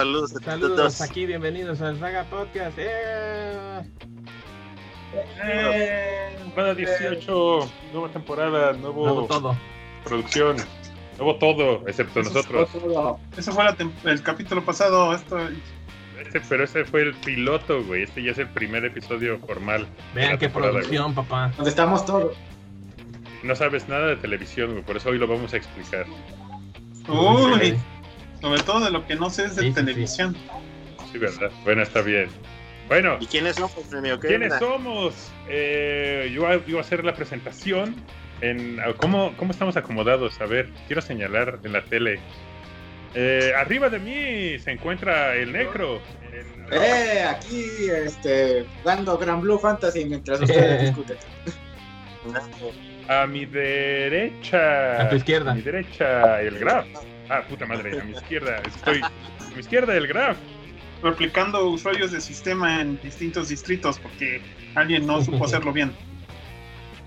saludos a Saludos todos. aquí, bienvenidos al Saga Podcast. ¡Eh! Eh, Bueno, 18, nueva temporada, nuevo, Nuevo todo. producción, nuevo todo, excepto nosotros. Eso fue la el capítulo pasado. Esto, Este- pero ese fue el piloto, güey. Este ya es el primer episodio formal. Vean qué producción, papá. Donde estamos todos. No sabes nada de televisión, güey. Por eso hoy lo vamos a explicar. uy, sobre todo de lo que no sé es de Sí, sí, sí. televisión. Sí, ¿verdad? Bueno, está bien. Bueno, ¿Y quiénes somos, premio? ¿Qué ¿quiénes somos? Eh, yo iba a hacer la presentación. En, ¿cómo, ¿Cómo estamos acomodados? A ver, quiero señalar en la tele. Eh, arriba de mí se encuentra el Necro. Eh, aquí, este, dando Gran Blue Fantasy mientras ustedes discuten. A mi derecha. A tu izquierda. A mi derecha, el Graf. Ah, puta madre, a mi izquierda. Estoy. A mi izquierda, el Graf. Replicando usuarios de sistema en distintos distritos porque alguien no supo hacerlo bien.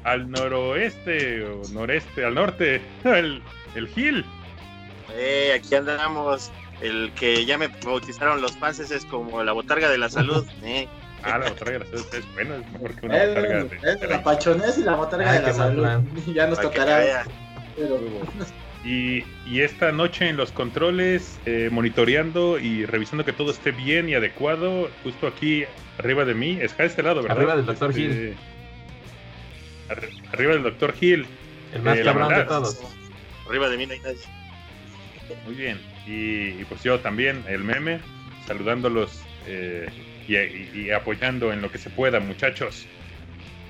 Al noroeste o noreste, al norte, el, el Gil. Eh, aquí andamos. El que ya me bautizaron los pances es como la botarga de la salud. Eh, Ah, la botarga de la salud es bueno, es mejor que una botarga El, de, el, de la la pachonés y la botarga Ay, de la salud. Ya nos para que tocará. Pero, Y, y esta noche en los controles, eh, monitoreando y revisando que todo esté bien y adecuado, justo aquí arriba de mí, está de este lado, ¿verdad? Arriba del Dr. Este, Hill. arri- arriba del Dr. Hill. El más Eh, cabrón de todos. Arriba de mí no hay nadie. Muy bien. Y, y pues yo también, el meme, saludándolos eh, y, y- y apoyando en lo que se pueda, muchachos.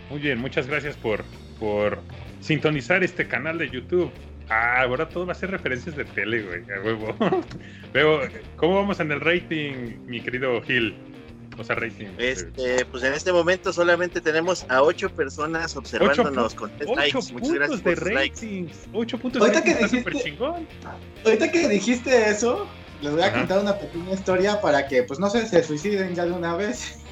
Muy bien, muchas gracias por, por sintonizar este canal de YouTube. Ah, ahora todo va a ser referencias de tele, güey, a huevo. Veo, ¿cómo vamos en el rating, mi querido Gil? O sea, rating. eh, Este, pues en este momento solamente tenemos a ocho personas observándonos con tres Ocho likes. Muchas puntos gracias de por sus likes. ratings. Ocho puntos de Ahorita que ratings, está dijiste- súper chingón. ahorita que dijiste eso, les voy a Ajá. contar una pequeña historia para que, pues no sé, se suiciden ya de una vez.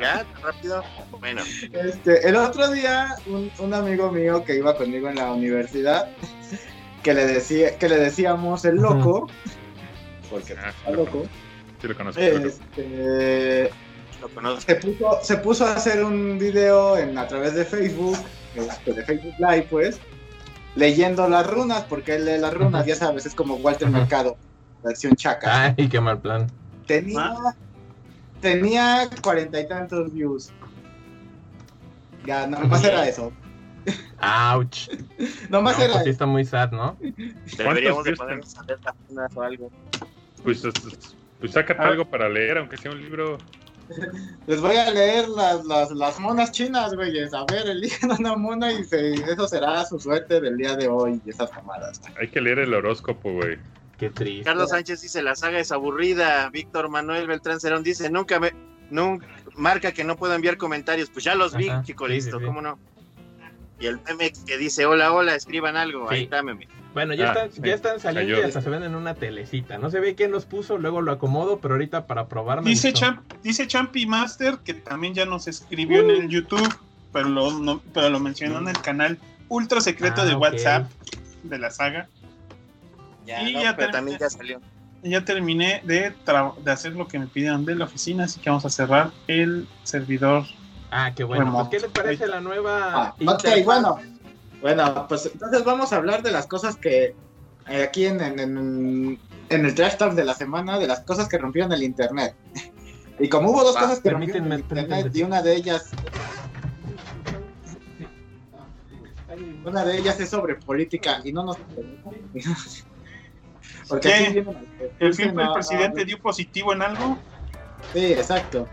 ¿Ya? ¿Tan rápido? Bueno, Este, el otro día, un, un amigo mío que iba conmigo en la universidad, que le decía, que le decíamos el loco, porque Ah, está loco, Sí lo conozco. sí lo conozco. este, lo conozco. se puso, se puso a hacer un video en, a través de Facebook, este, de Facebook Live, pues, leyendo las runas, porque él lee las runas, ya sabes, es como Walter. Mercado, versión chaca. Ay, qué mal plan. Tenía, tenía cuarenta y tantos views. Ya, nomás era eso. Ouch. Nomás No, era pues sí eso. está muy sad, ¿no? Deberíamos de runas o algo. Pues, pues, pues sácate Ah. algo para leer, aunque sea un libro. Les voy a leer las, las, las monas chinas, güeyes. A ver, eligen una mona y se- eso será su suerte del día de hoy y esas camadas. Hay que leer el horóscopo, güey. Qué triste. Carlos Sánchez dice la saga es aburrida. Víctor Manuel Beltrán Cerón dice nunca me nunca marca que no puedo enviar comentarios. Pues ya los vi, Ajá, chico, sí, listo, sí, sí. ¿cómo no? Y el meme que dice hola, hola, escriban algo. Ahí está, meme. Bueno, ya, Ah, están, sí, ya están saliendo cayó. y hasta se ven en una telecita. No se ve quién los puso, luego lo acomodo, pero ahorita para probar Dice. Champ, dice Champi Master que también ya nos escribió en el YouTube, pero lo, no- pero lo mencionó en el canal ultra secreto Ah, de. WhatsApp de la saga. Ya, Y no, ya pero terminé. también ya salió. Ya terminé de, de hacer lo que me pidieron de la oficina, así que vamos a cerrar el servidor. Ah, qué bueno. Remoto. Pues, ¿Qué les parece la nueva Ah, ok, bueno. Bueno, pues entonces vamos a hablar de las cosas que eh, aquí en, en, en- en el trash talk de la semana, de las cosas que rompieron el internet. Y como hubo dos Va, cosas que rompieron el internet permítanme. y una de ellas una de ellas es sobre política y no nos porque ¿Qué? aquí viene ¿El film del no, presidente no, dio positivo en algo? Sí, exacto.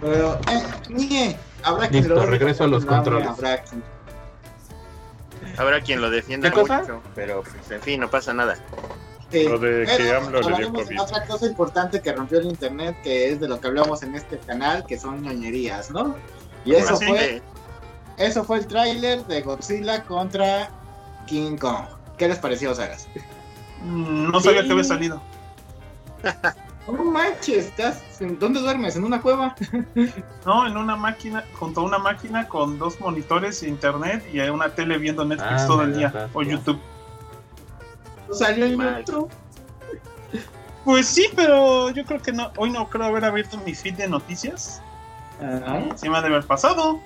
Pero, eh, nie, habrá quien Listo, lo regreso a los no, controles. Habrá quien. Habrá quien lo defienda ¿Qué cosa? mucho, pero pues, en fin, no pasa nada. Sí, Lo de que pero AMLO le dio COVID. Otra cosa importante que rompió el internet, que es de lo que hablamos en este canal, que son ñoñerías, ¿no? Y eso fue, que, eso fue el tráiler de Godzilla contra King Kong. ¿Qué les pareció, Sagas? Mm, No sabía Sí. que había salido. No manches, ¿estás en- ¿dónde duermes? ¿En una cueva? No, en una máquina, junto a una máquina con dos monitores, internet y una tele viendo Netflix Ah, todo el día o. YouTube. ¿No salió Mal. YouTube? Pues sí, pero yo creo que no. Hoy no creo haber abierto mi feed de noticias. Ajá. Sí me ha de haber pasado.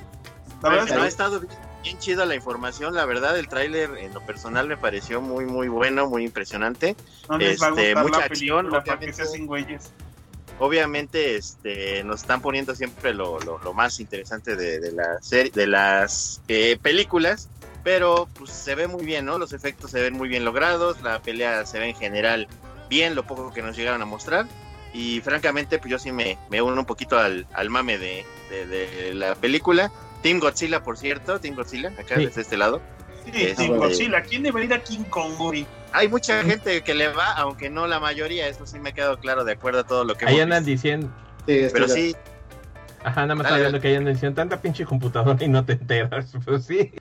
La verdad es Pero ha estado bien, bien chida la información, la verdad el tráiler en lo personal me pareció muy muy bueno, muy impresionante. no les va a este, gustar mucha la acción, película para que obviamente. se hacen güeyes. Obviamente este nos están poniendo siempre lo, lo- lo más interesante de, de la serie, de las eh, películas, pero pues se ve muy bien, ¿no? Los efectos se ven muy bien logrados, la pelea se ve en general bien, lo poco que nos llegaron a mostrar. Y francamente, pues yo sí me, me uno un poquito al, al mame de, de- de la película. Team Godzilla, por cierto, Team Godzilla, acá Sí. desde este lado. Sí, King sí. Godzilla. ¿Quién debería ir a King Kong, güey? Hay mucha gente que le va, aunque no la mayoría, eso sí me ha quedado claro de acuerdo a todo lo que Ahí andan visto. diciendo, Sí, Pero sí, ajá, nada más está viendo que ahí andan diciendo tanta pinche computadora y no te enteras. Pues sí.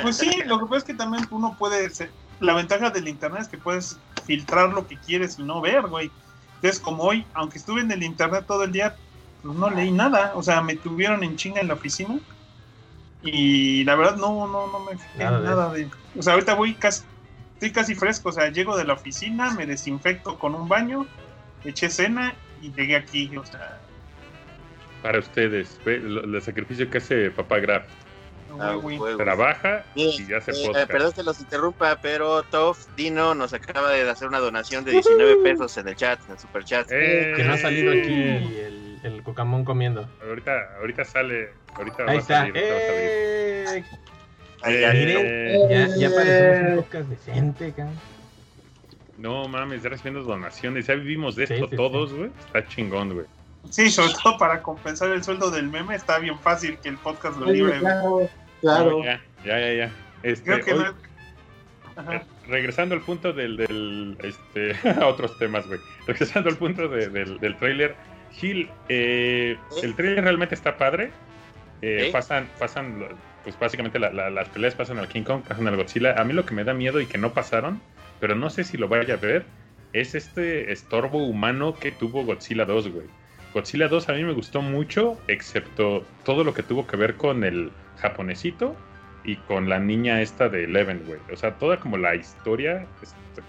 Pues sí, lo que pasa es que también uno puede. ser- La ventaja del internet es que puedes filtrar lo que quieres y no ver, güey. Entonces, como hoy, aunque estuve en el internet todo el día, pues no leí nada. O sea, me tuvieron en chinga en la oficina. Y la verdad, no, no, no me fijé Nada de. O sea, ahorita voy casi. Estoy casi fresco. O sea, llego de la oficina, me desinfecto con un baño, eché cena y llegué aquí. O sea, Para ustedes, ve lo- el sacrificio que hace papá Graf. ah. Trabaja y hace eh, podcast. perdón que los interrumpa, pero Toff Dino nos acaba de hacer una donación de 19 pesos en el chat, en el super chat. ¡Eh! Que no ha salido aquí el, el cocamón comiendo. Ahorita, ahorita sale. Ahorita va Ahí a está. salir. ahorita va a salir. ¡Eh! Eh, Ya, ya parecemos un podcast decente, cabrón. No mames, ya recibiendo donaciones. Ya vivimos de esto sí, sí. todos, güey. Está chingón, güey. Sí, sobre todo para compensar el sueldo del meme, está bien fácil que el podcast lo libre, güey. claro, claro. No, ya, ya, ya. ya. Este, Creo que hoy- no. Eh, regresando al punto del, del este, a otros temas, güey. Regresando al punto de- del, del tráiler, Gil, eh, el tráiler realmente está padre. Eh, ¿Sí? Pasan, pasan, pues básicamente la- la- las peleas pasan al King Kong, pasan al Godzilla. A mí lo que me da miedo y que no pasaron, pero no sé si lo vaya a ver, es este estorbo humano que tuvo Godzilla 2, güey. Godzilla 2 a mí me gustó mucho, excepto todo lo que tuvo que ver con el japonesito y con la niña esta de Eleven, güey. O sea, toda como la historia,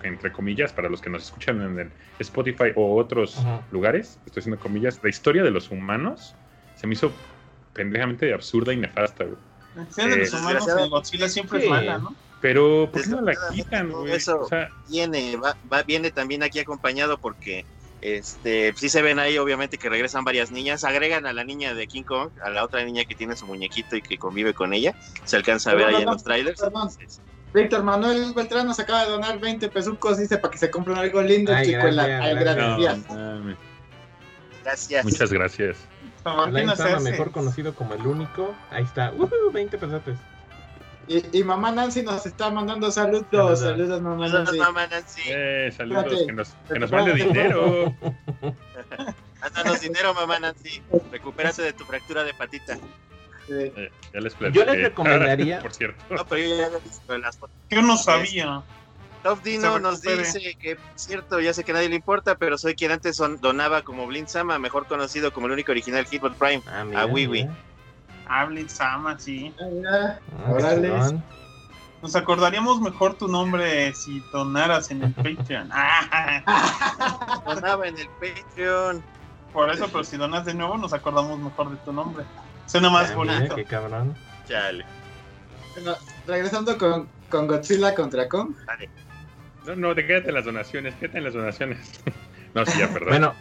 entre comillas, para los que nos escuchan en el Spotify o otros Ajá. lugares, estoy haciendo comillas, la historia de los humanos se me hizo pendejamente absurda y nefasta, güey. La historia de los Eh, humanos en Godzilla siempre Sí. es mala, ¿no? Pero, ¿por qué no la quitan, güey? eso- O sea, Viene, va, va- viene también aquí acompañado porque este sí se ven ahí obviamente que regresan varias niñas, agregan a la niña de King Kong, a la otra niña que tiene su muñequito y que convive con ella, se alcanza a ver No, no, ahí en los trailers. Víctor Manuel Beltrán nos acaba de donar 20 pesucos, dice, para que se compren algo lindo, Ay, chico, en la- gracias, gracias. gracias. no. Gracias. muchas gracias. Alain Sama, mejor conocido como el único. Ahí está. Uh, 20 pesotes. Y, y mamá Nancy nos está mandando saludos. Saludos. Saludos, mamá Saludos, Nancy. mamá Nancy. Eh, saludos, Espérate. que nos, que nos mande dinero. Mándanos dinero, mamá Nancy. Recupérate de tu fractura de patita. Sí. Eh, ya les platiqué. Yo les recomendaría- Por cierto. No, pero yo ya había visto las fotos. Yo no sabía. Top Dino nos dice que, cierto, ya sé que a nadie le importa, pero soy quien antes son- donaba como Blind Sama, mejor conocido como el único original Hitbot Prime. Ah, A Wiwi. mira. Hable Sama, sí. Ah. Ah. Nos acordaríamos mejor tu nombre si donaras en el Patreon. Ah, Donaba en el Patreon. por eso, pero si donas de nuevo, nos acordamos mejor de tu nombre. Suena más mira, bonito. qué cabrón. Chale. Bueno, regresando con, con Godzilla contra Kong. Vale. No, no, te quédate en las donaciones, quédate en las donaciones. no, sí, ya, perdón. Bueno,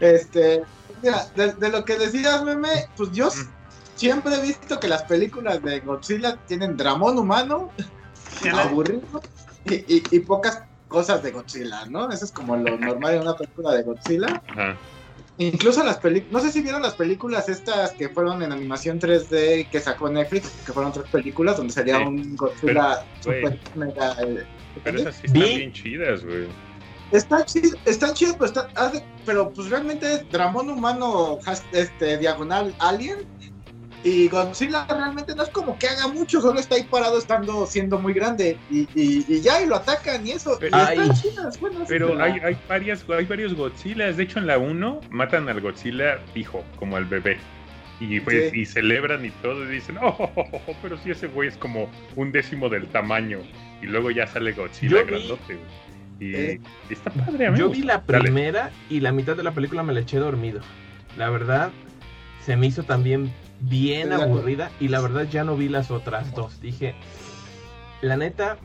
Este, mira, de, de lo que decías, meme, pues yo siempre he visto que las películas de Godzilla tienen dramón humano, aburrido y, y- y pocas cosas de Godzilla, ¿no? Eso es como lo normal en una película de Godzilla. Ajá. Incluso las películas, no sé si vieron las películas estas que fueron en animación 3D que sacó Netflix, que fueron tres películas donde salía Sí. un Godzilla Pero, super mega. eh, Pero esas sí están bien chidas, güey. Está chido, está chido, pero, está, hace- pero pues realmente es dramón humano has- este, diagonal alien. Y Godzilla realmente no es como que haga mucho, solo está ahí parado estando siendo muy grande. Y, y, y ya, y lo atacan y eso. Y Pero- están Ay. chidas, bueno, Pero sí, hay, hay, varias, hay varios Godzillas. De hecho, en la 1 matan al Godzilla hijo, como al bebé. Y, pues, Sí. y celebran y todo. Y dicen, oh, oh, oh, oh, pero si ese güey es como un décimo del tamaño. Y luego ya sale Godzilla Yo vi- grandote. güey. Y, Eh. está padre, a mí Yo vi la Dale. primera y la mitad de la película me la eché dormido. La verdad, se me hizo también bien aburrida y la verdad ya no vi las otras dos. Dije, la neta...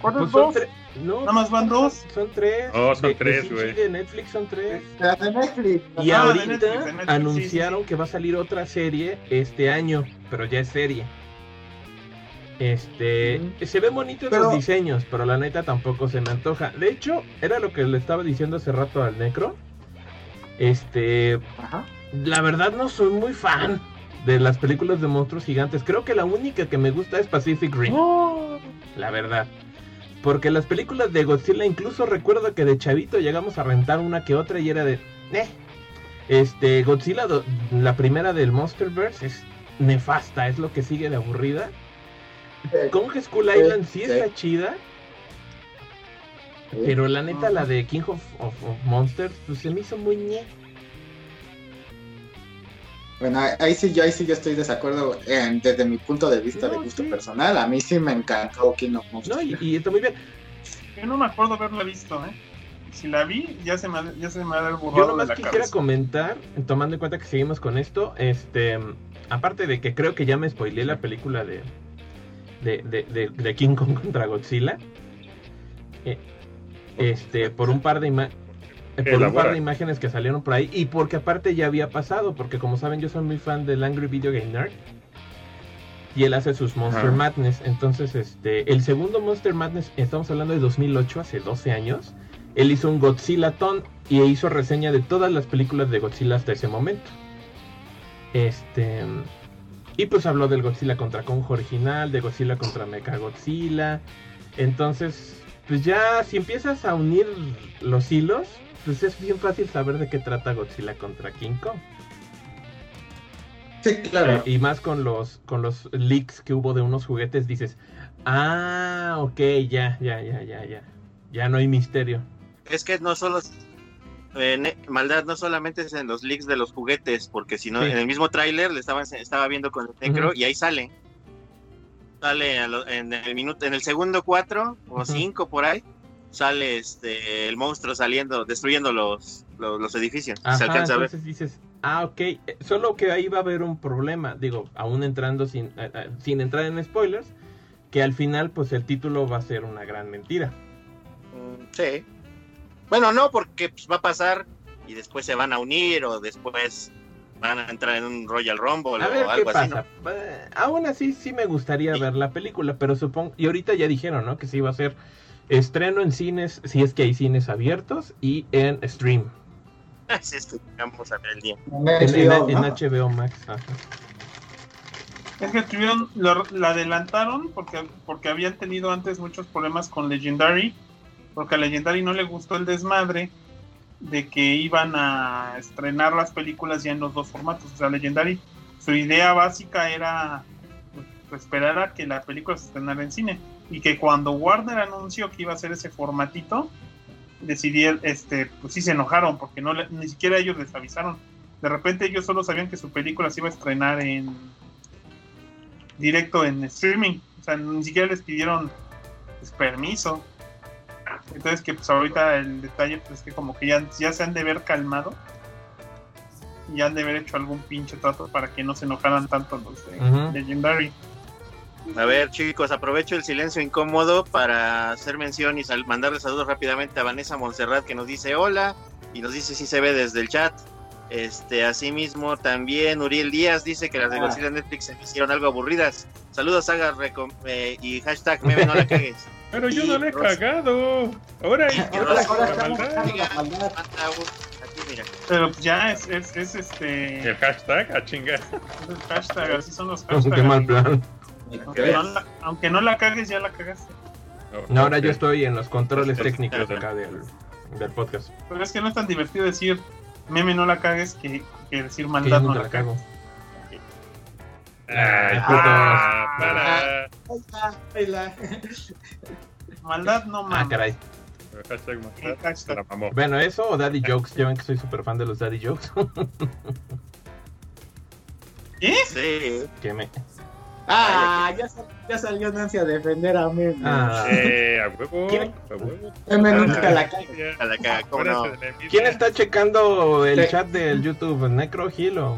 ¿Cuántas son dos? tre- No, Nada más van dos. Son tres. No, son De- tres, güey. De Netflix son tres. De Netflix. Y Ah, de ahorita Netflix, de Netflix, anunciaron sí, sí, sí. que va a salir otra serie este año, pero ya es serie. Este, se ven bonitos Pero- los diseños, pero la neta tampoco se me antoja. De hecho, era lo que le estaba diciendo hace rato al Necro. Este, Ajá. la verdad no soy muy fan de las películas de monstruos gigantes. Creo que la única que me gusta es Pacific Rim. La verdad. Porque las películas de Godzilla, incluso recuerdo que de chavito llegamos a rentar una que otra y era de... "Eh". Este, Godzilla, do- la primera del Monsterverse, es nefasta, es lo que sigue de aburrida. Eh, Kong School Island sí sí. está chida, pero la neta, la de King of, of- of Monsters, pues se me hizo muy ñe. Bueno, ahí- sí, yo, ahí sí yo estoy de desacuerdo en- desde mi punto de vista de gusto sí. personal. A mí sí me encantó King of Monsters. ¿no? Y, y está muy bien. Yo no me acuerdo haberla visto, ¿eh? Si la vi, ya se me, ha- ya se me ha Yo borrado de nomás la quisiera cabeza. comentar, tomando en cuenta que seguimos con esto, este, aparte de que creo que ya me spoileé la película de, de, de, de- de King Kong contra Godzilla, eh, este, por un par de ima- eh, por un Elabora. par de imágenes que salieron por ahí y porque aparte ya había pasado, porque como saben yo soy muy fan del Angry Video Game Nerd y él hace sus Monster. Madness, entonces este, el segundo Monster Madness, estamos hablando de 2008, hace 12 años, él hizo un Godzilla Ton y hizo reseña de todas las películas de Godzilla hasta ese momento. Este. Y pues habló del Godzilla contra Kong original, de Godzilla contra Mecha Godzilla. Entonces, pues ya si empiezas a unir los hilos, pues es bien fácil saber de qué trata Godzilla contra King Kong. Sí, claro. Eh, y más con los con los leaks que hubo de unos juguetes, dices, ah, ok, ya, ya, ya, ya, ya. Ya no hay misterio. Es que no solo eh, maldad no solamente es en los leaks de los juguetes, porque si no Sí. en el mismo tráiler le estaba estaba viendo con el necro Ujú. y ahí sale. Sale en el minuto en el segundo 4 o Ujú. 5 por ahí sale este el monstruo saliendo destruyendo los los, los edificios. se a ver. dices, ah, ok, eh, solo que ahí va a haber un problema, digo, aún entrando sin, eh, eh, sin entrar en spoilers, que al final pues el título va a ser una gran mentira. Mm, Sí. Bueno, no, porque pues, va a pasar y después se van a unir o después van a entrar en un Royal Rumble A ver o qué algo así. ¿no? Eh, aún así sí me gustaría Sí. ver la película, pero supongo, y ahorita ya dijeron, ¿no? Que sí va a ser estreno en cines, si es que hay cines abiertos, y en stream, Así es que vamos a ver el día. En en, en- HBO, en ¿no? HBO Max. ajá. Es que tuvieron, lo- la adelantaron porque, porque habían tenido antes muchos problemas con Legendary, porque a Legendary no le gustó el desmadre de que iban a estrenar las películas ya en los dos formatos. O sea, Legendary, su idea básica era pues, esperar a que la película se estrenara en cine. Y que cuando Warner anunció que iba a hacer ese formatito, decidieron, este, pues sí se enojaron, porque no le- ni siquiera ellos les avisaron. De repente ellos solo sabían que su película se iba a estrenar en directo en streaming. O sea, ni siquiera les pidieron pues, permiso. Entonces que pues ahorita el detalle pues, es que como que ya, ya se han de ver calmado. Y han de haber hecho algún pinche trato para que no se enojaran tanto los de. Legendary. A ver, chicos, aprovecho el silencio incómodo para hacermención y sal- mandarle saludos rápidamente a Vanessa Montserrat que nos dice hola y nos dice si se ve desde el chat. Este, asimismo también Uriel Díaz dice que las de Ah. Godzilla Netflix se me hicieron algo aburridas. Saludos, recom- eh, y hashtag meme no la cagues. Pero yo Y no le he Rosa. cagado. Ahora es que Ahora, ahora estamos aquí, mira. Pero pues ya es, es, es este El hashtag, a chingar. es el hashtag, así son los Qué hashtags. mal plan. Aunque no, la, aunque no la cagues, ya la cagaste. No, ahora yo estoy en los controles Este, técnicos acá del, del podcast. Pero es que no es tan divertido decir meme no la cagues que, que decir maldad no la la cago. Ay, Ah. para. Baila, baila. Maldad no Ah, mames. caray. El hashtag mamó. Bueno, eso o Daddy Jokes. Ya ven que soy súper fan de los Daddy Jokes. ¿Qué? Sí. que me. Ah, ya, sal- ya salió Nancy a defender a mí. Ah. Eh, a huevo, ¿Quién? a huevo. Nunca Ah, la caga. A la caga, ¿cómo no? Acuérdate de la envidia. ¿Quién está checando el Sí. chat del YouTube? ¿Necro Gil o...?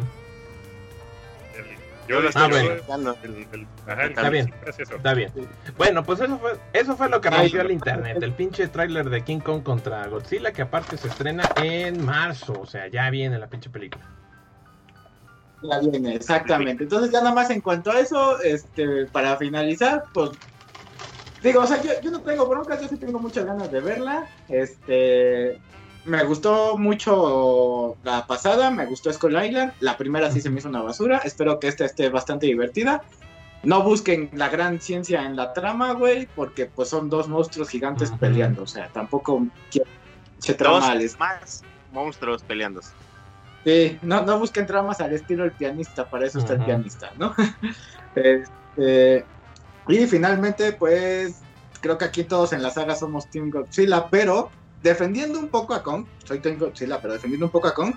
Yo lo Ah, estoy bueno. Checando. el, el, ajá, el- Está bien. Está bien. Bueno, pues eso fue, eso fue lo que rompió el internet. El pinche tráiler de King Kong contra Godzilla, que aparte se estrena en marzo. O sea, ya viene la pinche película. Ya viene, exactamente. Entonces ya nada más en cuanto a eso, este, para finalizar, pues digo, o sea, yo, yo no tengo broncas, yo sí tengo muchas ganas de verla. Este, me gustó mucho la pasada, me gustó Skull Island, la primera sí se me hizo una basura, espero que esta esté bastante divertida. No busquen la gran ciencia en la trama, güey, porque pues son dos monstruos gigantes peleando, o sea, tampoco quiero se trama más monstruos peleándose. Sí, no, no busquen tramas al estilo el pianista, para eso está el pianista, ¿no? Este, y finalmente, pues, creo que aquí todos en la saga somos Team Godzilla, pero defendiendo un poco a Kong, soy Team Godzilla, pero defendiendo un poco a Kong,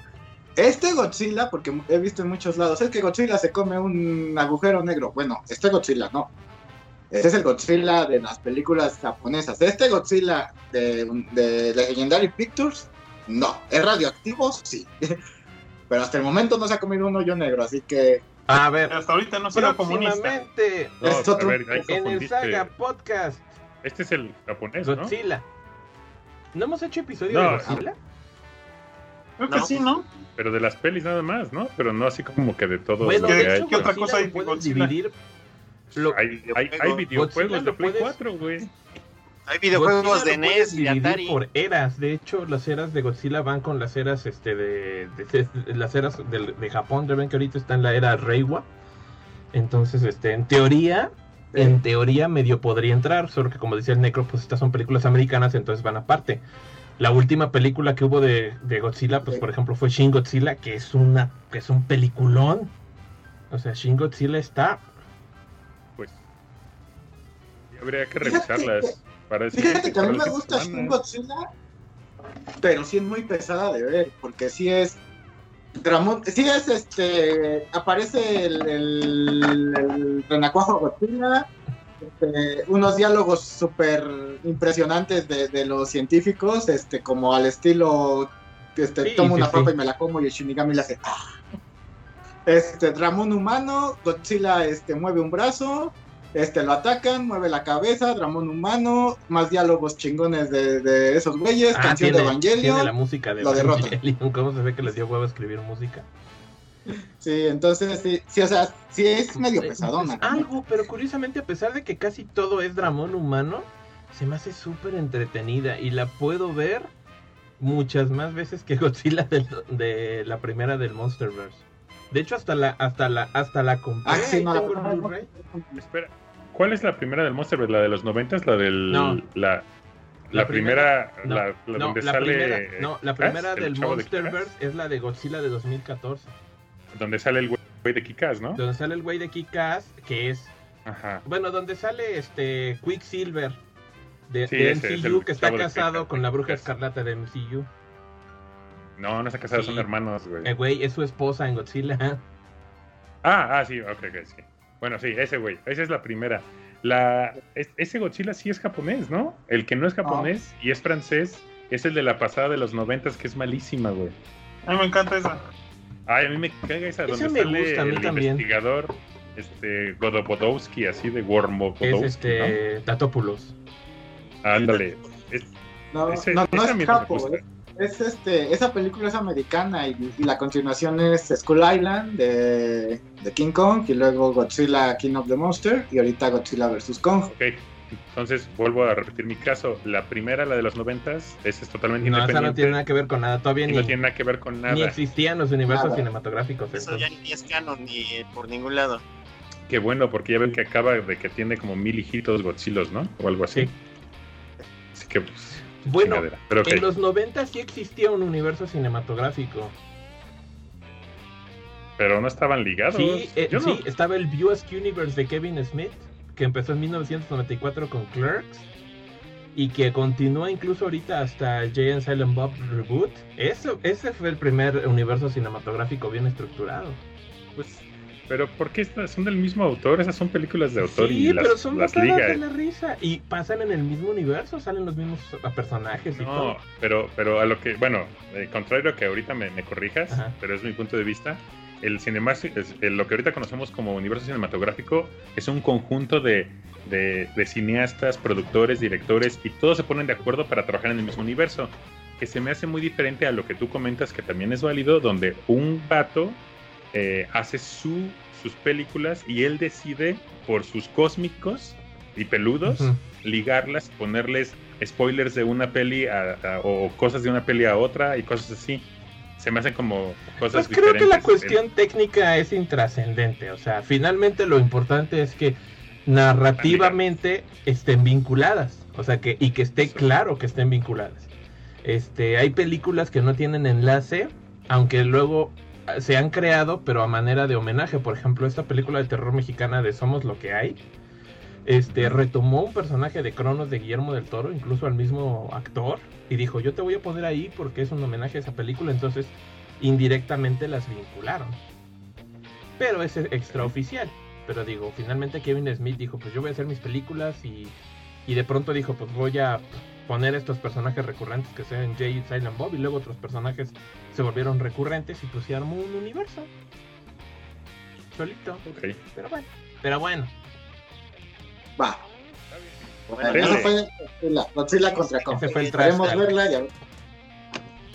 este Godzilla, porque he visto en muchos lados, es que Godzilla se come un agujero negro. Bueno, este Godzilla no. Este es el Godzilla de las películas japonesas. Este Godzilla de, de Legendary Pictures, no. ¿Es radioactivo? Sí. Pero hasta el momento no se ha comido un hoyo negro, así que A ver, Hasta ahorita no soy comunista. No, Es otro- a ver, en el. Saga Podcast Este es el japonés, ¿no? Godzilla. ¿No hemos hecho episodio No, de Godzilla? Creo que No. sí, ¿no? Pero de las pelis nada más, ¿no? Pero no así como que de todo Bueno, lo ¿qué- que de hay. hecho, qué otra cosa hay Godzilla? dividir. Lo- Hay, hay, hay videojuegos de Play puedes- 4, güey. Hay videojuegos Godzilla de NES y dividir Atari. por eras. De hecho, las eras de Godzilla van con las eras este de, de- de- las eras de, de Japón. Ya ven que ahorita está en la era Reiwa. Entonces, este, en teoría, en teoría medio podría entrar, solo que como decía el Necro, pues estas son películas americanas, entonces van aparte. La última película que hubo de, de Godzilla, pues Sí. por ejemplo fue Shin Godzilla, que es una, que es un peliculón. O sea, Shin Godzilla está Pues. y habría que revisarlas. Para Fíjate que a mí me gusta Shin Godzilla, pero sí es muy pesada de ver, porque sí es. Dramón, sí es este. Aparece el, el, el renacuajo Godzilla, este, unos diálogos súper impresionantes de, de los científicos, este, como al estilo. Este, Sí, tomo sí, una sí. papa y me la como y el Shinigami le hace. "Ah". Este, Dramón humano, Godzilla este, mueve un brazo, este lo atacan, mueve la cabeza, Dramón humano, más diálogos chingones de, de esos güeyes, Ah, canción tiene, de Evangelion. tiene la música de lo derrota. ¿Cómo se ve que les dio huevo a escribir música? Sí, entonces sí, sí, o sea, sí es medio pesadona. ¿no? algo, pero curiosamente, a pesar de que casi todo es dramón humano, se me hace súper entretenida y la puedo ver muchas más veces que Godzilla del- de, la primera del Monsterverse. De hecho, hasta la, hasta la, hasta la compré. Ah, sí, no. Espera, ¿cuál es la primera del Monster? ¿La de los 90? ¿La del. No. La, la, La primera. no, la, la No, donde la sale. primera, no, la primera el del de Monsterverse es la de Godzilla de 2014. Donde sale el güey de Kikas, ¿no? Donde sale el güey de Kick-Ass, que es Ajá. Bueno, donde sale este Quicksilver de, Sí, de ese es MCU que está casado con la bruja escarlata de MCU. No, no está casado, Sí. son hermanos, güey. El güey es su esposa en Godzilla. Ah, ah, sí, ok, ok, sí. Bueno, sí, ese güey, esa es la primera. La, es- ese Godzilla sí es japonés, ¿no? El que no es japonés y es francés es el de la pasada de los noventas, que es malísima, güey. A mí me encanta esa. Ay, a mí me caga esa, donde me sale gusta, a mí el también. investigador, este, Godobodowski, así de Es Wormobodowski, este Tatopoulos. ¿no? Ándale. Es- No, ese- no, no esa a es no me gusta. Es, es, este, esa película es americana y, y la continuación es Skull Island de, de King Kong y luego Godzilla King of the Monster y ahorita Godzilla vs. Kong. Ok, entonces vuelvo a repetir mi caso. La primera, la de los noventas, esa es totalmente No, esa independiente. no tiene nada que ver con nada. Todavía ni, no tiene nada que ver con ni nada. existían los universos Nada. cinematográficos. Eso ya ni es canon ni por ningún lado. Qué bueno, porque ya ven que acaba de que tiene como mil hijitos Godzilla, ¿no? O algo así. Sí. Así que, pues, Bueno. Pero en los 90 sí existía un universo cinematográfico. Pero no estaban ligados. Sí, eh, Yo no- sí, estaba el View-Ask Universe de Kevin Smith, que empezó en 1994 con Clerks y que continúa incluso ahorita hasta Jay and Silent Bob Reboot. Eso, ese fue el primer universo cinematográfico bien estructurado. Pues Pero ¿por qué son del mismo autor? Esas son películas de autor Sí, y las, pero son las botadas liga. de la risa. Y pasan en el mismo universo, salen los mismos ah, personajes y No, todo. pero, pero a lo que, bueno, eh, contrario a que ahorita me, me corrijas, Ajá. pero es mi punto de vista, el cinema, el- lo que ahorita conocemos como universo cinematográfico es un conjunto de, de- de cineastas, productores, directores, y todos se ponen de acuerdo para trabajar en el mismo universo, que se me hace muy diferente a lo que tú comentas, que también es válido, donde un vato eh, hace su, sus películas y él decide por sus cósmicos y peludos Ujú. ligarlas, ponerles spoilers de una peli a- a- o cosas de una peli a otra y cosas así. Se me hacen como cosas Pues creo que la cuestión técnica es intrascendente. O sea, finalmente lo importante es que narrativamente estén vinculadas. O sea, que y que esté Eso. claro que estén vinculadas. Este, hay películas que no tienen enlace, aunque luego se han creado, pero a manera de homenaje. Por ejemplo, esta película de terror mexicana de Somos lo que hay. Este retomó un personaje de Cronos de Guillermo del Toro, incluso al mismo actor, y dijo, yo te voy a poner ahí porque es un homenaje a esa película, entonces indirectamente las vincularon. Pero es extraoficial. Pero digo, finalmente Kevin Smith dijo, pues yo voy a hacer mis películas y, y de pronto dijo, pues voy a poner estos personajes recurrentes que sean Jay y Silent Bob y luego otros personajes se volvieron recurrentes y pues se armó un universo. Solito. Ok. Pero bueno. Pero bueno. Va. Bueno, Dele. eso fue Godzilla, Godzilla contra Kong. Ese fue el trash verla.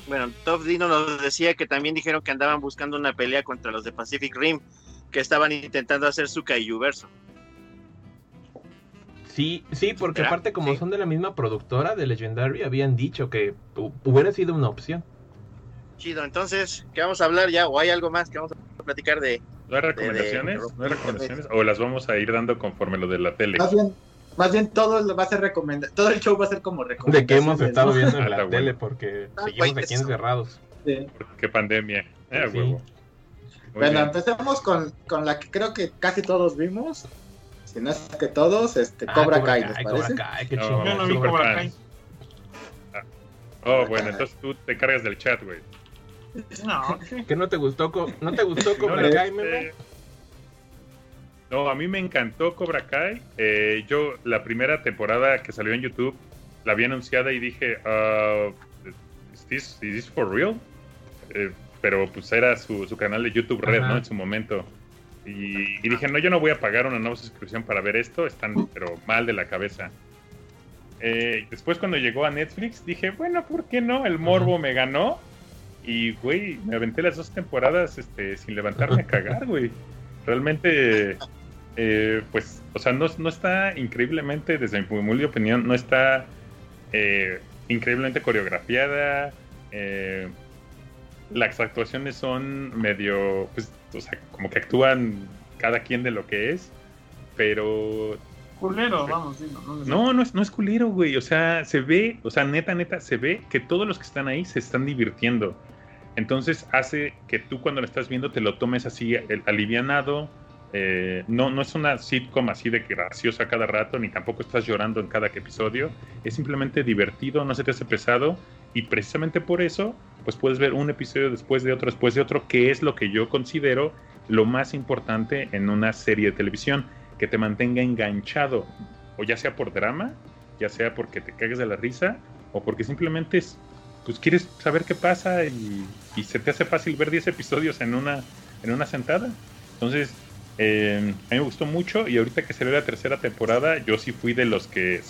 Bueno, Top Dino nos decía que también dijeron que andaban buscando una pelea contra los de Pacific Rim, que estaban intentando hacer su Kaiju verso. Sí, sí, porque aparte como Sí. son de la misma productora de Legendary, habían dicho que hu- hubiera sido una opción. Chido, entonces, ¿qué vamos a hablar ya? ¿O hay algo más que vamos a platicar de...? ¿No hay recomendaciones? de- ¿No hay recomendaciones? ¿O las vamos a ir dando conforme lo de la tele? Más bien, más bien todo lo va a ser recomendado. Todo el show va a ser como De recomendación. que hemos estado viendo en Ah, la bueno. tele porque Ah, seguimos aquí encerrados. ¿Qué pandemia? Eh, Sí. huevo. Muy Bueno, bien. empecemos con, con la que creo que casi todos vimos. Si no es que todos, este, Ah, Cobra Kai, ¿les Cobra parece? Kai, qué No, chingón. Yo no vi Cobra. Kai. Oh, bueno, entonces tú te cargas del chat, güey. No. ¿Qué no te gustó? Co- ¿No te gustó Cobra este- Kai, meme? No, a mí me encantó Cobra Kai. Eh, yo la primera temporada que salió en YouTube la vi anunciada y dije, ah, ¿is, this, is this for real? Eh, pero pues era su, su canal de YouTube Red, Ajá. ¿no? En su momento. Y, dije, no, yo no voy a pagar una nueva suscripción para ver esto. Están, pero mal de la cabeza. Eh, después cuando llegó a Netflix dije, bueno, ¿por qué no? El morbo me ganó. Y, güey, me aventé las dos temporadas este, sin levantarme a cagar, güey. Realmente, eh, pues, o sea, no, no está increíblemente, desde mi humilde opinión, no está eh, increíblemente coreografiada. Las actuaciones son medio, pues, o sea, como que actúan cada quien de lo que es, pero Culero, vamos, sí, no, no, no, no es, no es culero, güey. O sea, se ve, o sea, neta, neta, se ve que todos los que están ahí se están divirtiendo. Entonces hace que tú cuando lo estás viendo te lo tomes así, el, alivianado. eh, no, no es una sitcom así de graciosa cada rato, ni tampoco estás llorando en cada episodio. Es simplemente divertido, no se te hace pesado. Y precisamente por eso, pues puedes ver un episodio después de otro, después de otro, que es lo que yo considero lo más importante en una serie de televisión que te mantenga enganchado, o ya sea por drama, ya sea porque te cagues de la risa, o porque simplemente es, pues quieres saber qué pasa y, se te hace fácil ver 10 episodios en una, en una sentada. Entonces, eh, a mí me gustó mucho y ahorita que salió la tercera temporada, yo sí fui de los que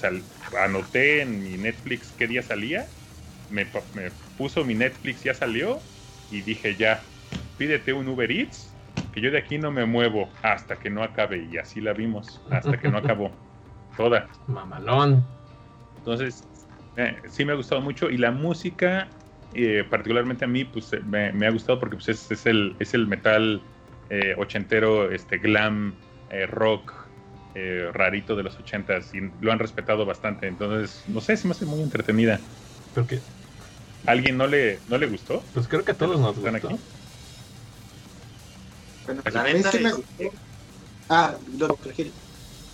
anoté en mi Netflix qué día salía, me puso mi Netflix, ya salió, y dije ya, pídete un Uber Eats que yo de aquí no me muevo hasta que no acabe. Y así la vimos, hasta que no acabó. Toda. Mamalón. Entonces, eh, sí me ha gustado mucho. Y la música, eh, particularmente a mí, pues eh, me, me ha gustado porque pues, es, es el, es el metal eh, ochentero, este glam, rock. eh, rarito de los ochentas y lo han respetado bastante entonces no sé se me hace muy entretenida ¿alguien no le no le gustó? pues creo que a todos nos ¿Están gustó. aquí? Bueno, La a mí sí me gustó. Ah, doctor Gil.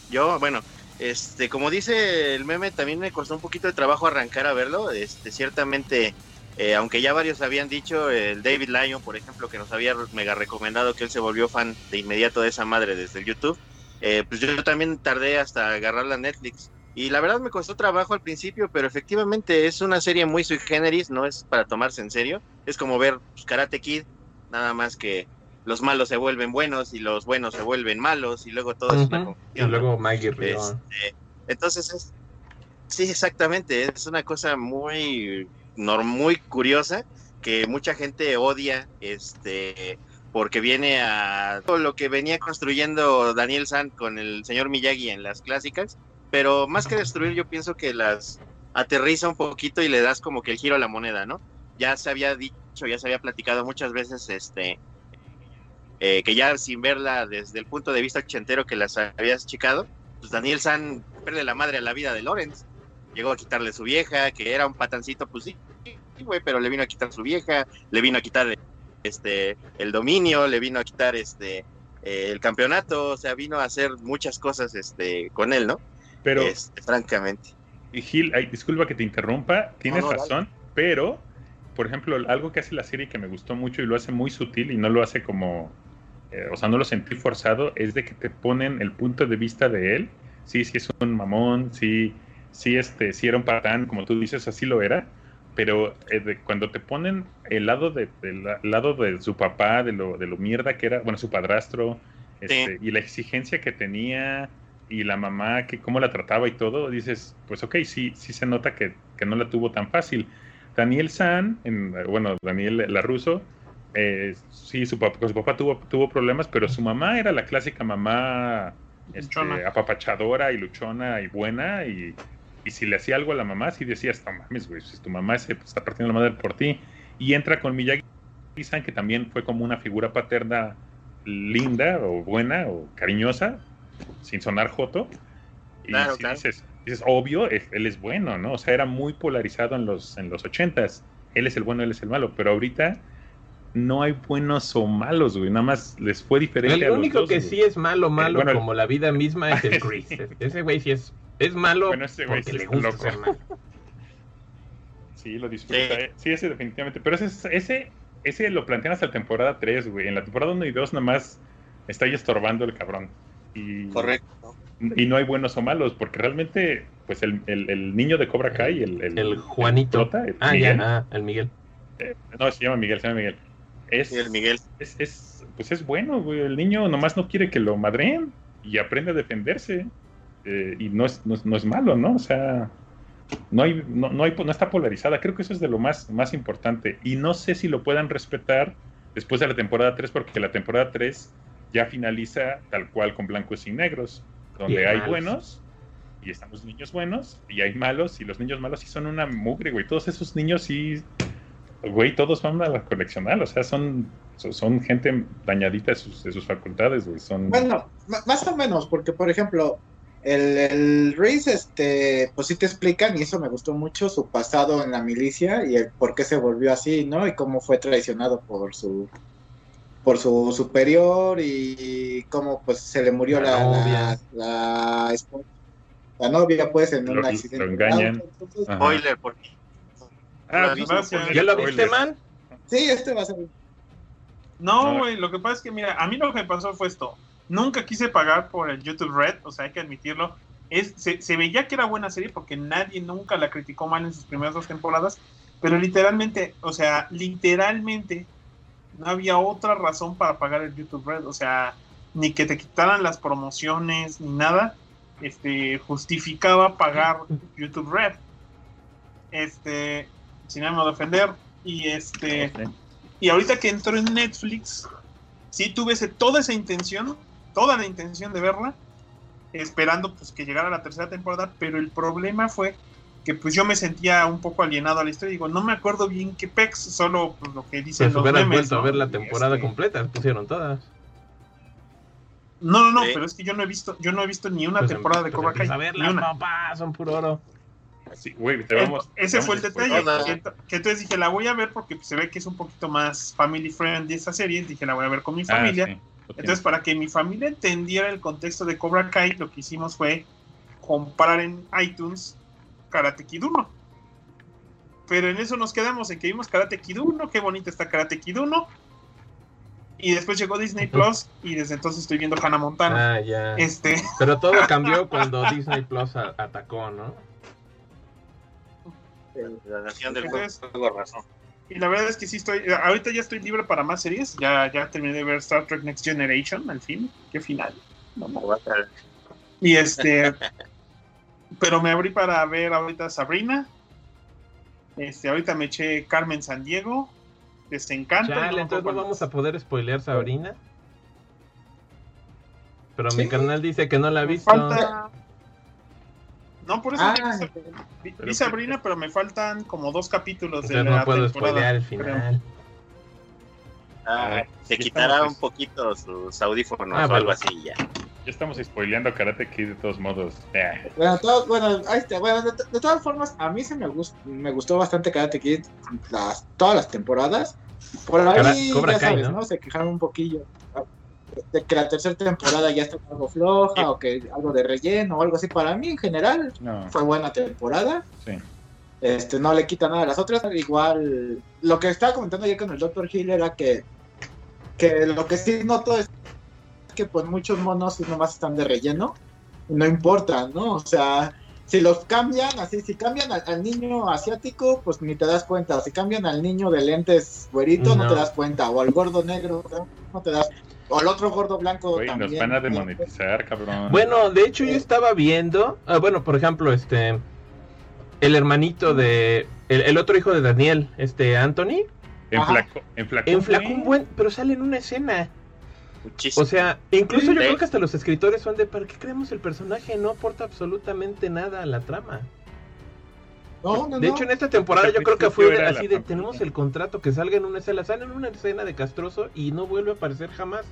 Yo, bueno, este, como dice el meme, también me costó un poquito de trabajo arrancar a verlo. Este, ciertamente Eh, aunque ya varios habían dicho, el David Lyon, por ejemplo, que nos había mega recomendado que él se volvió fan de inmediato de esa madre desde el YouTube, eh, pues yo también tardé hasta agarrarla a Netflix. Y la verdad me costó trabajo al principio, pero efectivamente es una serie muy sui generis, no es para tomarse en serio. Es como ver pues, Karate Kid, nada más que los malos se vuelven buenos y los buenos se vuelven malos y luego todo es una Y luego Maggie este, entonces es, sí, exactamente, es una cosa muy muy curiosa que mucha gente odia este porque viene a todo lo que venía construyendo Daniel San con el señor Miyagi en las clásicas, pero más que destruir yo pienso que las aterriza un poquito y le das como que el giro a la moneda, ¿no? Ya se había dicho, ya se había platicado muchas veces este eh, que ya sin verla desde el punto de vista ochentero que las habías chicado, pues Daniel San pierde la madre a la vida de Lawrence llegó a quitarle su vieja, que era un patancito, pues sí, güey, pero le vino a quitar su vieja, le vino a quitar este el dominio, le vino a quitar este eh, el campeonato, o sea, vino a hacer muchas cosas este con él, ¿no? Pero este, francamente. Y Gil, disculpa que te interrumpa, tienes razón, pero por ejemplo, algo que hace la serie que me gustó mucho y lo hace muy sutil y no lo hace como eh, o sea, no lo sentí forzado, es de que te ponen el punto de vista de él. Sí, sí es un mamón, sí sí, este, sí era un patán, como tú dices, así lo era, pero eh, cuando te ponen el lado de, lado de su papá, de lo, de lo mierda que era, bueno, su padrastro, este, y la exigencia que tenía, y la mamá, que cómo la trataba y todo, dices, pues ok, sí, sí se nota que, no la tuvo tan fácil. Daniel San, en, bueno, Daniel Laruso, eh, sí, su papá, su papá tuvo, tuvo problemas, pero su mamá era la clásica mamá este, apapachadora y luchona y buena y y si le hacía algo a la mamá, sí decía, no mames, güey, si tu mamá se está partiendo la madre por ti. Y entra con Miyagi-san, que también fue como una figura paterna linda o buena o cariñosa, sin sonar joto. Y si Dices, dices, obvio, él es bueno, ¿no? O sea, era muy polarizado en los, en los ochentas. Él es el bueno, él es el malo. Pero ahorita no hay buenos o malos, güey. Nada más les fue diferente. El único que sí es malo, malo, como la vida misma, es el Chris. Ese güey sí es es malo bueno, ese porque le gusta loco. ser malo. Sí, lo disfruta. Eh. Sí. ese definitivamente. Pero ese, ese, ese lo plantean hasta la temporada 3, güey. En la temporada 1 y 2 nada más está ahí estorbando el cabrón. Y, Correcto. Y no hay buenos o malos, porque realmente, pues el, el, el niño de Cobra Kai, el, el, el Juanito. ah, ya, ah, el Miguel. Eh, no, se llama Miguel, se llama Miguel. Es, el Miguel. Es, es, pues es bueno, güey. El niño nomás no quiere que lo madreen y aprende a defenderse. Eh, y no es, no, es malo, ¿no? O sea, no hay, no, no, hay, no está polarizada. Creo que eso es de lo más, más importante. Y no sé si lo puedan respetar después de la temporada 3, porque la temporada 3 ya finaliza tal cual con blancos y negros, donde hay buenos y están los niños buenos y hay malos y los niños malos sí son una mugre, güey. Todos esos niños sí, güey, todos van a la coleccional, o sea, son, son gente dañadita de sus, de sus facultades, güey. Son... Bueno, más o menos, porque por ejemplo, el, el Reese, este, pues sí te explican, y eso me gustó mucho, su pasado en la milicia y el por qué se volvió así, ¿no? Y cómo fue traicionado por su por su superior y cómo pues se le murió la, la, la, la, novia pues en un accidente. Lo engañan. Spoiler, porque... Ah, ¿Ya lo viste, man? Sí, este va a ser... No, güey, lo que pasa es que, mira, a mí lo que pasó fue esto. Nunca quise pagar por el YouTube Red, o sea, hay que admitirlo. Es, se, veía que era buena serie porque nadie nunca la criticó mal en sus primeras dos temporadas, pero literalmente, o sea, literalmente no había otra razón para pagar el YouTube Red, o sea, ni que te quitaran las promociones ni nada, este, justificaba pagar YouTube Red. Este, sin ánimo de ofender, y este, y ahorita que entró en Netflix, sí tuve toda esa intención toda la intención de verla, esperando pues que llegara la tercera temporada, pero el problema fue que pues yo me sentía un poco alienado a la historia, digo, no me acuerdo bien qué pex, solo pues, lo que dicen pues los memes, a ver la temporada este, completa, pusieron todas. No, no, no, pero es que yo no he visto, yo no he visto ni una pues, temporada de Cobra Kai. A ver, las son puro oro. Sí, güey, te vamos, ese fue el detalle. Que, entonces dije, la voy a ver porque se ve que es un poquito más family friendly esta serie. Dije, la voy a ver con mi ah, familia. Entonces, para que mi familia entendiera el contexto de Cobra Kai, lo que hicimos fue comprar en iTunes Karate Kid 1. pero en eso nos quedamos, en que vimos Karate Kid 1, qué bonito está Karate Kid 1. Y después llegó Disney Plus y desde entonces estoy viendo Hannah Montana. Ah, ya. Este, Pero todo cambió cuando Disney Plus a- atacó, ¿no? La nación del Entonces- juego razón. y la verdad es que sí estoy, ahorita ya estoy libre para más series. Ya, ya terminé de ver Star Trek Next Generation, al fin, qué final. Y este, pero me abrí para ver ahorita Sabrina. Este, ahorita me eché Carmen San Diego, Desencanto. Chale, entonces no vamos a poder spoilear Sabrina. Pero Sí. mi carnal dice que no la ha Me visto. falta- No, por eso Ah, vi, Pero Sabrina, pero me faltan como dos capítulos de la no puedo temporada. spoilear el creo. final. Ah, se quitará un poquito sus audífonos Ah, o bueno. algo así ya. Ya estamos spoileando Karate Kid de todos modos. Eh, Bueno, todo- bueno, ahí está. Bueno, de, de todas formas, a mí se me, gust, me gustó bastante Karate Kid las, todas las temporadas. Por ahí, Cobra ya Kai, sabes, ¿no? ¿no? Se quejaron un poquillo de que la tercera temporada ya está algo floja o que algo de relleno o algo así. Para mí, en general, no, fue buena temporada. sí. Este, no le quita nada a las otras. Igual, lo que estaba comentando ayer con el Dr. Hill era que, que lo que sí noto es que pues muchos monos nomás están de relleno. No importa, ¿no? O sea, si los cambian, así, si cambian al, al niño asiático, pues ni te das cuenta. Si cambian al niño de lentes güerito, no, No. te das cuenta. O al gordo negro, no, te das O al otro gordo blanco nos también. van a demonetizar, cabrón. Bueno, de hecho yo estaba viendo, ah, bueno, por ejemplo, este, el hermanito de, el, el otro hijo de Daniel, este Anthony, En Ajá. flaco, en flaco. en un buen, pero sale en una escena. Muchísimo. O sea, incluso yo creo que hasta los escritores son de, ¿para qué creemos el personaje? No aporta absolutamente nada a la trama. No, no, De no. hecho, en esta temporada yo creo que fue de- así de, tenemos el contrato que salga en una escena, sale en una escena de Castroso y no vuelve a aparecer jamás.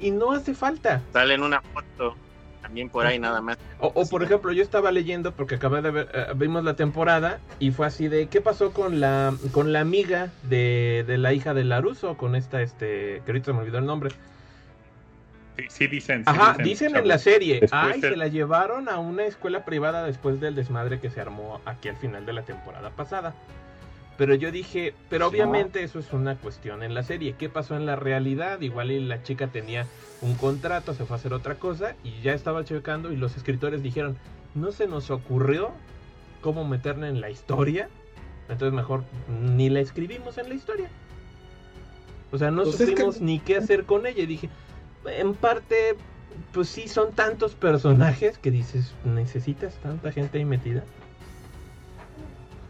Y no hace falta. Sale en una foto también por ahí nada más. O, o, por ejemplo, yo estaba leyendo porque acabé de ver, eh, vimos la temporada y fue así de, ¿qué pasó con la con la amiga de, de la hija de Laruso? Con esta, este, que ahorita se me olvidó el nombre. Sí, sí dicen. sí Ajá, dicen en la serie, Después ay, del- se la llevaron a una escuela privada después del desmadre que se armó aquí al final de la temporada pasada. Pero yo dije, pero obviamente eso es una cuestión en la serie. ¿Qué pasó en la realidad? Igual y la chica tenía un contrato, se fue a hacer otra cosa y ya estaba checando y los escritores dijeron, no se nos ocurrió cómo meterla en la historia. Entonces mejor ni la escribimos en la historia. O sea, no Pues es que- supimos ni qué hacer con ella. Y dije, en parte, pues sí, son tantos personajes que dices, ¿necesitas tanta gente ahí metida?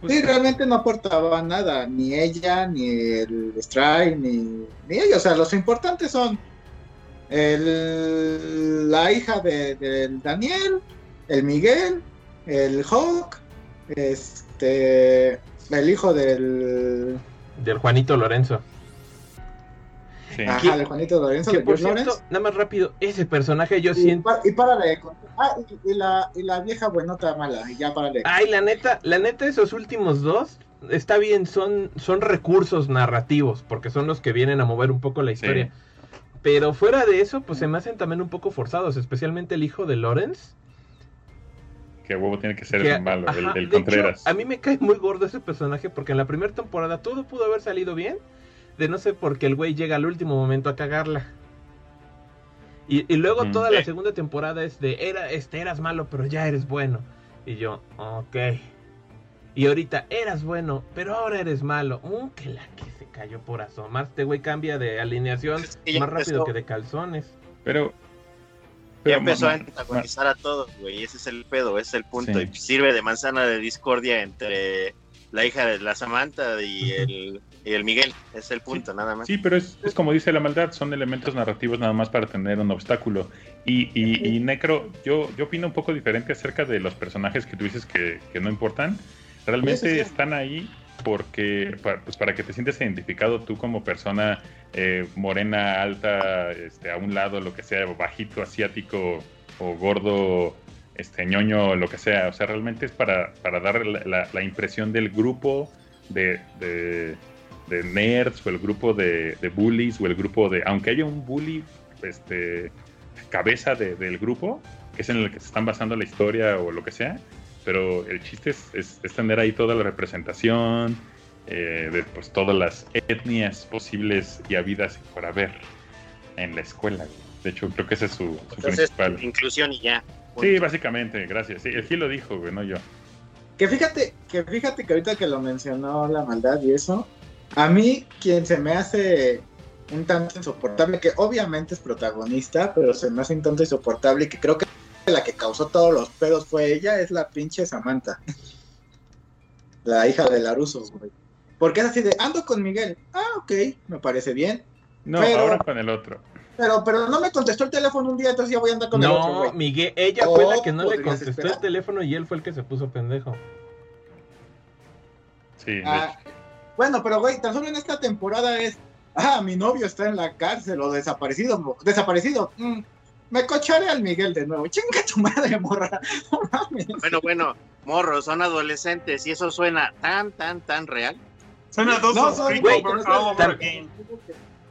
Sí, realmente no aportaba nada, ni ella, ni el Strike, ni, ni ellos. O sea, los importantes son el, la hija de, del Daniel, el Miguel, el Hawk, este, el hijo del, Del Juanito Lorenzo. Sí. ajá, del Juanito Lorenzo, Que de por George cierto, Lawrence. nada más rápido, ese personaje yo Y, siento... pa- y para de. Ah, y, y la, y la vieja buenota mala, y ya para de Ay, la neta, la neta, esos últimos dos, está bien, son, son recursos narrativos, porque son los que vienen a mover un poco la historia. Pero fuera de eso, pues se me hacen también un poco forzados, especialmente el hijo de Lawrence. Que huevo tiene que ser que- el malo, el, ajá, el de Contreras. hecho, a mí me cae muy gordo ese personaje porque en la primera temporada todo pudo haber salido bien. De no sé por qué el güey llega al último momento a cagarla. Y, y luego Mm. toda la segunda temporada es de era, este, eras malo, pero ya eres bueno. Y yo, ok. Y ahorita eras bueno, pero ahora eres malo. Uh, que la que se cayó por asomar. Este güey cambia de alineación Es que ya más rápido empezó. que de calzones. Pero. Ya pero empezó a antagonizar a todos, güey. Ese es el pedo, ese es el punto. Sí. Y sirve de manzana de discordia entre la hija de la Samantha y el, y el Miguel. Es el punto, nada más. Sí, pero es, es como dice la maldad, son elementos narrativos nada más para tener un obstáculo. Y, y, y Necro, yo, yo opino un poco diferente acerca de los personajes que tú dices que, que no importan. Realmente Sí, sí, sí. están ahí porque para, pues para que te sientas identificado tú como persona eh, morena, alta, este, a un lado, lo que sea, bajito, asiático o gordo, este ñoño, lo que sea. O sea, realmente es para, para dar la, la- la impresión del grupo de, de, de nerds o el grupo de, de bullies o el grupo de... Aunque haya un bully este, cabeza de- del grupo, que es en el que se están basando la historia o lo que sea, pero el chiste es, es- es tener ahí toda la representación eh, de pues, todas las etnias posibles y habidas por haber en la escuela. De hecho, creo que ese es su, su Entonces, principal. inclusión y ya. Sí, básicamente, gracias. Sí, el Gil lo dijo, güey, no yo. Que fíjate, que fíjate que ahorita que lo mencionó la maldad y eso, a mí quien se me hace un tanto insoportable, que obviamente es protagonista, pero se me hace un tanto insoportable y que creo que la que causó todos los pedos fue ella, es la pinche Samantha. La hija de Larusos, güey. Porque es así de, ando con Miguel. Ah, ok, me parece bien. No, Pero- ahora con el otro. Pero, pero no me contestó el teléfono un día, entonces ya voy a andar con el otro, No, güey. Miguel, ella fue la Oh, que no le contestó esperar. el teléfono y él fue el que se puso pendejo. Sí, de Ah, hecho. Bueno, pero güey, tan solo en esta temporada es, ah, mi novio está en la cárcel o desaparecido, desaparecido. Mm, me cocharé al Miguel de nuevo. Chinga tu madre, morra. No mames. Bueno, bueno, morros, son adolescentes y eso suena tan, tan, tan real. Suena dos No, son- güey, over- pero all over tan- again.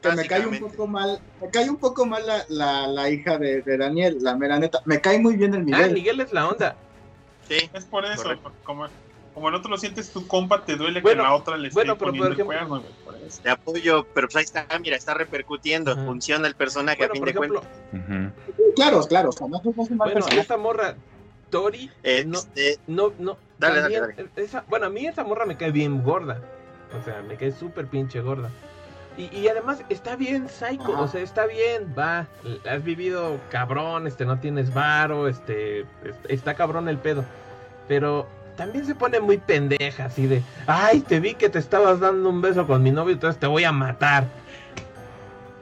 Que me cae un poco mal, me cae un poco mal la, la, la hija de, de Daniel, la mera neta. Me cae muy bien el Ah, Miguel. Miguel es la onda. Sí, Es por eso, Correcto. como, como el otro lo sientes tu compa, te duele Bueno, que la otra le esté bueno, pero por poniendo el ejemplo- cuerno, güey, por eso. te apoyo, pero pues ahí está, mira, está repercutiendo, Ajá. funciona el personaje Bueno, a fin de ejemplo. Claro, claro, o sea, no somos un mal bueno, personaje. esta morra, Tori, no, Este, no, no. Dale, dale, esa- bueno, a mí esa morra me cae bien gorda. O sea, me cae súper pinche gorda. Y, y además está bien psycho, Ajá. o sea, está bien, va, has vivido cabrón, este, no tienes varo, este, es- está cabrón el pedo. Pero también se pone muy pendeja, así de, ay, te vi que te estabas dando un beso con mi novio, entonces te voy a matar.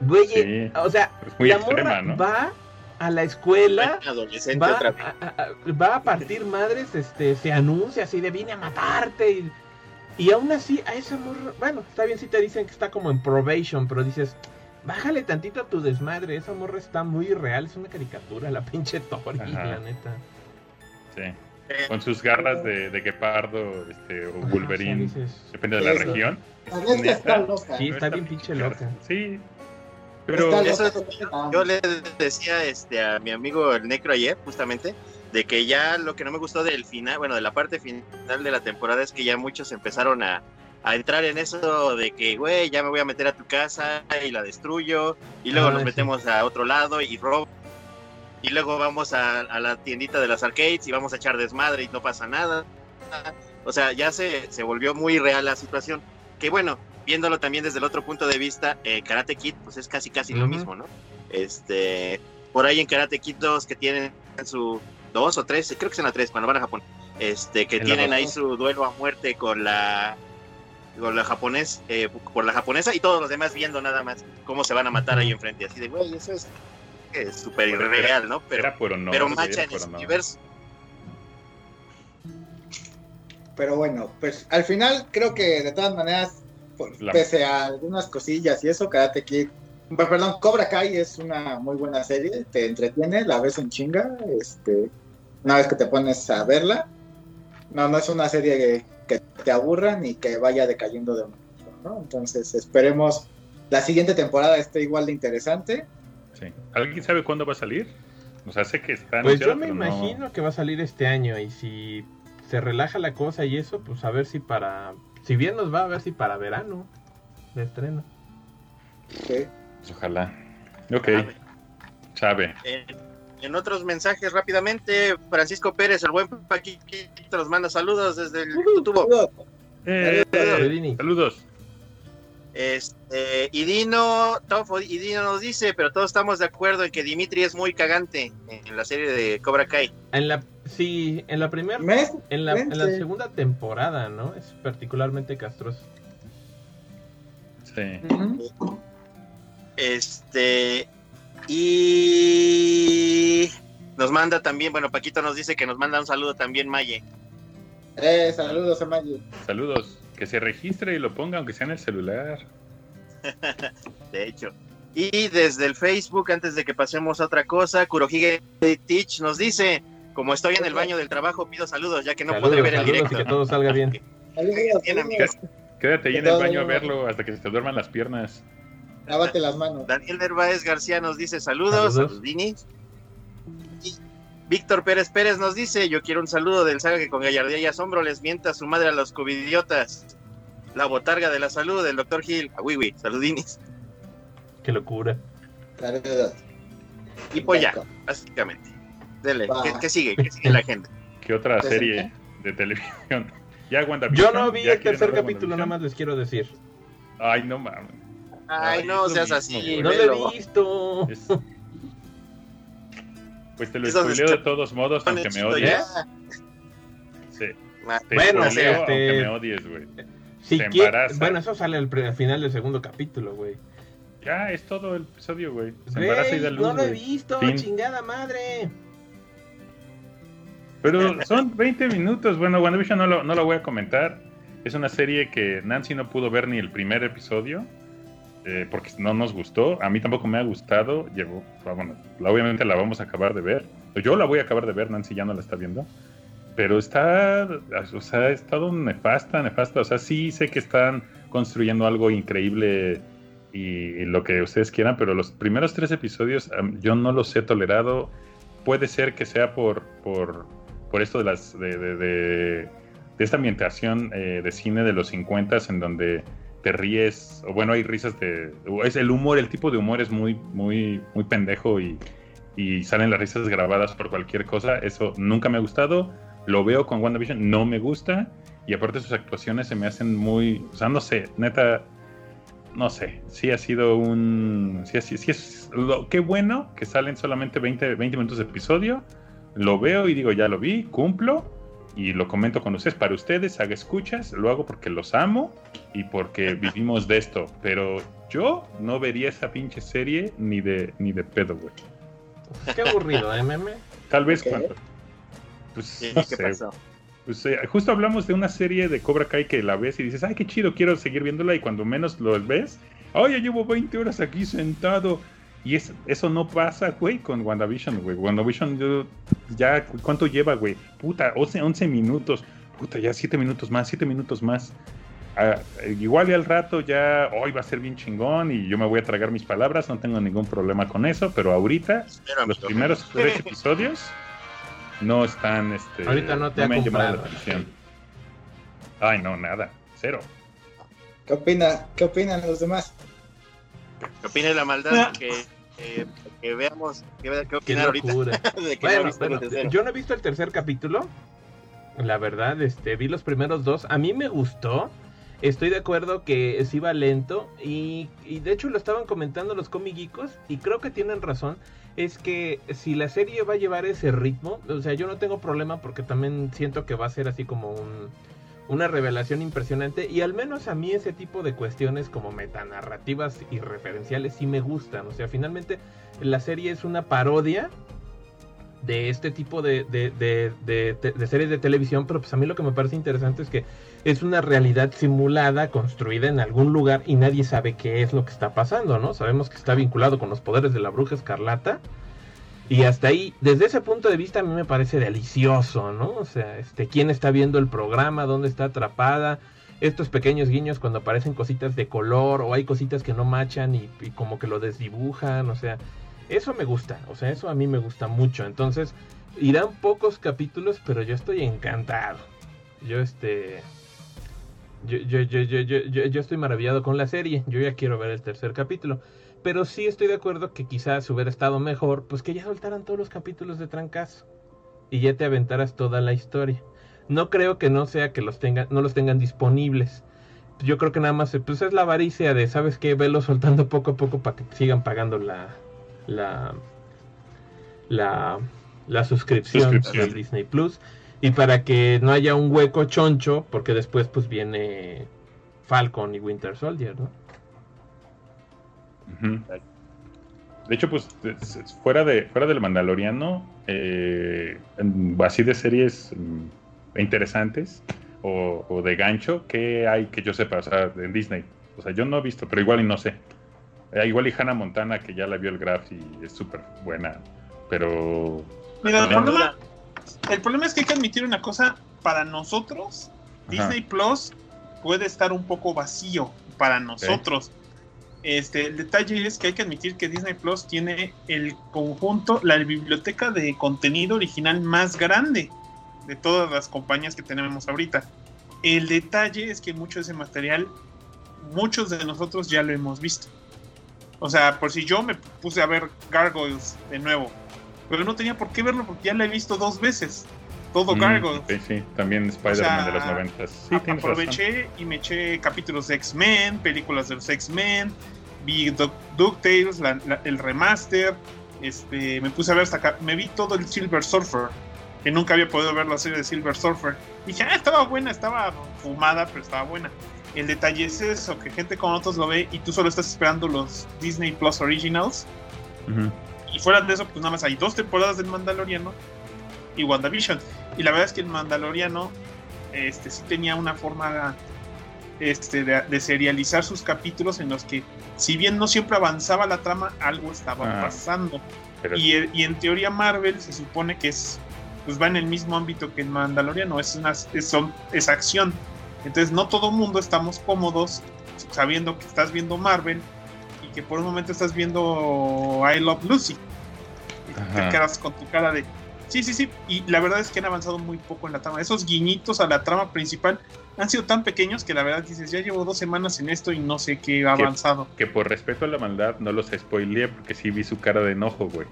Güey, Sí. o sea, la extrema, morra ¿no? va a la escuela, adolescente va, otra vez. a, va a partir madres, este, se anuncia así de vine a matarte y, y aún así a esa morra, bueno, está bien si te dicen que está como en probation, pero dices, bájale tantito a tu desmadre, esa morra está muy real, es una caricatura, la pinche Tori, la neta. Sí. Con sus garras de, de guepardo este, o Wolverine, depende de la Eso. región. La neta está Neta. loca. Sí, está bien pinche loca. Sí. Pero Eso es- está- yo le decía este, a mi amigo el Necro ayer, justamente, de que ya lo que no me gustó del final, bueno, de la parte final de la temporada es que ya muchos empezaron a, a entrar en eso de que, güey, ya me voy a meter a tu casa y la destruyo, y luego Ah, nos sí. metemos a otro lado y robo, y luego vamos a, a la tiendita de las arcades y vamos a echar desmadre y no pasa nada. O sea, ya se, se volvió muy real la situación. Que bueno, viéndolo también desde el otro punto de vista, eh, Karate Kid, pues es casi casi lo mismo, ¿no? Este, por ahí en Karate Kid 2 que tienen su dos o tres, creo que son la tres cuando van a Japón, este, que tienen ahí su duelo a muerte con la con la japonés, eh, por la japonesa y todos los demás viendo nada más cómo se van a matar ahí enfrente, así de güey, eso es es súper irreal, ¿no? Pero, era honor. pero macha era en ese honor. universo. Pero bueno, pues al final creo que de todas maneras, La- pese a algunas cosillas y eso, Karate Kid, pues, perdón, Cobra Kai es una muy buena serie, te entretiene, la ves en chinga, este, una vez que te pones a verla, no, no es una serie que, que te aburra ni que vaya decayendo de momento, ¿no? Entonces esperemos la siguiente temporada esté igual de interesante. Sí. ¿Alguien sabe cuándo va a salir? O sea, sé que está Pues yo me no- imagino que va a salir este año y si se relaja la cosa y eso, pues a ver si para, si bien nos va a ver si para verano de estreno. ¿sí? Pues ojalá. Ok. Sabe. Sabe. En, en otros mensajes rápidamente, Francisco Pérez, el buen Paquito, nos manda saludos desde el tubo. Eh, saludos. Este, y Dino, Tofo, y Dino nos dice, pero todos estamos de acuerdo en que Dimitri es muy cagante en la serie de Cobra Kai. En la, sí, en la primera, en la, en la Vente. segunda temporada, ¿no? Es particularmente castroso. Sí. Este, y nos manda también, bueno, Paquito nos dice que nos manda un saludo también, Maye. Eh, saludos a Maggie. Saludos. Que se registre y lo ponga, aunque sea en el celular. de hecho. Y desde el Facebook, antes de que pasemos a otra cosa, Kurohige Teach nos dice, como estoy en el baño del trabajo, pido saludos, ya que no saludos, podré ver el saludos directo. que todo salga bien. Saludos, Bien, saludos. Quédate ahí en el baño a verlo hasta que se te duerman las piernas. Lávate las manos. Daniel Nerváez García nos dice saludos, Saludos. saludinis. Víctor Pérez Pérez nos dice, yo quiero un saludo del saga que con gallardía y asombro les mienta a su madre a los covidiotas. la botarga de la salud del doctor Gil. A Wiwi, saludinis. Qué locura. Saludos. Y pues ya, básicamente. Dele, ¿qué, qué sigue? ¿Qué sigue la gente? ¿Qué otra serie de televisión? Ya Yo WandaVision, no vi ¿Ya el tercer capítulo, nada más les quiero decir. Ay, no mames. Ay, Ay, no seas mismo, así. güey. No lo he visto. Es- Pues te lo spoileo de todos modos, aunque me odies. Sí. Te Bueno, spoileo este- aunque me odies, güey. Si te embaraza. Bueno, eso sale al, pre- al final del segundo capítulo, güey. Ya, es todo el episodio, güey. Se embaraza y Güey, da luz, no lo he visto, Fin. chingada madre. Pero son 20 minutos. Bueno, WandaVision no lo, no lo voy a comentar. Es una serie que Nancy no pudo ver ni el primer episodio. Eh, porque no nos gustó. A mí tampoco me ha gustado. Llegó, bueno, obviamente la vamos a acabar de ver. Yo la voy a acabar de ver, Nancy ya no la está viendo. Pero está, o sea, ha estado nefasta, nefasta. O sea, sí sé que están construyendo algo increíble y, y lo que ustedes quieran, pero los primeros tres episodios am, yo no los he tolerado. Puede ser que sea por, por, por esto de las de, de- de- de esta ambientación eh, de cine de los 50 en donde te ríes, o bueno, hay risas de... Es el humor, el tipo de humor es muy, muy, muy pendejo y, y salen las risas grabadas por cualquier cosa. Eso nunca me ha gustado. Lo veo con WandaVision, no me gusta. Y aparte sus actuaciones se me hacen muy... O sea, no sé, neta... No sé, sí ha sido un... Sí, sí, sí es... Lo, qué bueno que salen solamente 20, 20 minutos de episodio. Lo veo y digo, ya lo vi, cumplo. Y lo comento con ustedes. Para ustedes, haga escuchas. Lo hago porque los amo y porque vivimos de esto. Pero yo no vería esa pinche serie ni de, ni de pedo, güey. Qué aburrido, ¿eh, meme? ¿Por Tal vez cuando... Pues, no ¿Qué sé, pasó? pues, eh, justo hablamos de una serie de Cobra Kai que la ves y dices, ay, qué chido, quiero seguir viéndola. Y cuando menos lo ves, ay, ya llevo 20 horas aquí sentado. Y es, eso no pasa, güey, con WandaVision, güey. WandaVision yo- ya, ¿cuánto lleva, güey? Puta, 11, 11 minutos. Puta, ya 7 minutos más, 7 minutos más. Ah, igual y al rato ya, hoy va a ser bien chingón y yo me voy a tragar mis palabras, no tengo ningún problema con eso, pero ahorita los primeros tres episodios no están este Ahorita no te ha me han llamado la atención. Ay, no, nada, cero. ¿Qué opina? ¿Qué opinan los demás? ¿Qué opina de la maldad? Que, que, que veamos, qué, qué Qué opinar ahorita. de que no ha Bueno, yo no he visto el tercer capítulo. La verdad, este, vi los primeros dos. A mí me gustó. Estoy de acuerdo que sí va lento. Y, y de hecho lo estaban comentando los comiguicos. Y creo que tienen razón. Es que si la serie va a llevar ese ritmo. O sea, yo no tengo problema porque también siento que va a ser así como un, una revelación impresionante. Y al menos a mí ese tipo de cuestiones como metanarrativas y referenciales sí me gustan. O sea, finalmente la serie es una parodia de este tipo de, de, de, de, series de televisión, pero pues a mí lo que me parece interesante es que es una realidad simulada, construida en algún lugar y nadie sabe qué es lo que está pasando, ¿no? Sabemos que está vinculado con los poderes de la bruja escarlata y hasta ahí, desde ese punto de vista a mí me parece delicioso, ¿no? O sea, este, quién está viendo el programa, dónde está atrapada, estos pequeños guiños cuando aparecen cositas de color o hay cositas que no machan y, como que lo desdibujan, o sea, eso me gusta, o sea, eso a mí me gusta mucho. Entonces, irán pocos capítulos, pero yo estoy encantado. Yo este yo, yo, yo, yo, yo, yo, yo estoy maravillado con la serie. Yo ya quiero ver el tercer capítulo. Pero sí estoy de acuerdo que quizás hubiera estado mejor, pues que ya soltaran todos los capítulos de trancazo. Y ya te aventaras toda la historia. No creo que no sea que los tengan, no los tengan disponibles. Yo creo que nada más pues es la avaricia de, ¿sabes qué? Velo soltando poco a poco para que sigan pagando la, la, la, la suscripción, Suscripción. de Disney Plus y para que no haya un hueco choncho porque después pues viene Falcon y Winter Soldier, ¿no? De hecho, pues es- es- fuera de fuera del Mandaloriano, eh, en- así de series mm, interesantes o, o de gancho, ¿qué hay que yo sepa? O sea, en Disney. O sea, yo no he visto, pero igual y no sé. Eh, igual y Hannah Montana, que ya la vio el Graf y es súper buena. Pero Mira, el problema, el problema es que hay que admitir una cosa, para nosotros, Ajá. Disney Plus puede estar un poco vacío para nosotros. Este, el detalle es que hay que admitir que Disney Plus tiene el conjunto, la biblioteca de contenido original más grande de todas las compañías que tenemos ahorita. El detalle es que mucho de ese material, muchos de nosotros ya lo hemos visto. O sea, por si yo me puse a ver Gargoyles de nuevo, pero no tenía por qué verlo porque ya lo he visto dos veces. Todo Mm, Gargoyles. sí, sí, también Spider-Man O sea, de los 90. Sí, razón. Aproveché y me eché capítulos de X-Men, películas de los X-Men, vi Duck- DuckTales, el remaster, este, me puse a ver hasta acá, me vi todo el Silver Surfer, que nunca había podido ver la serie de Silver Surfer. Dije, ah, estaba buena, estaba fumada, pero estaba buena. El detalle es eso, que gente como nosotros lo ve y tú solo estás esperando los Disney Plus Originals. Ujú. Y fuera de eso, pues nada más hay dos temporadas del Mandaloriano y WandaVision. Y la verdad es que el Mandaloriano este, sí tenía una forma este, de, de serializar sus capítulos en los que, si bien no siempre avanzaba la trama, algo estaba Ah. pasando. Pero Y, eh, y en teoría Marvel se supone que es pues va en el mismo ámbito que el Mandaloriano, es, una, es, son- es acción. Entonces no todo mundo estamos cómodos sabiendo que estás viendo Marvel y que por un momento estás viendo I Love Lucy. Y te quedas con tu cara de... Sí, sí, sí. Y la verdad es que han avanzado muy poco en la trama. Esos guiñitos a la trama principal han sido tan pequeños que la verdad dices, ya llevo dos semanas en esto y no sé qué ha avanzado. que por respeto a la maldad no los spoileé porque sí vi su cara de enojo, güey.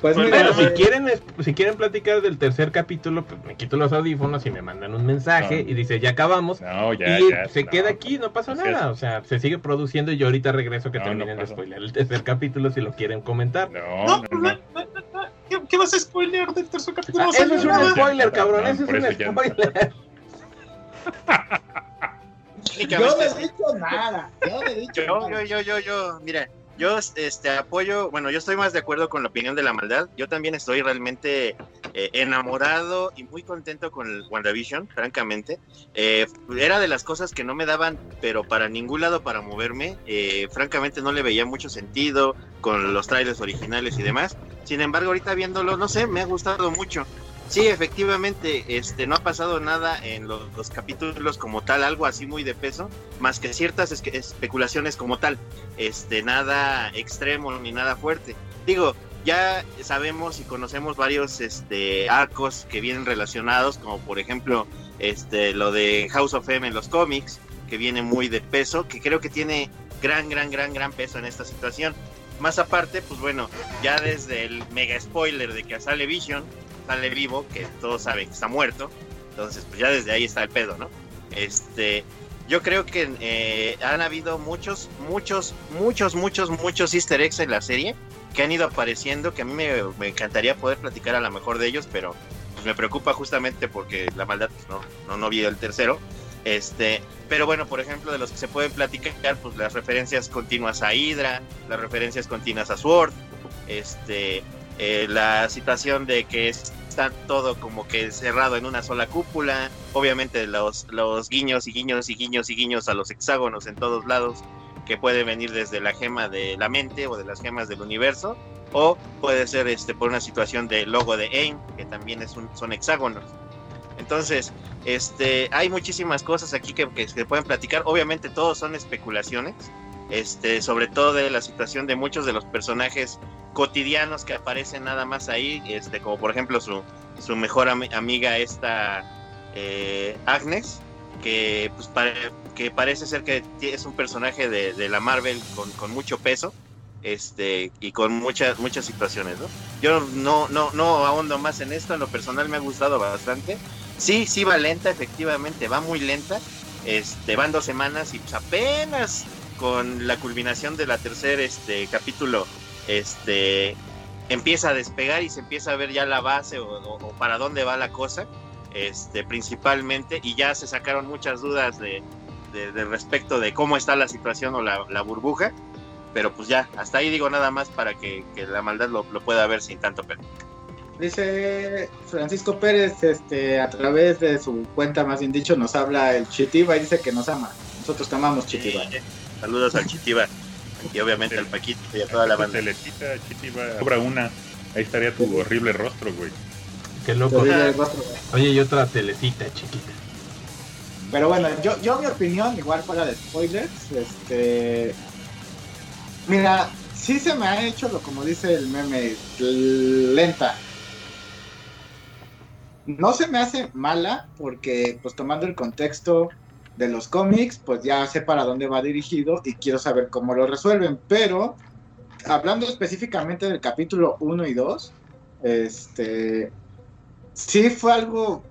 Pues Bueno, mira, si eh, quieren, si quieren platicar del tercer capítulo, pues me quito los audífonos y me mandan un mensaje No. y dice, ya acabamos. No, ya, y ya. se no. queda aquí, no pasa es. nada. O sea, se sigue produciendo y yo ahorita regreso que No, terminen no de spoiler el tercer capítulo si lo quieren comentar. No, No, ¿Qué, qué vas a spoilear del tercer capítulo? Ah, No eso salió es un nada. spoiler, cabrón. No, Eso es eso un spoiler. yo no he dicho nada. Yo no he dicho Yo, nada. yo, yo, yo, yo, mira, yo este apoyo, bueno, yo estoy más de acuerdo con la opinión de la maldad. Yo también estoy realmente eh, enamorado y muy contento con el WandaVision, francamente. Eh, era de las cosas que no me daban, pero para ningún lado para moverme. Eh, francamente no le veía mucho sentido con los trailers originales y demás. Sin embargo, ahorita viéndolo, no sé, me ha gustado mucho. Sí, efectivamente, este, no ha pasado nada en los, los capítulos como tal, algo así muy de peso, más que ciertas especulaciones como tal, este, nada extremo ni nada fuerte. Digo, ya sabemos y conocemos varios este, arcos que vienen relacionados, como por ejemplo este, lo de House of M en los cómics, que viene muy de peso, que creo que tiene gran, gran, gran, gran peso en esta situación. Más aparte, pues bueno, ya desde el mega spoiler de que sale Vision, sale vivo, que todos saben que está muerto. Entonces, pues ya desde ahí está el pedo, ¿no? Este, yo creo que eh, han habido muchos, muchos, muchos, muchos, muchos easter eggs en la serie que han ido apareciendo, que a mí me, me encantaría poder platicar a lo mejor de ellos, pero pues, me preocupa justamente porque la maldad pues, no, no, no vi el tercero. Este, pero bueno, por ejemplo, de los que se pueden platicar, pues las referencias continuas a Hydra, las referencias continuas a Sword, este, eh, la situación de que está todo como que cerrado en una sola cúpula, obviamente los, los guiños y guiños y guiños y guiños a los hexágonos en todos lados, que puede venir desde la gema de la mente o de las gemas del universo, o puede ser este por una situación de logo de AIM, que también es un, son hexágonos. Entonces, este, hay muchísimas cosas aquí que, que se pueden platicar. Obviamente, todos son especulaciones. Este, sobre todo de la situación de muchos de los personajes cotidianos que aparecen nada más ahí, este, como por ejemplo su, su mejor ami- amiga esta eh, Agnes, que pues pare- que parece ser que es un personaje de, de la Marvel con, con mucho peso, este, y con muchas, muchas situaciones, ¿no? Yo no, no, no ahondo más en esto, en lo personal me ha gustado bastante. Sí, sí va lenta, efectivamente, va muy lenta. Este, van dos semanas y pues apenas con la culminación de la tercer este capítulo, este empieza a despegar y se empieza a ver ya la base o, para dónde va la cosa, este principalmente, y ya se sacaron muchas dudas de, de- respecto de cómo está la situación o la, la burbuja, pero pues ya, hasta ahí digo nada más para que, la maldad lo, lo pueda ver sin tanto pero. Dice Francisco Pérez, este, a través de su cuenta, más bien dicho, nos habla el Chitiba y dice que nos ama. Nosotros te amamos, Chitiba. Eh, saludos al Chitiba y obviamente al Paquito y a toda la banda. Telecita, Chitiba, sobra una. Ahí estaría tu horrible rostro, güey. Qué loco. rostro, güey. Oye, y otra telecita chiquita. Pero bueno, yo, yo mi opinión, igual fuera de spoilers, este... Mira, sí se me ha hecho lo como dice el meme, lenta. No se me hace mala porque pues tomando el contexto de los cómics, pues ya sé para dónde va dirigido y quiero saber cómo lo resuelven, pero hablando específicamente del capítulo 1 y 2, este sí fue algo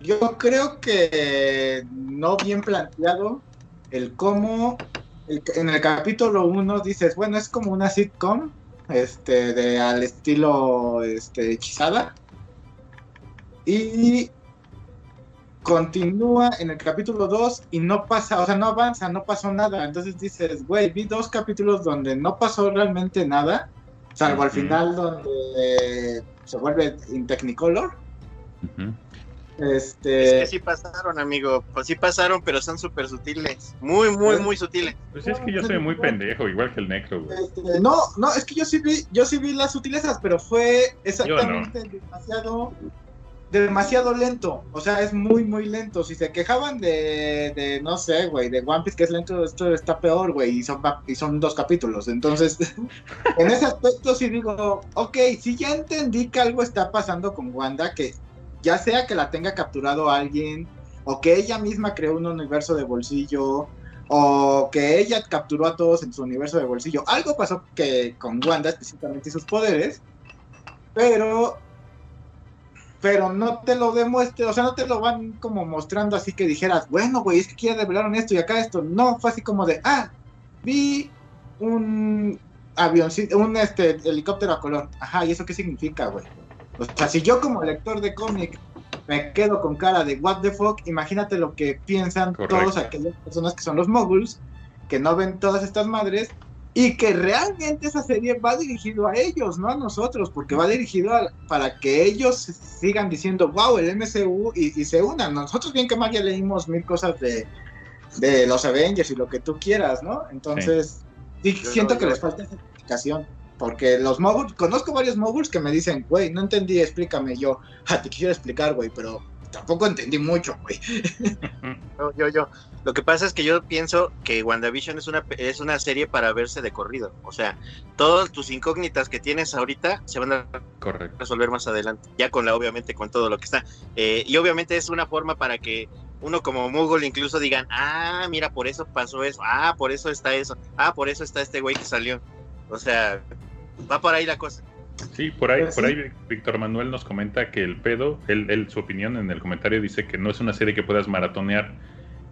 yo creo que no bien planteado el cómo en el capítulo 1 dices, bueno, es como una sitcom este de al estilo este hechizada y continúa en el capítulo 2 y no pasa, o sea, no avanza, no pasó nada. Entonces dices, güey, vi dos capítulos donde no pasó realmente nada, salvo al final donde se vuelve in Technicolor. Este... Es que sí pasaron, amigo. Pues sí pasaron, pero son súper sutiles. Muy, muy, muy sutiles. Pues es que yo soy muy pendejo, igual que el Necro, güey. Este, no, no, es que yo sí vi, yo sí vi las sutilezas, pero fue exactamente demasiado demasiado lento. O sea, es muy, muy lento. Si se quejaban de, de no sé, güey, de One Piece que es lento, esto está peor, güey, y son, y son dos capítulos. Entonces, en ese aspecto sí digo, ok, sí ya entendí que algo está pasando con Wanda, que ya sea que la tenga capturado alguien, o que ella misma creó un universo de bolsillo, o que ella capturó a todos en su universo de bolsillo. Algo pasó que con Wanda específicamente sus poderes, pero pero no te lo demuestre, o sea, no te lo van como mostrando así que dijeras, bueno, güey, es que ya revelaron esto y acá esto. No, fue así como de, ah, vi un avión, un este, helicóptero a color. Ajá, ¿y eso qué significa, güey? O sea, si yo como lector de cómic me quedo con cara de what the fuck, imagínate lo que piensan todos aquellas personas que son los moguls, que no ven todas estas madres y que realmente esa serie va dirigido a ellos, no a nosotros, porque va dirigido para que ellos sigan diciendo, wow, el MCU y, se unan. Nosotros bien que más ya leímos mil cosas de, de los Avengers y lo que tú quieras, ¿no? Entonces, siento que les falta esa explicación. Porque los moguls, conozco varios moguls que me dicen, güey, no entendí, explícame yo. Ah, te quiero explicar, güey, pero tampoco entendí mucho, güey. yo, yo. Lo que pasa es que yo pienso que WandaVision es una, es una serie para verse de corrido. O sea, todas tus incógnitas que tienes ahorita se van a resolver más adelante. Ya con la, obviamente, con todo lo que está. Eh, y obviamente es una forma para que uno como Moogle incluso digan, ah, mira, por eso pasó eso. Ah, por eso está eso. Ah, por eso está este güey que salió. O sea, va por ahí la cosa. Sí, por ahí, por ahí Víctor Manuel nos comenta que el pedo, él, su opinión en el comentario dice que no es una serie que puedas maratonear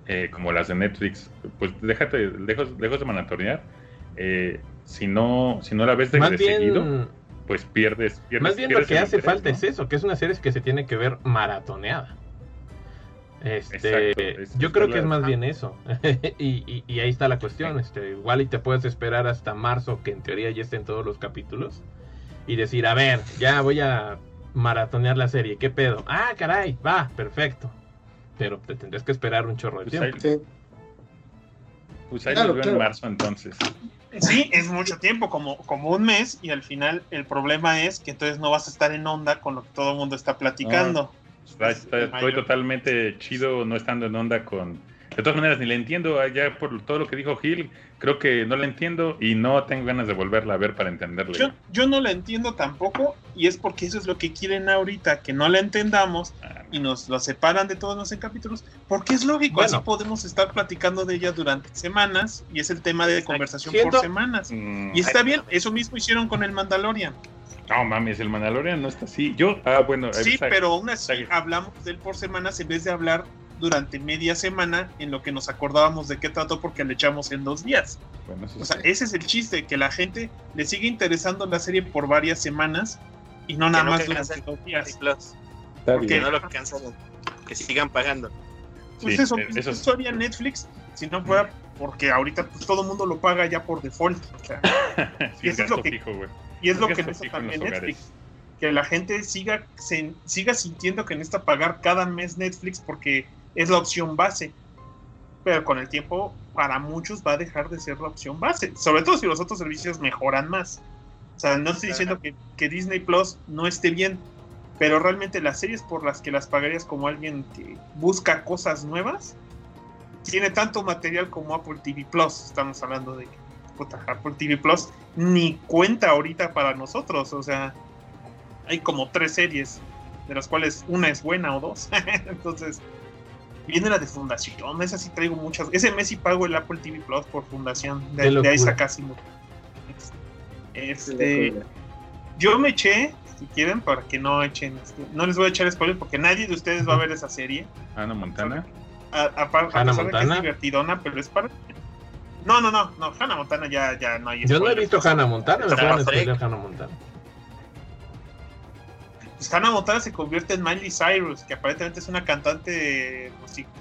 eh, como las de Netflix. Pues déjate, lejos, lejos de maratonear. Eh, si no, si no la ves de, seguido, pues pierdes, pierdes. Más bien lo que hace falta es eso, que es una serie que se tiene que ver maratoneada. Este, yo creo que es más bien eso. y, y, ahí está la cuestión. Este, igual y te puedes esperar hasta marzo, que en teoría ya estén todos los capítulos y decir, a ver, ya voy a maratonear la serie, ¿qué pedo? Ah, caray, va, perfecto. Pero te tendrás que esperar un chorro de pues tiempo. Ahí, pues ahí lo veo en marzo entonces. Sí, es mucho tiempo, como, como un mes, y al final el problema es que entonces no vas a estar en onda con lo que todo el mundo está platicando. estoy totalmente chido no estando en onda con, de todas maneras, ni le entiendo ya por todo lo que dijo Gil. Creo que no la entiendo y no tengo ganas de volverla a ver para entenderla. Yo, yo no la entiendo tampoco y es porque eso es lo que quieren ahorita, que no la entendamos ah, y nos lo separan de todos los capítulos, porque es lógico, así podemos estar platicando de ella durante semanas y es el tema de conversación por semanas. Mm. y está bien, eso mismo hicieron con el Mandalorian. No mames, el Mandalorian no está así. Yo, ah, bueno. Sí, pero aún así hablamos de él por semanas en vez de hablar durante media semana en lo que nos acordábamos de qué trató porque le echamos en dos días. o sea, ese es el chiste, que la gente le sigue interesando la serie por varias semanas y no nada más durante dos días. Porque no lo cancelan, que sigan pagando. Pues eso, eh, eso es... Netflix, si no fuera porque ahorita pues, todo el mundo lo paga ya por default. y eso es lo que, y es lo que necesita también Netflix que la gente siga, siga sintiendo que necesita pagar cada mes Netflix porque es la opción base. Pero con el tiempo, para muchos va a dejar de ser la opción base, sobre todo si los otros servicios mejoran más. O sea, no estoy diciendo que, que Disney Plus no esté bien, pero realmente las series por las que las pagarías como alguien que busca cosas nuevas, tiene tanto material como Apple TV Plus. Estamos hablando de puta, Apple TV Plus ni cuenta ahorita para nosotros. O sea, hay como tres series de las cuales una es buena o dos. Entonces, viene la de Fundación, esa sí traigo muchas. Ese mes sí pago el Apple TV Plus por Fundación, de, de ahí locura. sacas Este, yo me eché, si quieren, para que no echen, este, no les voy a echar spoilers porque nadie de ustedes va a ver esa serie. Ana Montana. A, a, a- a Hannah pesar de que Montana. es divertidona, pero es para. No, no, no, no, Hannah Montana ya, ya no hay Yo no he visto Hannah Montana, me Star Trek. spoiler Hannah Montana. Pues Hannah Montana se convierte en Miley Cyrus, que aparentemente es una cantante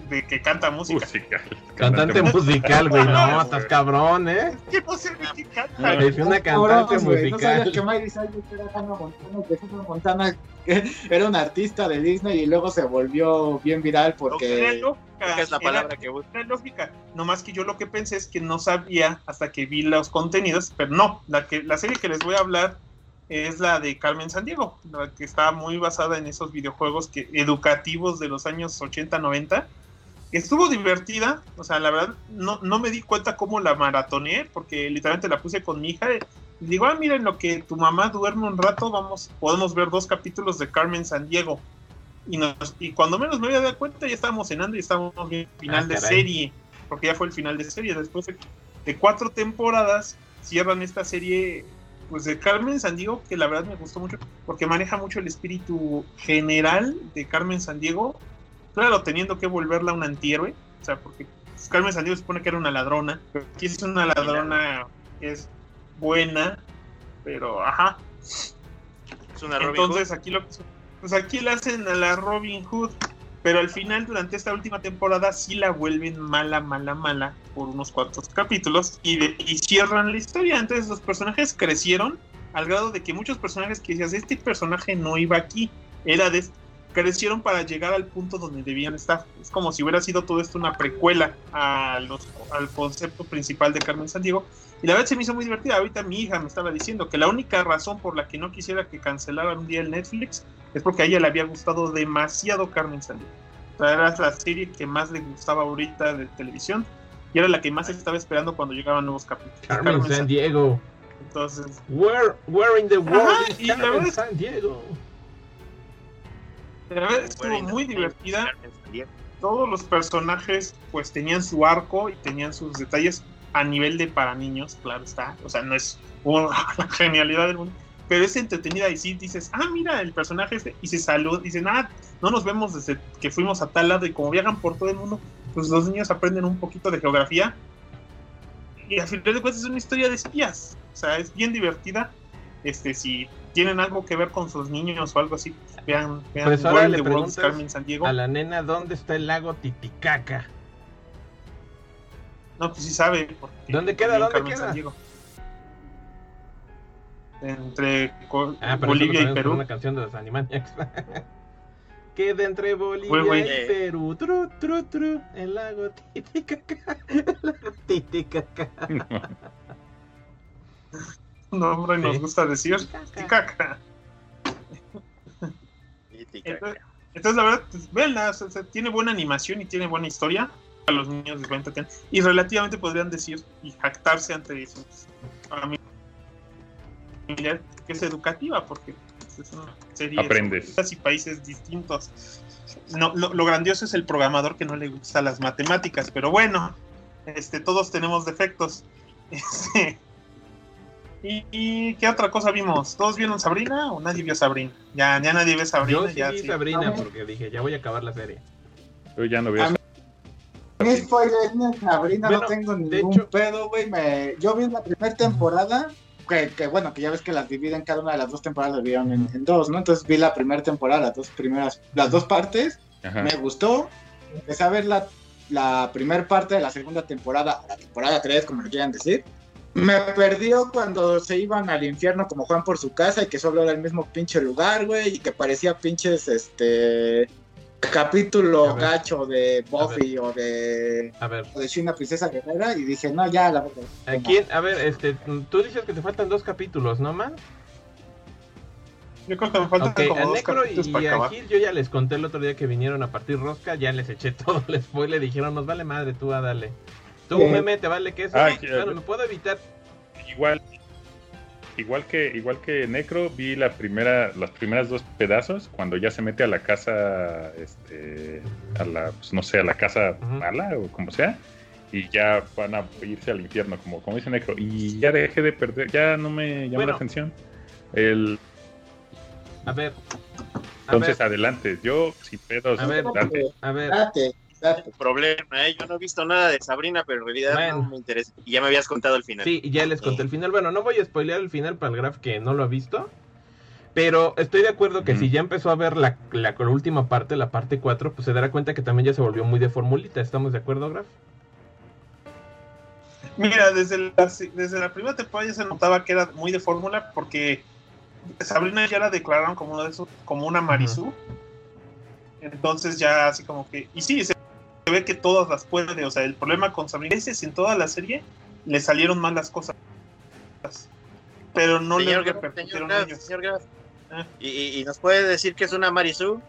de, que canta música. Musical. Cantante musical, güey, no, estás cabrón, ¿eh? ¿Qué no sé de qué canta? Es una cantante Cabrones, güey, ¿No sabías que musical. Miley Cyrus era Hannah Montana? Que Hannah Montana que era un artista de Disney y luego se volvió bien viral Era porque... lógica, ¿Qué es la era- palabra que busco? era lógica. No más que yo lo que pensé es que no sabía hasta que vi los contenidos, pero no, la que la serie que les voy a hablar es la de Carmen Sandiego, la que está muy basada en esos videojuegos que educativos de los años 80, 90. Estuvo divertida, o sea, la verdad no, no me di cuenta cómo la maratoneé, porque literalmente la puse con mi hija. Y digo, ah, mira, en lo que tu mamá duerme un rato, vamos, podemos ver dos capítulos de Carmen Sandiego. Y, nos, y cuando menos me había dado cuenta, ya estábamos cenando y estábamos viendo el final Ah, de serie, porque ya fue el final de serie. Después de, de cuatro temporadas, cierran esta serie pues de Carmen Sandiego, que la verdad me gustó mucho, porque maneja mucho el espíritu general de Carmen Sandiego, claro, teniendo que volverla un antihéroe, o sea, porque Carmen Sandiego se supone que era una ladrona, pero aquí es una ladrona que es buena, pero ajá, Es una Robin entonces aquí lo pues aquí la hacen a la Robin Hood, pero al final durante esta última temporada sí la vuelven mala, mala, mala por unos cuantos capítulos y, de- y cierran la historia. Entonces los personajes crecieron al grado de que muchos personajes que decías, este personaje no iba aquí, era de crecieron para llegar al punto donde debían estar. Es como si hubiera sido todo esto una precuela a los- al concepto principal de Carmen Sandiego. Y la verdad se me hizo muy divertida. Ahorita mi hija me estaba diciendo que la única razón por la que no quisiera que cancelaran un día el Netflix es porque a ella le había gustado demasiado Carmen Sandiego. O sea, era la serie que más le gustaba ahorita de televisión y era la que más estaba esperando cuando llegaban nuevos capítulos. Carmen San Diego. Entonces, Where, where in the world Ajá, is y la Carmen verdad es- San Diego? la verdad estuvo muy divertida. todos los personajes pues tenían su arco y tenían sus detalles a nivel de para niños, claro está. O sea, no es la genialidad del mundo, pero es entretenida y sí dices, ah, mira, el personaje este, y se saluda, dicen, ah, no nos vemos desde que fuimos a tal lado y como viajan por todo el mundo, pues los niños aprenden un poquito de geografía. Y al final de cuentas es una historia de espías, o sea, es bien divertida. Este, si tienen algo que ver con sus niños o algo así, vean, vean Pues ahora le preguntas Carmen Sandiego. A la nena, ¿dónde está el lago Titicaca? No, pues sí sabe. porque ¿Dónde queda? ¿Dónde Carmen queda? Sandiego. Entre Co- Ah, pero Bolivia y Perú. una canción de los Animaniacs. Queda entre Bolivia y Perú. Tru, tru, tru, el lago Titicaca. El lago Titicaca. Un nombre nos gusta decir. Titicaca. Entonces, entonces, la verdad, pues, véanla, o sea, tiene buena animación y tiene buena historia. A los niños les va a entretener. Y relativamente podrían decir y jactarse ante sus familiares que es educativa, porque pues, es una serie Aprendes. culturas y países distintos. No, lo, lo grandioso es el programador que no le gusta las matemáticas, pero bueno, este, todos tenemos defectos. Este, ¿y, y qué otra cosa vimos? ¿Todos vieron Sabrina o nadie vio Sabrina? Ya, ya nadie ve Sabrina. Yo sí ya, vi sí. Sabrina porque dije, ya voy a acabar la serie. Yo ya no veo. A mí- Ni spoiler, ni Sabrina, Bueno, no tengo ningún hecho- pedo, güey. Me... Yo vi la primera temporada, que, que bueno, que ya ves que las dividen, cada una de las dos temporadas las dividieron en, en dos, ¿no? Entonces vi la primera temporada, las dos primeras, las dos partes, Ajá. me gustó. Empecé a ver la, la primera parte de la segunda temporada, la temporada 3, como le quieran decir. Me perdió cuando se iban al infierno como Juan por su casa y que solo era el mismo pinche lugar, güey, y que parecía pinches, este, capítulo gacho de Buffy o de, A ver, o de China Princesa Guerrera y dije, no, ya, la verdad. ¿a quién? A ver, este, tú dices que te faltan dos capítulos, ¿no, man? Yo creo que me faltan Ok, como a dos Necro y para a acabar. Gil yo ya les conté el otro día que vinieron a partir rosca, ya les eché todo el spoiler, dijeron, nos vale madre, tú a dale. Tú, Sí. meme, te vale que eso. Ah, bueno, que- me puedo evitar. Igual. Igual que igual que Necro vi la primera las primeras dos pedazos cuando ya se mete a la casa este a la pues, no sé a la casa mala o como sea y ya van a irse al infierno como como dice Necro y ya dejé de perder ya no me llama la atención el a ver. Entonces adelante yo sin pedos a ver a ver problema, ¿eh? Yo no he visto nada de Sabrina, pero en realidad no me interesa. Y ya me habías contado el final. Sí, ya les conté el final. Bueno, no voy a spoilear el final para el Graf que no lo ha visto. Pero estoy de acuerdo que si ya empezó a ver la, la, última parte, la parte 4, pues se dará cuenta que también ya se volvió muy de formulita. ¿Estamos de acuerdo, Graf? Mira, desde la, desde la primera temporada ya se notaba que era muy de fórmula porque Sabrina ya la declararon como uno de esos, como una Marisú. Entonces ya así como que... Y sí, se ve que todas las puede, o sea, el problema con Sabrina es que en toda la serie le salieron mal las cosas. Pero no le repercutieron a ellos. Ah. ¿Y, nos puede decir que es una Marisú?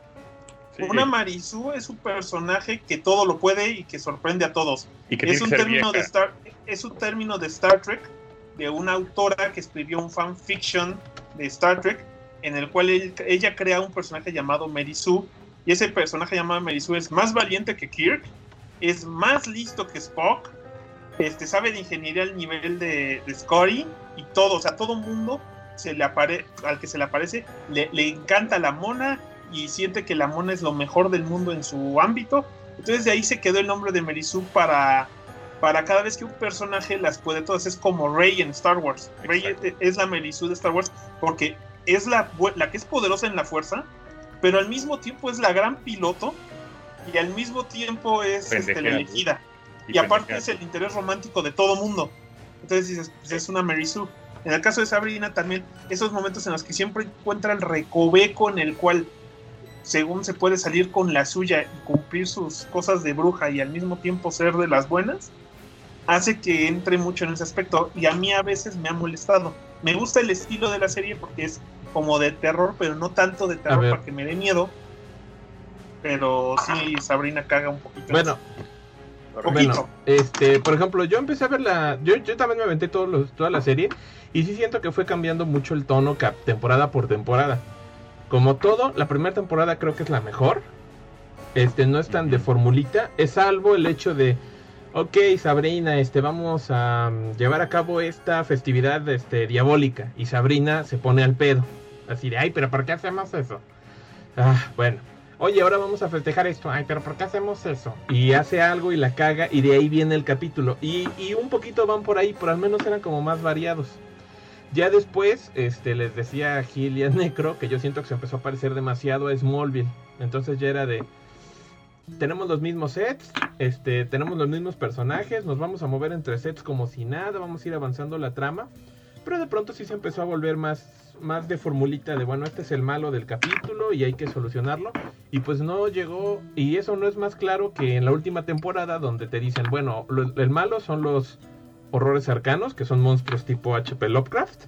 Una Marisú es un personaje que todo lo puede y que sorprende a todos. es, un término de Star, es un término de Star Trek, de una autora que escribió un fanfiction de Star Trek, en el cual ella crea un personaje llamado Marisú y ese personaje llamado Merisu es más valiente que Kirk, es más listo que Spock, este, sabe de ingeniería al nivel de, de Scotty y todo, o sea, todo mundo se le apare al que se le aparece le, encanta la mona y siente que la mona es lo mejor del mundo en su ámbito. Entonces de ahí se quedó el nombre de Merisu para, para cada vez que un personaje las puede todas. Es como Rey en Star Wars. Rey es la Merisu de Star Wars porque es la, la que es poderosa en la fuerza, pero al mismo tiempo es la gran piloto y al mismo tiempo es este, la elegida. Y, aparte es el interés romántico de todo mundo. Entonces dices, pues es una Mary Sue. En el caso de Sabrina también, esos momentos en los que siempre encuentra el recoveco en el cual, según se puede salir con la suya y cumplir sus cosas de bruja y al mismo tiempo ser de las buenas, hace que entre mucho en ese aspecto. Y a mí a veces me ha molestado. Me gusta el estilo de la serie porque es como de terror, pero no tanto de terror para que me dé miedo. Pero sí, Sabrina caga un poquito. Bueno, bueno, este, por ejemplo, yo empecé a ver la. Yo, yo también me aventé toda la serie. Y sí siento que fue cambiando mucho el tono temporada por temporada. Como todo, la primera temporada creo que es la mejor. Este, no es tan de formulita. Es salvo el hecho de. Ok, Sabrina, este, vamos a mm, llevar a cabo esta festividad este, diabólica. Y Sabrina se pone al pedo. Así de, ay, pero ¿por qué hacemos eso? Ah, bueno. Oye, ahora vamos a festejar esto. Ay, pero ¿por qué hacemos eso? Y hace algo y la caga y de ahí viene el capítulo. Y, y un poquito van por ahí, pero al menos eran como más variados. Ya después, este, les decía a Gil y a Necro que yo siento que se empezó a parecer demasiado a Smallville. Entonces ya era de, tenemos los mismos sets, este, tenemos los mismos personajes, nos vamos a mover entre sets como si nada, vamos a ir avanzando la trama. Pero de pronto sí se empezó a volver más más de formulita de bueno, este es el malo del capítulo y hay que solucionarlo. Y pues no llegó, y eso no es más claro que en la última temporada donde te dicen, bueno, el malo son los horrores arcanos, que son monstruos tipo HP Lovecraft.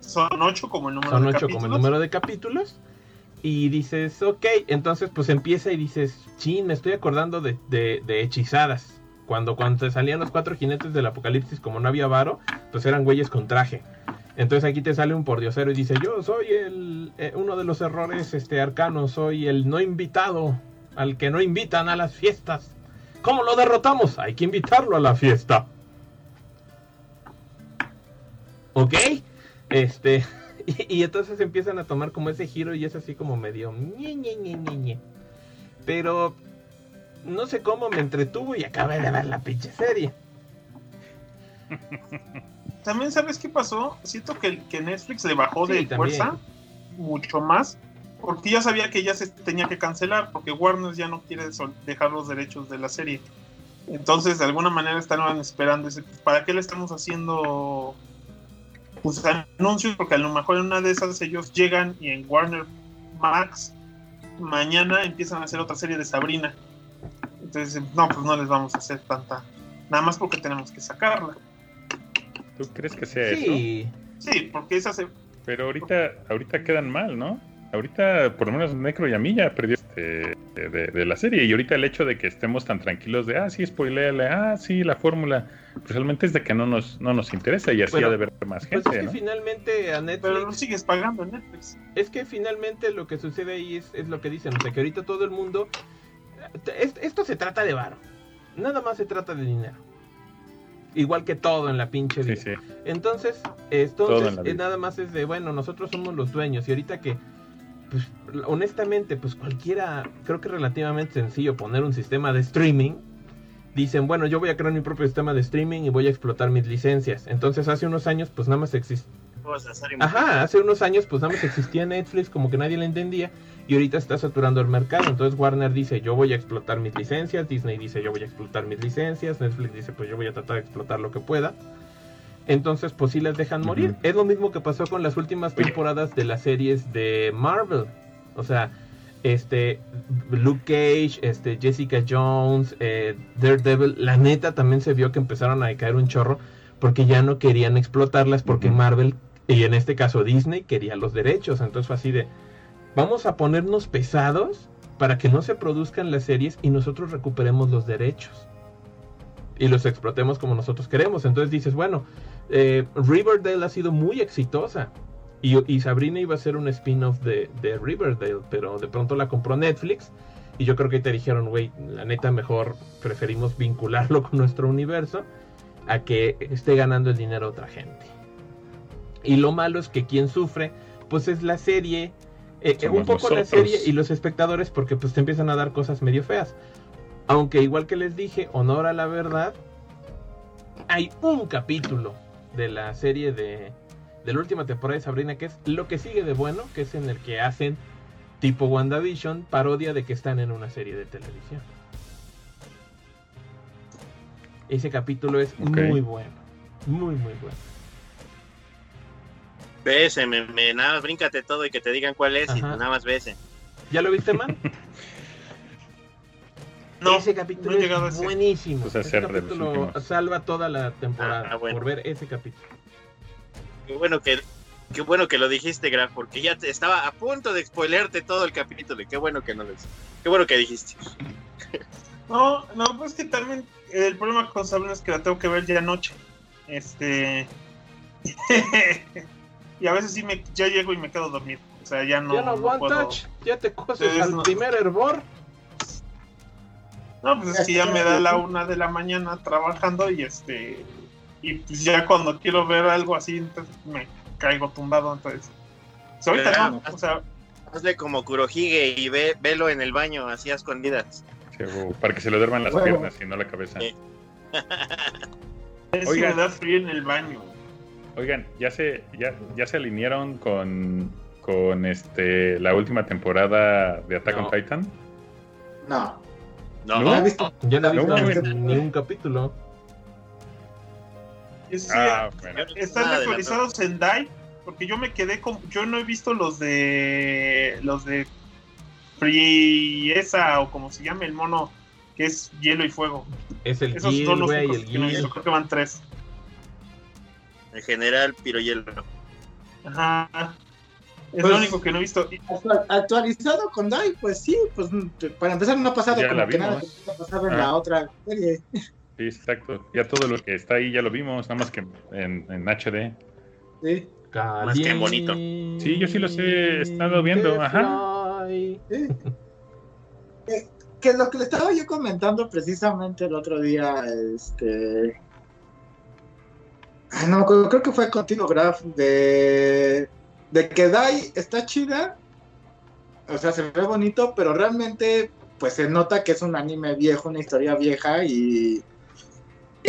Son ocho como el número son ocho como el número de capítulos. Y dices, ok, entonces pues empieza y dices, chin, me estoy acordando de, de, de hechizadas. Cuando, cuando te salían los cuatro jinetes del apocalipsis, como no había varo, pues eran güeyes con traje. Entonces aquí te sale un pordiosero y dice, yo soy el, eh, uno de los errores este, arcanos, soy el no invitado, al que no invitan a las fiestas. ¿Cómo lo derrotamos? Hay que invitarlo a la fiesta. ¿Ok? Este, y, entonces empiezan a tomar como ese giro y es así como medio... Ñe, Pero no sé cómo me entretuvo y acabé de ver la pinche serie. también sabes qué pasó, siento que, que Netflix le bajó de fuerza mucho más, porque ya sabía que ya se tenía que cancelar, porque Warner ya no quiere dejar los derechos de la serie. Entonces, de alguna manera estaban esperando, ¿para qué le estamos haciendo pues, anuncios? Porque a lo mejor en una de esas ellos llegan y en Warner Max mañana empiezan a hacer otra serie de Sabrina. Entonces, no, pues no les vamos a hacer tanta, nada más porque tenemos que sacarla. ¿Tú crees que sea sí. eso? Sí, porque esa se... Pero ahorita, ahorita quedan mal, ¿no? ahorita, por lo menos Necro y a mí ya perdió este, de, la serie. Y ahorita el hecho de que estemos tan tranquilos de, ah, sí, spoileale, ah, sí, la fórmula, pues realmente es de que no nos, no nos interesa y así ha de ver más pues gente. es que finalmente a Netflix. Pero no sigues pagando Netflix. Es que finalmente lo que sucede ahí es, es lo que dicen, o sea, que ahorita todo el mundo. Esto se trata de varo. Nada más se trata de dinero igual que todo en la pinche vida. Entonces, entonces nada más es de, bueno, nosotros somos los dueños y ahorita que, pues, honestamente, pues cualquiera, creo que es relativamente sencillo poner un sistema de streaming. Dicen, bueno, yo voy a crear mi propio sistema de streaming y voy a explotar mis licencias. Entonces, hace unos años, pues nada más Ajá, hace unos años, pues nada más existía Netflix, como que nadie le entendía y ahorita está saturando el mercado. Entonces Warner dice, yo voy a explotar mis licencias, Disney dice, yo voy a explotar mis licencias, Netflix dice, pues yo voy a tratar de explotar lo que pueda. Entonces, pues sí las dejan morir. Es lo mismo que pasó con las últimas temporadas de las series de Marvel. O sea, este Luke Cage, este Jessica Jones, eh, Daredevil, la neta también se vio que empezaron a caer un chorro porque ya no querían explotarlas porque Marvel y en este caso Disney quería los derechos. Entonces fue así de, vamos a ponernos pesados para que no se produzcan las series y nosotros recuperemos los derechos y los explotemos como nosotros queremos. Entonces dices, bueno, eh, Riverdale ha sido muy exitosa y, Sabrina iba a ser un spin-off de, Riverdale, pero de pronto la compró Netflix y yo creo que te dijeron, güey, la neta mejor preferimos vincularlo con nuestro universo a que esté ganando el dinero otra gente. Y lo malo es que quien sufre, pues es la serie eh, un poco la serie y los espectadores porque pues te empiezan a dar cosas medio feas. Aunque igual que les dije, honor a la verdad, hay un capítulo de la serie de, de la última temporada de Sabrina que es lo que sigue de bueno, que es en el que hacen tipo WandaVision, parodia de que están en una serie de televisión. Ese capítulo es muy bueno, muy muy bueno. Bese, me, nada más bríncate todo y que te digan cuál es y nada más bese. ¿Ya lo viste, man? no, ese capítulo es buenísimo. Pues ese capítulo salva toda la temporada ah, por ver ese capítulo. Qué bueno que qué bueno que lo dijiste, Graf, porque ya te, estaba a punto de spoilearte todo el capítulo. Y qué bueno que no lo Qué bueno que dijiste. No, no, pues que también el problema con Sabrina es que la tengo que ver ya anoche. Este. y a veces sí me, ya llego y me quedo dormido. O sea, ya no. Ya no, one touch, ya te coses al primer hervor. No, pues es que ya me da la una de la mañana trabajando y este. Y pues ya cuando quiero ver algo así, entonces me caigo tumbado. Entonces. Pues ahorita no, o sea. Hazle como Kurohige y ve, velo en el baño, así a escondidas. para que se le duerman las piernas y no la cabeza. Es me da frío en el baño. Oigan, ¿ya se, ya, ya se alinearon con, con este la última temporada de Attack on Titan? No. No, no, he visto, yo no he visto ni un capítulo. ah, Están actualizados en DAI porque yo me quedé con yo no he visto los de los de Friesa o como se llame el mono que es hielo y fuego. Es el Esos son los el creo que van tres. En general, Pirohielo. Ajá. Es lo pues, único que no he visto. Actualizado con Dai, pues sí, pues para empezar no ha pasado como que nada que pasado en la ah. otra serie. Sí, exacto. Ya todo lo que está ahí ya lo vimos, nada más que en, en HD. Sí. Más que bonito. Sí, yo sí los he estado viendo. Ajá. Sí. Que, que lo que le estaba yo comentando precisamente el otro día, este no creo que fue contigo, Graf, de, de que Dai está chida, o sea, se ve bonito, pero realmente, pues se nota que es un anime viejo, una historia vieja y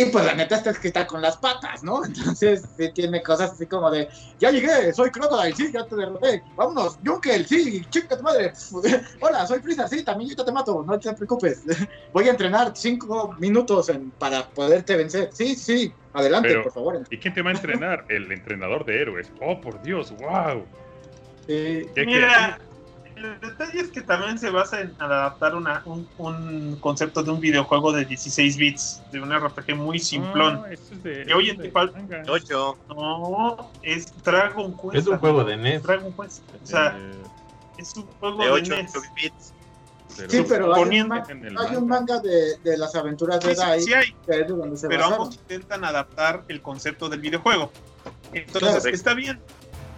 y pues la neta está escrita con las patas, ¿no? Entonces sí tiene cosas así como de, ya llegué, soy Crocodile, sí, ya te derroté, vámonos, Junkel, sí, chica tu madre, hola, soy Freezer, sí, también yo te mato, no te preocupes, voy a entrenar cinco minutos para poderte vencer, sí, sí, adelante, por favor. ¿Y quién te va a entrenar? El entrenador de héroes, oh, por Dios, wow. Mira, el detalle es que también se basa en adaptar una, un, concepto de un videojuego de 16 bits, de un RPG muy simplón. que oye, te falta 8. No, es Dragon Quest. Es un juego de NES. Dragon Quest. O sea, Es un juego de de, 8 NES. bits. Sí, pero hay un, Suponiendo ma- en el hay un manga. manga de, de las aventuras de Sí, sí, Dai, sí hay, que es de donde se pero basaron. ambos intentan adaptar el concepto del videojuego. Entonces, Claro. está bien.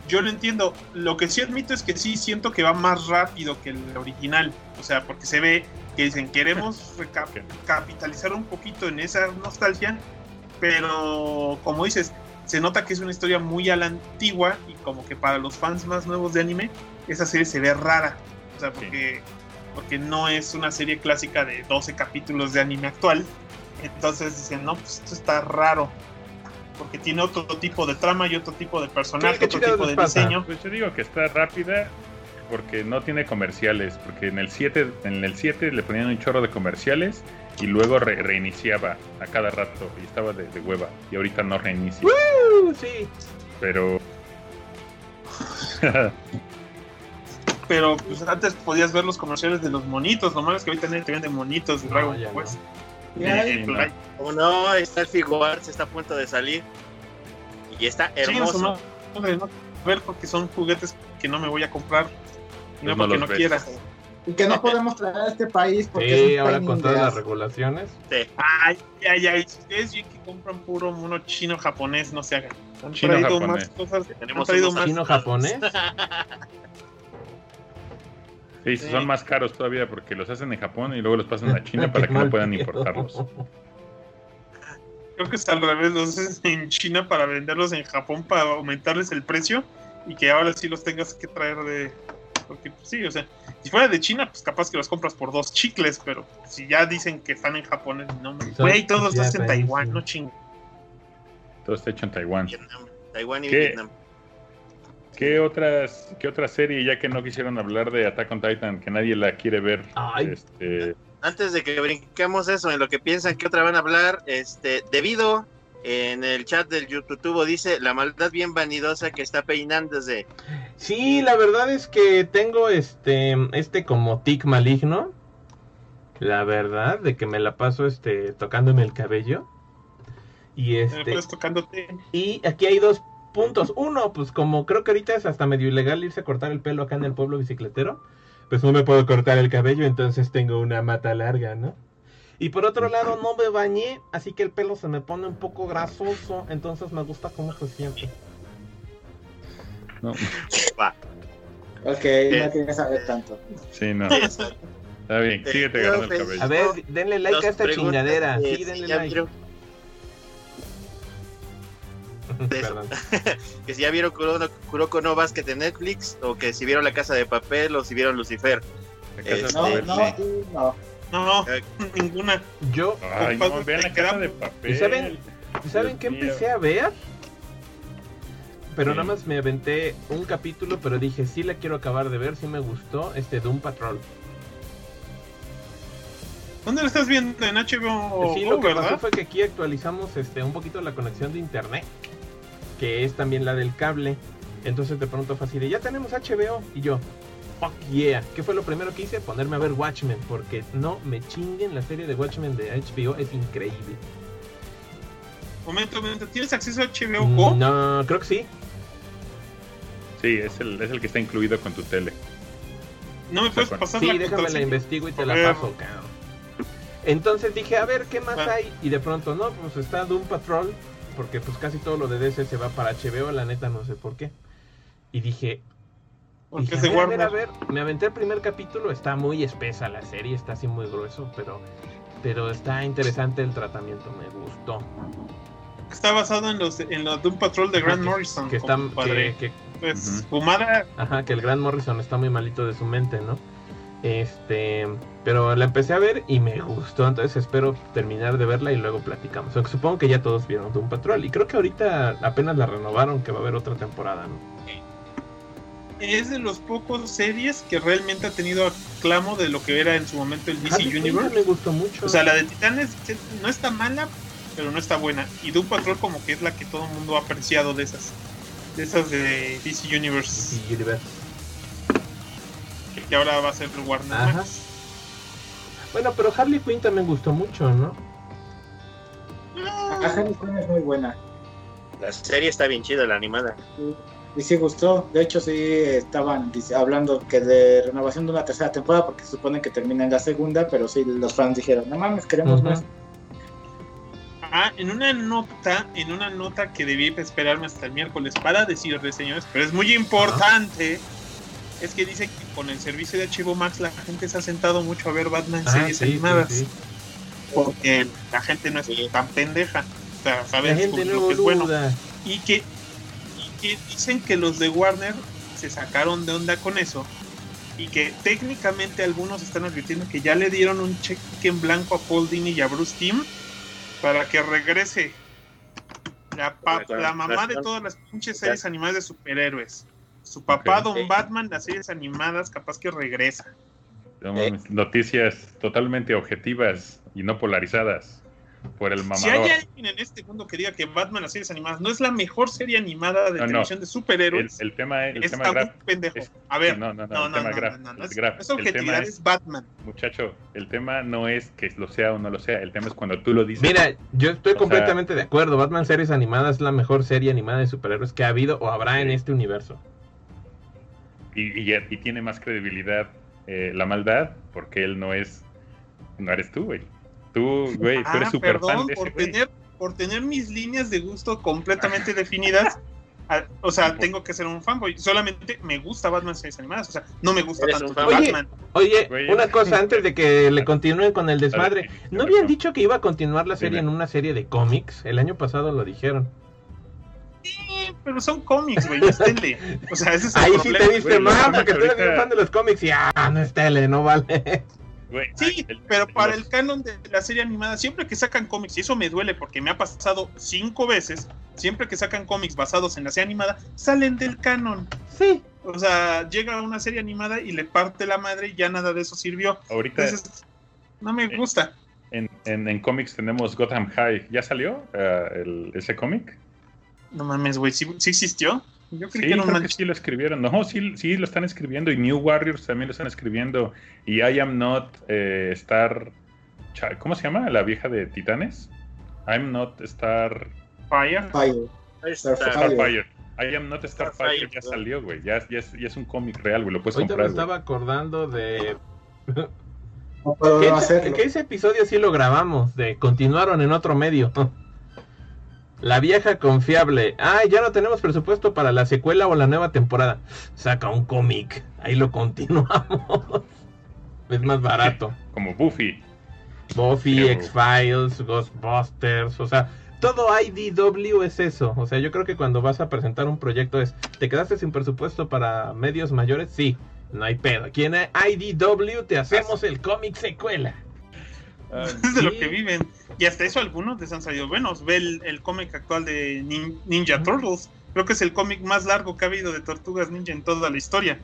Yo lo entiendo. Lo que sí admito es que sí siento que va más rápido que el original. O sea, porque se ve que dicen, queremos capitalizar un poquito en esa nostalgia, pero como dices, se nota que es una historia muy a la antigua y como que para los fans más nuevos de anime, esa serie se ve rara. O sea, porque, porque no es una serie clásica de 12 capítulos de anime actual. Entonces dicen, no, pues esto está raro. Porque tiene otro tipo de trama y otro tipo de personaje, ¿qué otro tipo de pasa? diseño. Pues yo digo que está rápida porque no tiene comerciales, porque en el 7 en el 7 le ponían un chorro de comerciales y luego re- reiniciaba a cada rato y estaba de, de hueva y ahorita no reinicia, Uh, sí. pero Pero pues antes podías ver los comerciales de los monitos, lo malo es que ahorita nadie te vende monitos de No, Dragon no. Como no, está el Figuarts, está a punto de salir. Y está hermoso. no ver porque son juguetes que no me voy a comprar. No Pues no porque no quiera. y que no podemos traer a este país porque Sí, ahora con todas las regulaciones. Sí. Ay, ay, ay. Si ustedes ven que compran puro mono chino japonés, no se hagan. Han Chino traído japonés. más cosas. Tenemos han traído más. Chino japonés. sí, Sí. son más caros todavía porque los hacen en Japón y luego los pasan a China para que no puedan importarlos. Creo que es al revés, los haces en China para venderlos en Japón para aumentarles el precio y que ahora sí los tengas que traer de. Porque pues, sí, o sea, si fuera de China, pues capaz que los compras por dos chicles, pero si ya dicen que están en Japón, no me. Güey, todos ya están en. Taiwán, no ching. Todo está hecho en Taiwán. Vietnam, Taiwán y ¿Qué? Vietnam. ¿Qué otras, qué otra serie, ya que no quisieron hablar de Attack on Titan, que nadie la quiere ver? Ay. Este, Antes de que brinquemos eso, en lo que piensan que otra van a hablar, este, debido en el chat del YouTube dice la maldad bien vanidosa que está peinándose. Sí, la verdad es que tengo este este como tic maligno. La verdad de que me la paso este tocándome el cabello. Y este tocándote. y aquí hay dos puntos. Uno, pues como creo que ahorita es hasta medio ilegal irse a cortar el pelo acá en el pueblo bicicletero, pues no me puedo cortar el cabello, entonces tengo una mata larga, ¿no? Y por otro lado, no me bañé, así que el pelo se me pone un poco grasoso, entonces me gusta cómo se siente. no, Va. Ok, no tienes que saber tanto. sí, no. Está bien, síguete Yo agarrando el pensé- cabello. A ver, denle like Nos a esta chingadera. que Sí, si denle like. que si ya vieron Kuroko, no Basket en Netflix, o que si vieron La Casa de Papel, o si vieron Lucifer. La casa de Eh, No, papel, no, no. No, Eh. ninguna. Yo, Ay, Compadre, no, vean la te casa de quedamos. papel. ¿Y saben- ¿saben qué empecé a ver? Pero Sí. nada más me aventé un capítulo, pero dije, sí la quiero acabar de ver, sí me gustó, este Doom Patrol. ¿Dónde lo estás viendo? En HBO, sí, Go, lo que ¿verdad? pasó fue que aquí actualizamos este un poquito la conexión de internet, que es también la del cable. Entonces de pronto fue así de, ya tenemos HBO. Y yo, fuck yeah. ¿Qué fue lo primero que hice? Ponerme a ver Watchmen, porque no me chinguen, la serie de Watchmen de HBO es increíble. Momento, momento. ¿Tienes acceso a HBO Go? No, creo que sí. Sí, es el, es el que está incluido con tu tele. No me puedes Bueno. pasar Sí, la déjame la investigo y te la paso, cabrón. Entonces dije, a ver, ¿qué más hay? Y de pronto, no, pues está Doom Patrol, porque pues casi todo lo de DC se va para HBO, la neta no sé por qué. Y dije, Porque dije, a ver, a ver, a ver, me aventé el primer capítulo, está muy espesa la serie, está así muy grueso, pero, pero está interesante el tratamiento, me gustó. Está basado en los en los Doom Patrol de Grant que- Morrison. Que está, compadre. que, que- Pues, fumada. ajá, que el Gran Morrison está muy malito de su mente, ¿no? Este, pero la empecé a ver y me gustó, entonces espero terminar de verla y luego platicamos. Aunque supongo que ya todos vieron Doom Patrol y creo que ahorita apenas la renovaron que va a haber otra temporada, ¿no? Es de los pocos series que realmente ha tenido aclamo de lo que era en su momento el DC Harley Quinn Universe. me gustó mucho. O sea, la de Titanes no está mala, pero no está buena. Y Doom Patrol como que es la que todo el mundo ha apreciado de esas. De esas de DC Universe. Sí, Universe. Que ahora va a ser Warner. Ajá. Max. Bueno, pero Harley Quinn también gustó mucho, ¿no? Ah, La Harley Quinn es muy buena. La serie está bien chida, la animada. y sí gustó. De hecho, sí estaban dice- hablando que de renovación de una tercera temporada porque se supone que termina en la segunda, pero sí los fans dijeron, no mames, queremos más. Ah, en una nota, en una nota que debí esperarme hasta el miércoles para decirles, señores, pero es muy importante, es que dice que con el servicio de Archivo Max la gente se ha sentado mucho a ver Batman Ah, series sí, animadas, sí. porque la gente no es tan pendeja, o sea, sabe La gente lo que es bueno, y que, y que dicen que los de Warner se sacaron de onda con eso. Y que técnicamente algunos están advirtiendo que ya le dieron un cheque en blanco a Paul Dini y a Bruce Timm para que regrese la, pa- la mamá de todas las pinches series animadas de superhéroes. Su papá. Don Batman, las series animadas, capaz que regresa. Noticias totalmente objetivas y no polarizadas por el Si mamador. hay alguien en este mundo que diga que Batman, las series animadas, no es la mejor serie animada de No, no. televisión de superhéroes, el tema, el es tema graf, pendejo. es- A ver, no, no, no, no, el no, tema no, graf, no, no, no, el es, graf. es El objetividad, tema es, es, Batman. muchacho, el tema no es que lo sea o no lo sea, el tema es cuando tú lo dices. Mira, yo estoy O completamente de acuerdo. Batman Series Animadas es la mejor serie animada de superhéroes que ha habido o habrá en este universo. Y, y, y tiene más credibilidad eh, la maldad porque él no es, no eres tú, güey. Tú, güey, tú eres Ah, súper fan perdón de ese por güey. tener, por tener mis líneas de gusto completamente definidas. a- o sea, tengo que ser un fanboy. Solamente me gusta Batman series animadas. O sea, no me gusta Eres tanto. Batman. Oye, Güey, una cosa antes de que le continúen con el desmadre. ¿No habían dicho que iba a continuar la serie en una serie de cómics? El año pasado lo dijeron. Sí, pero son cómics, güey. Es tele. O sea, ese es el Ahí sí te diste mal porque tú eres fan de los cómics y ah, no es tele, no vale. Güey, Sí, el- pero para los- el canon de la serie animada, siempre que sacan cómics, y eso me duele porque me ha pasado cinco veces, siempre que sacan cómics basados en la serie animada, salen del canon. Sí. O sea, llega una serie animada y le parte la madre y ya nada de eso sirvió. ahorita Entonces, no me gusta. en, en, en cómics tenemos Gotham High. ¿Ya salió eh, el- ese cómic? No mames, güey, ¿sí, sí existió? Yo creí Sí, que era un creo que sí lo escribieron. No, sí, sí lo están escribiendo. Y New Warriors también lo están escribiendo. Y I Am Not eh, Star. ¿Cómo se llama? La vieja de Titanes. I'm Not Star. Fire. Fire. Starfire. Starfire. I Am Not Starfire ya salió, güey. Ya, ya, es, ya es un cómic real, güey. Lo puedes Ahorita me comprar. estaba acordando de. No puedo que, no ese, hacerlo. que ese episodio sí lo grabamos, de continuaron en otro medio. La vieja confiable. Ay, ya no tenemos presupuesto para la secuela o la nueva temporada. Saca un cómic. Ahí lo continuamos. Es más barato. Como Buffy. Buffy, X-Files, Ghostbusters, o sea, todo IDW es eso. O sea, yo creo que cuando vas a presentar un proyecto es, ¿te quedaste sin presupuesto para medios mayores? Sí, no hay pedo. Aquí en IDW te hacemos el cómic secuela. Es de lo que viven. Y hasta eso algunos les han salido buenos. Ve el, el cómic actual de Nin- Ninja Turtles. Creo que es el cómic más largo que ha habido de Tortugas Ninja en toda la historia.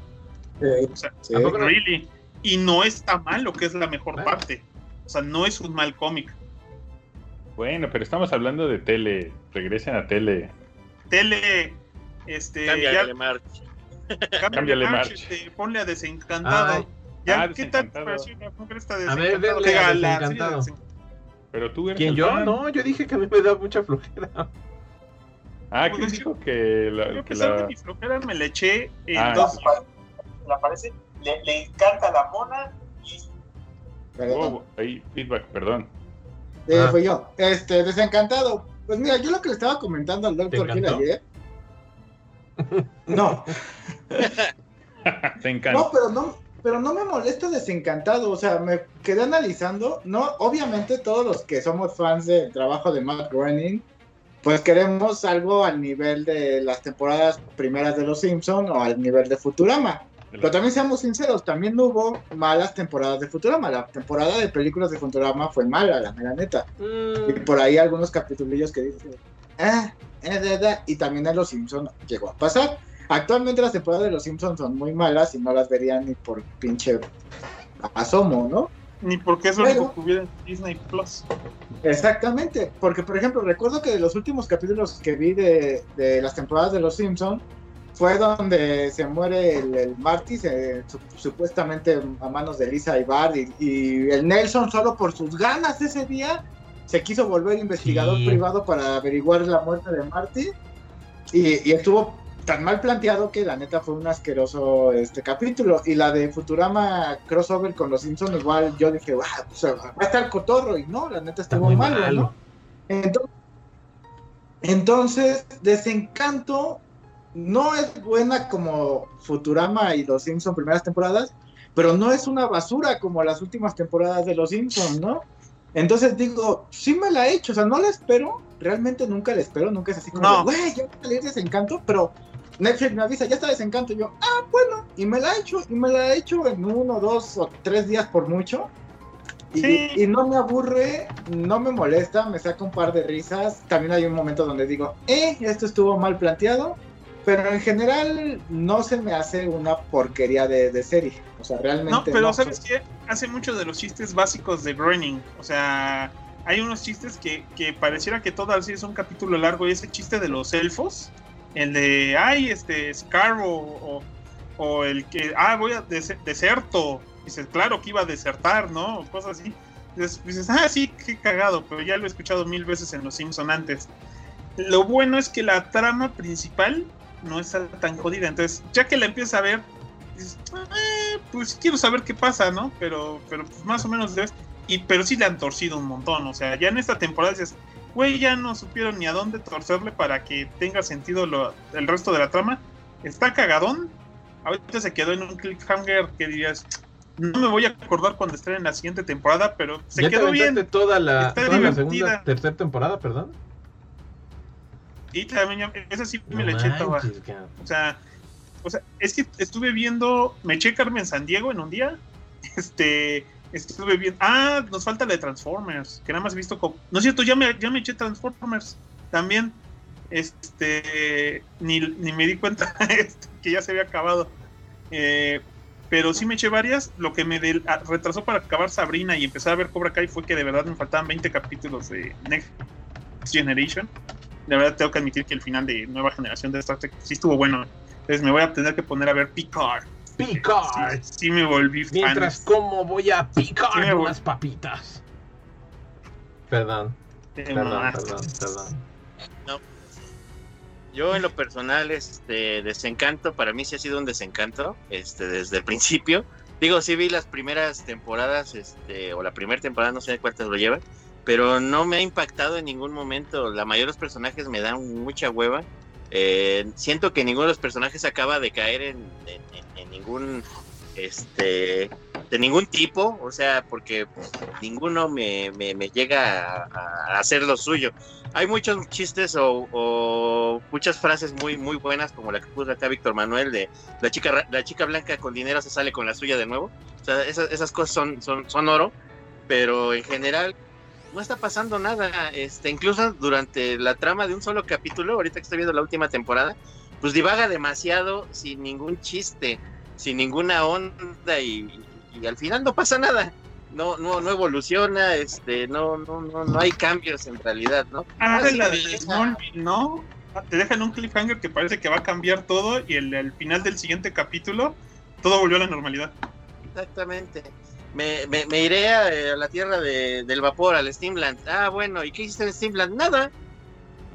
Sí, O sea, sí. Really. Y no está mal, lo que es la mejor parte. O sea, no es un mal cómic. Bueno, pero estamos hablando de tele. Regresen a tele. Tele, este, Cámbiale, ya, March. cámbiale cámbiale March, March. este, ponle a Desencantado. Ay. Ya, Ah, ¿qué tal te pareció la esta de A ver, a de Desencantado. Pero tú eres ¿Quién yo? fan. No, yo dije que a mí me da mucha flojera. Ah, Pues ¿quién es dijo que la, Yo, a que pesar de la... mi flojera, me la eché en Ah, dos sí. La parece, le, le encanta la mona y. Wow, ahí, feedback, perdón. Eh, Ah. fui yo. Este, desencantado. Pues mira, yo lo que le estaba comentando al ¿Te doctor Gil ayer. No, Te encanta. no, pero no, pero no me molesta desencantado. O sea, me quedé analizando. No, obviamente todos los que somos fans del trabajo de Matt Groening, pues queremos algo al nivel de las temporadas primeras de Los Simpson o al nivel de Futurama. Pero también seamos sinceros, también hubo malas temporadas de Futurama. La temporada de películas de Futurama fue mala, la mera neta. Y Mm, por ahí algunos capitulillos que dicen, ah, eh, da, da", y también en Los Simpsons llegó a pasar. Actualmente las temporadas de Los Simpsons son muy malas y no las verían ni por pinche asomo, ¿no? ni porque es lo único que hubiera en Disney Plus. Exactamente, porque por ejemplo, recuerdo que de los últimos capítulos que vi de, de las temporadas de Los Simpsons fue donde se muere el, el Marty, se- su- supuestamente a manos de Lisa y Bart, y, y el Nelson solo por sus ganas ese día se quiso volver investigador Sí. privado para averiguar la muerte de Marty y, y estuvo tan mal planteado que la neta fue un asqueroso este capítulo. Y la de Futurama crossover con los Simpsons, igual yo dije, pues, va a estar cotorro. Y no, la neta estuvo mal, ¿no? Entonces, entonces, Desencanto no es buena como Futurama y los Simpsons primeras temporadas, pero no es una basura como las últimas temporadas de los Simpsons, ¿no? Entonces digo, sí me la he hecho, o sea, no la espero, realmente nunca la espero, nunca es así como, güey, ya va a salir desencanto, pero Netflix me avisa, ya está desencanto, y yo, ah, bueno, y me la he hecho, y me la he hecho en uno, dos o tres días por mucho, y, y, no me aburre, no me molesta, me saca un par de risas, también hay un momento donde digo, eh, esto estuvo mal planteado, pero en general no se me hace una porquería de, serie. O sea, realmente. No, pero ¿sabes qué? Hace mucho de los chistes básicos de Groening. O sea, hay unos chistes que, que pareciera que todo así es un capítulo largo. Y ese chiste de los elfos, el de, ay, este, Scarrow, o, el que, ah, voy a deserto. Dices, claro que iba a desertar, ¿no? cosas así. Dices, ah, sí, qué cagado, pero ya lo he escuchado mil veces en Los Simpson antes. Lo bueno es que la trama principal no está tan jodida. Entonces, ya que la empiezas a ver, dices, eh, pues quiero saber qué pasa, ¿no? Pero, pero pues más o menos. Y, pero sí le han torcido un montón. O sea, ya en esta temporada dices, güey, ya no supieron ni a dónde torcerle para que tenga sentido lo, el resto de la trama. Está cagadón. Ahorita se quedó en un cliffhanger que dirías, no me voy a acordar cuando esté en la siguiente temporada, pero se quedó bien. toda la, toda la segunda, tercera temporada, perdón. Y también, esa sí me la eché toda. O sea, o sea, es que estuve viendo, me eché Carmen San Diego en un día. Este, estuve viendo. Ah, nos falta la de Transformers, que nada más he visto. Como, no es cierto, ya me, ya me eché Transformers también. Este, ni, ni me di cuenta que ya se había acabado. Eh, pero sí me eché varias. Lo que me retrasó para acabar Sabrina y empezar a ver Cobra Kai fue que de verdad me faltaban 20 capítulos de Next Generation de verdad tengo que admitir que el final de nueva generación de Star Trek sí estuvo bueno. Entonces me voy a tener que poner a ver Picard. Picard. Sí, me volví fan. Mientras como voy a picar unas papitas. Perdón. Perdón, perdón, perdón. No. Yo en lo personal, este desencanto, para mí sí ha sido un desencanto, este, desde el principio. Digo, sí vi las primeras temporadas, este, o la primera temporada, no sé cuántas lo llevan, pero no me ha impactado en ningún momento. La mayoría de los personajes me dan mucha hueva. Eh, siento que ninguno de los personajes acaba de caer en, ningún este de ningún tipo, o sea, porque ninguno me, llega a, hacer lo suyo. Hay muchos chistes o, muchas frases muy muy buenas, como la que puso acá Víctor Manuel de la chica la chica blanca con dinero se sale con la suya de nuevo. O sea, esas, esas cosas son, son, son oro, pero en general no está pasando nada. Este, incluso durante la trama de un solo capítulo, ahorita que estoy viendo la última temporada, pues divaga demasiado sin ningún chiste, sin ninguna onda y, al final no pasa nada. No, no, no evoluciona, este, no, no, no, no hay cambios en realidad, ¿no? Ah, la de ¿no? Te dejan un cliffhanger que parece que va a cambiar todo y el, el final del siguiente capítulo todo volvió a la normalidad. Exactamente me, me, iré a, la tierra de, del vapor, al Steamland. Ah, bueno, ¿y qué hiciste en Steamland? Nada,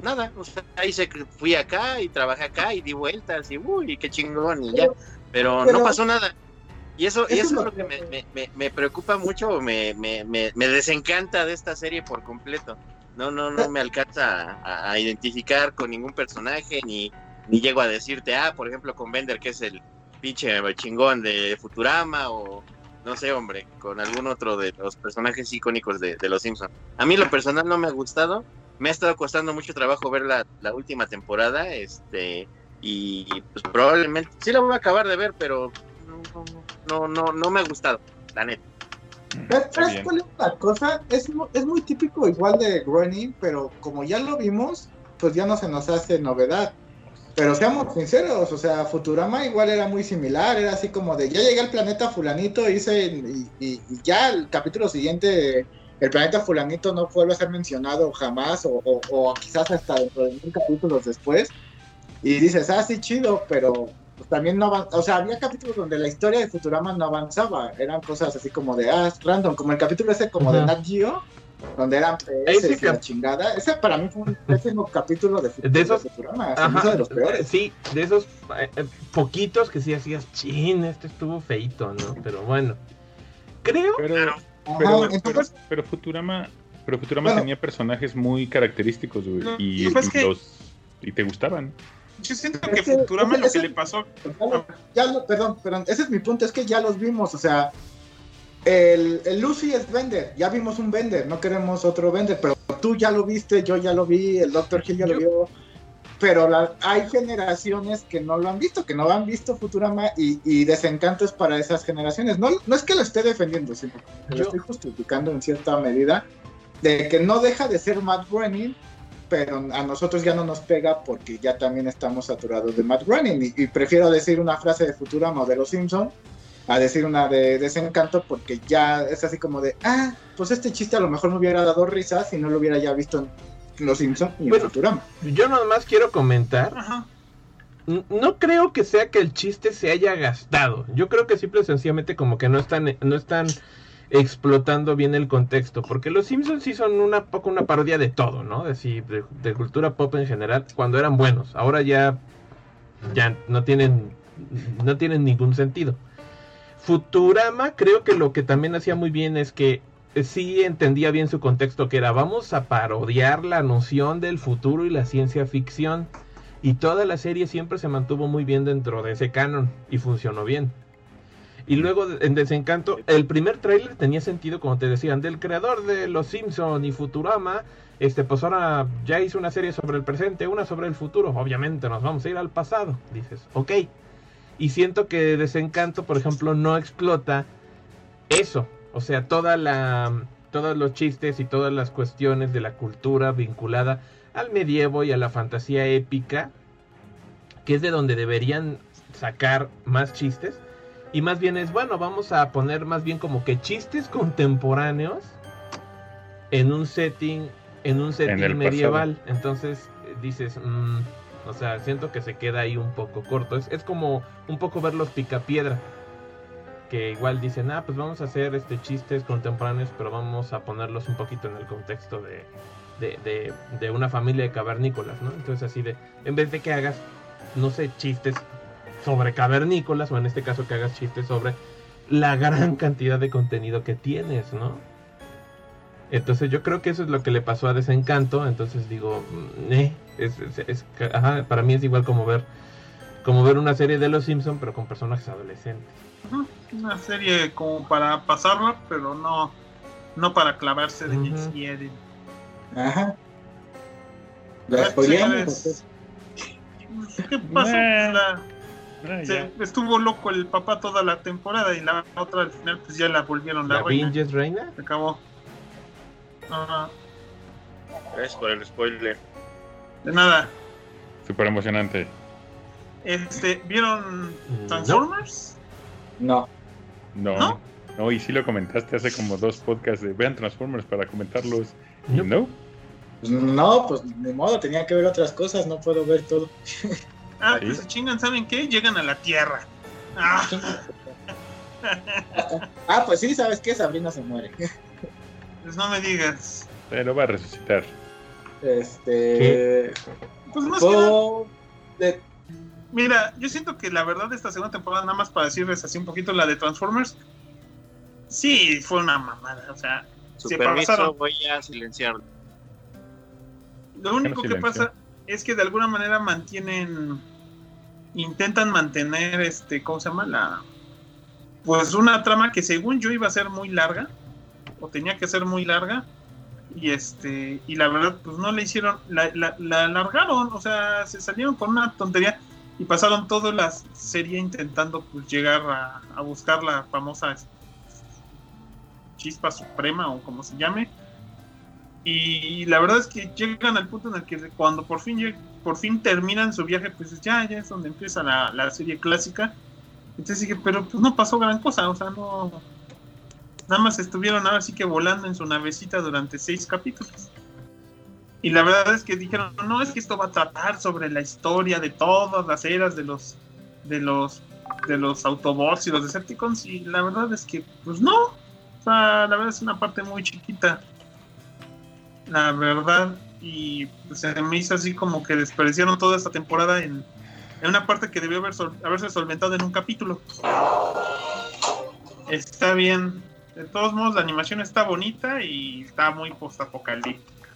nada. O sea, ahí se, fui acá y trabajé acá y di vueltas y uy, qué chingón y ya. Pero, no pasó nada. Y eso, y eso es lo que me, me, me preocupa mucho, me, me, me, desencanta de esta serie por completo. No, no, no me alcanza a, a identificar con ningún personaje, ni, ni llego a decirte, ah, por ejemplo, con Bender, que es el pinche chingón de Futurama, o, no sé, hombre, con algún otro de los personajes icónicos de, Los Simpsons. A mí lo personal no me ha gustado, me ha estado costando mucho trabajo ver la, última temporada, este, y pues probablemente sí la voy a acabar de ver, pero no, no, no, me ha gustado, la neta. ¿Sabes cuál es la cosa? Es, es muy típico igual de Groening, pero como ya lo vimos, pues ya no se nos hace novedad. Pero seamos sinceros, o sea, Futurama igual era muy similar, era así como de, ya llegué al planeta fulanito, hice, y, y, ya el capítulo siguiente, el planeta fulanito no vuelve a ser mencionado jamás, o, o, quizás hasta dentro de mil capítulos después, y dices, ah, sí, chido, pero pues también no o sea, había capítulos donde la historia de Futurama no avanzaba, eran cosas así como de, ah, random, como el capítulo ese como de Nat Geo, donde eran peces y la chingada. Ese para mí fue un pésimo capítulo de, de esos, Futurama, ajá, de los peores. Sí, de esos eh, eh, poquitos que sí hacías, chin, este estuvo feito, ¿no? Pero bueno, creo... Pero, pero, entonces, pero, Futurama, pero Futurama tenía personajes muy característicos, güey, y, y, los, y te gustaban. Yo siento que, Futurama lo que le pasó. Ya lo, perdón, perdón, ese es mi punto, es que ya los vimos, o sea, el, el, Lucy es Vender, ya vimos un Vender, no queremos otro Vender, pero tú ya lo viste, yo ya lo vi, el Dr. Hill ya lo vio, pero hay generaciones que no lo han visto, que no han visto Futurama y, y desencanto es para esas generaciones. No, no es que lo esté defendiendo, sino que lo estoy justificando en cierta medida de que no deja de ser Matt Groening, pero a nosotros ya no nos pega porque ya también estamos saturados de Matt Groening y, prefiero decir una frase de Futurama o de Los Simpson a decir una de desencanto porque ya es así como de, ah, pues este chiste a lo mejor me hubiera dado risa si no lo hubiera ya visto en Los Simpsons y en Futurama. Yo más quiero comentar. No creo que sea que el chiste se haya gastado. Yo creo que simple y sencillamente como que no están, no están explotando bien el contexto. Porque los Simpsons sí son una poco una parodia de todo, ¿no? De, de, cultura pop en general, cuando eran buenos. Ahora ya, ya no tienen, no tienen ningún sentido. Futurama creo que lo que también hacía muy bien es que eh, sí entendía bien su contexto, que era vamos a parodiar la noción del futuro y la ciencia ficción. Y toda la serie siempre se mantuvo muy bien dentro de ese canon y funcionó bien. Y luego en Desencanto, el primer tráiler tenía sentido, como te decían, del creador de Los Simpson y Futurama. Este, pues ahora ya hizo una serie sobre el presente, una sobre el futuro. Obviamente nos vamos a ir al pasado. Dices, ok, y siento que Desencanto, por ejemplo, no explota eso. O sea, toda la, todos los chistes y todas las cuestiones de la cultura vinculada al medievo y a la fantasía épica, que es de donde deberían sacar más chistes. Y más bien es, bueno, vamos a poner más bien como que chistes contemporáneos en un setting, en un setting medieval. Entonces dices, mmm, o sea, siento que se queda ahí un poco corto. Es, es como un poco ver los picapiedra. Que igual dicen, ah, pues vamos a hacer este chistes contemporáneos, pero vamos a ponerlos un poquito en el contexto de, de, de, de una familia de cavernícolas, ¿no? Entonces así de, en vez de que hagas, no sé, chistes sobre cavernícolas, o en este caso que hagas chistes sobre la gran cantidad de contenido que tienes, ¿no? Entonces yo creo que eso es lo que le pasó a Desencanto. Entonces digo, mm, eh, es, es, ajá, para mí es igual como ver como ver una serie de Los Simpson pero con personajes adolescentes. Una serie como para pasarla, pero no no para clavarse de uh quieren. Ajá. ¿Qué pasó? Ah, estuvo loco el papá toda la temporada y la otra al final pues ya la volvieron la, ¿La reina. reina? Se acabó. Gracias por el spoiler. De nada. Súper emocionante. Este, ¿Vieron Transformers? No. No. no. y sí lo comentaste hace como dos podcasts de vean Transformers para comentarlos. ¿No? Pues no, pues de modo, tenía que ver otras cosas, no puedo ver todo. Ah, pues se chingan, ¿saben qué? Llegan a la Tierra. Ah. ah, pues sí, ¿sabes qué? Sabrina se muere. Pues no me digas. Pero va a resucitar. Este. Pues más que Mira, yo siento que la verdad de esta segunda temporada, nada más para decirles así un poquito la de Transformers, sí fue una mamada. O sea, Su se permiso, voy a silenciarlo. Lo único que pasa es que de alguna manera mantienen, intentan mantener, este, ¿cómo se llama? La, pues una trama que según yo iba a ser muy larga tenía que ser muy larga y este y la verdad pues no le hicieron la, la, alargaron o sea se salieron con una tontería y pasaron toda la serie intentando pues llegar a, buscar la famosa chispa suprema o como se llame y la verdad es que llegan al punto en el que cuando por fin por fin terminan su viaje pues ya ya es donde empieza la, la serie clásica entonces dije pero pues no pasó gran cosa o sea no Nada más estuvieron ahora sí que volando en su navecita durante seis capítulos. Y la verdad es que dijeron, no, es que esto va a tratar sobre la historia de todas las eras de los de los de los Autobots y los Decepticons y la verdad es que pues no. O sea, la verdad es una parte muy chiquita. la verdad, y pues, se me hizo así como que desperdiciaron toda esta temporada en, en una parte que debió haber haberse solventado en un capítulo. Está bien. De todos modos, la animación está bonita y está muy post-apocalíptica.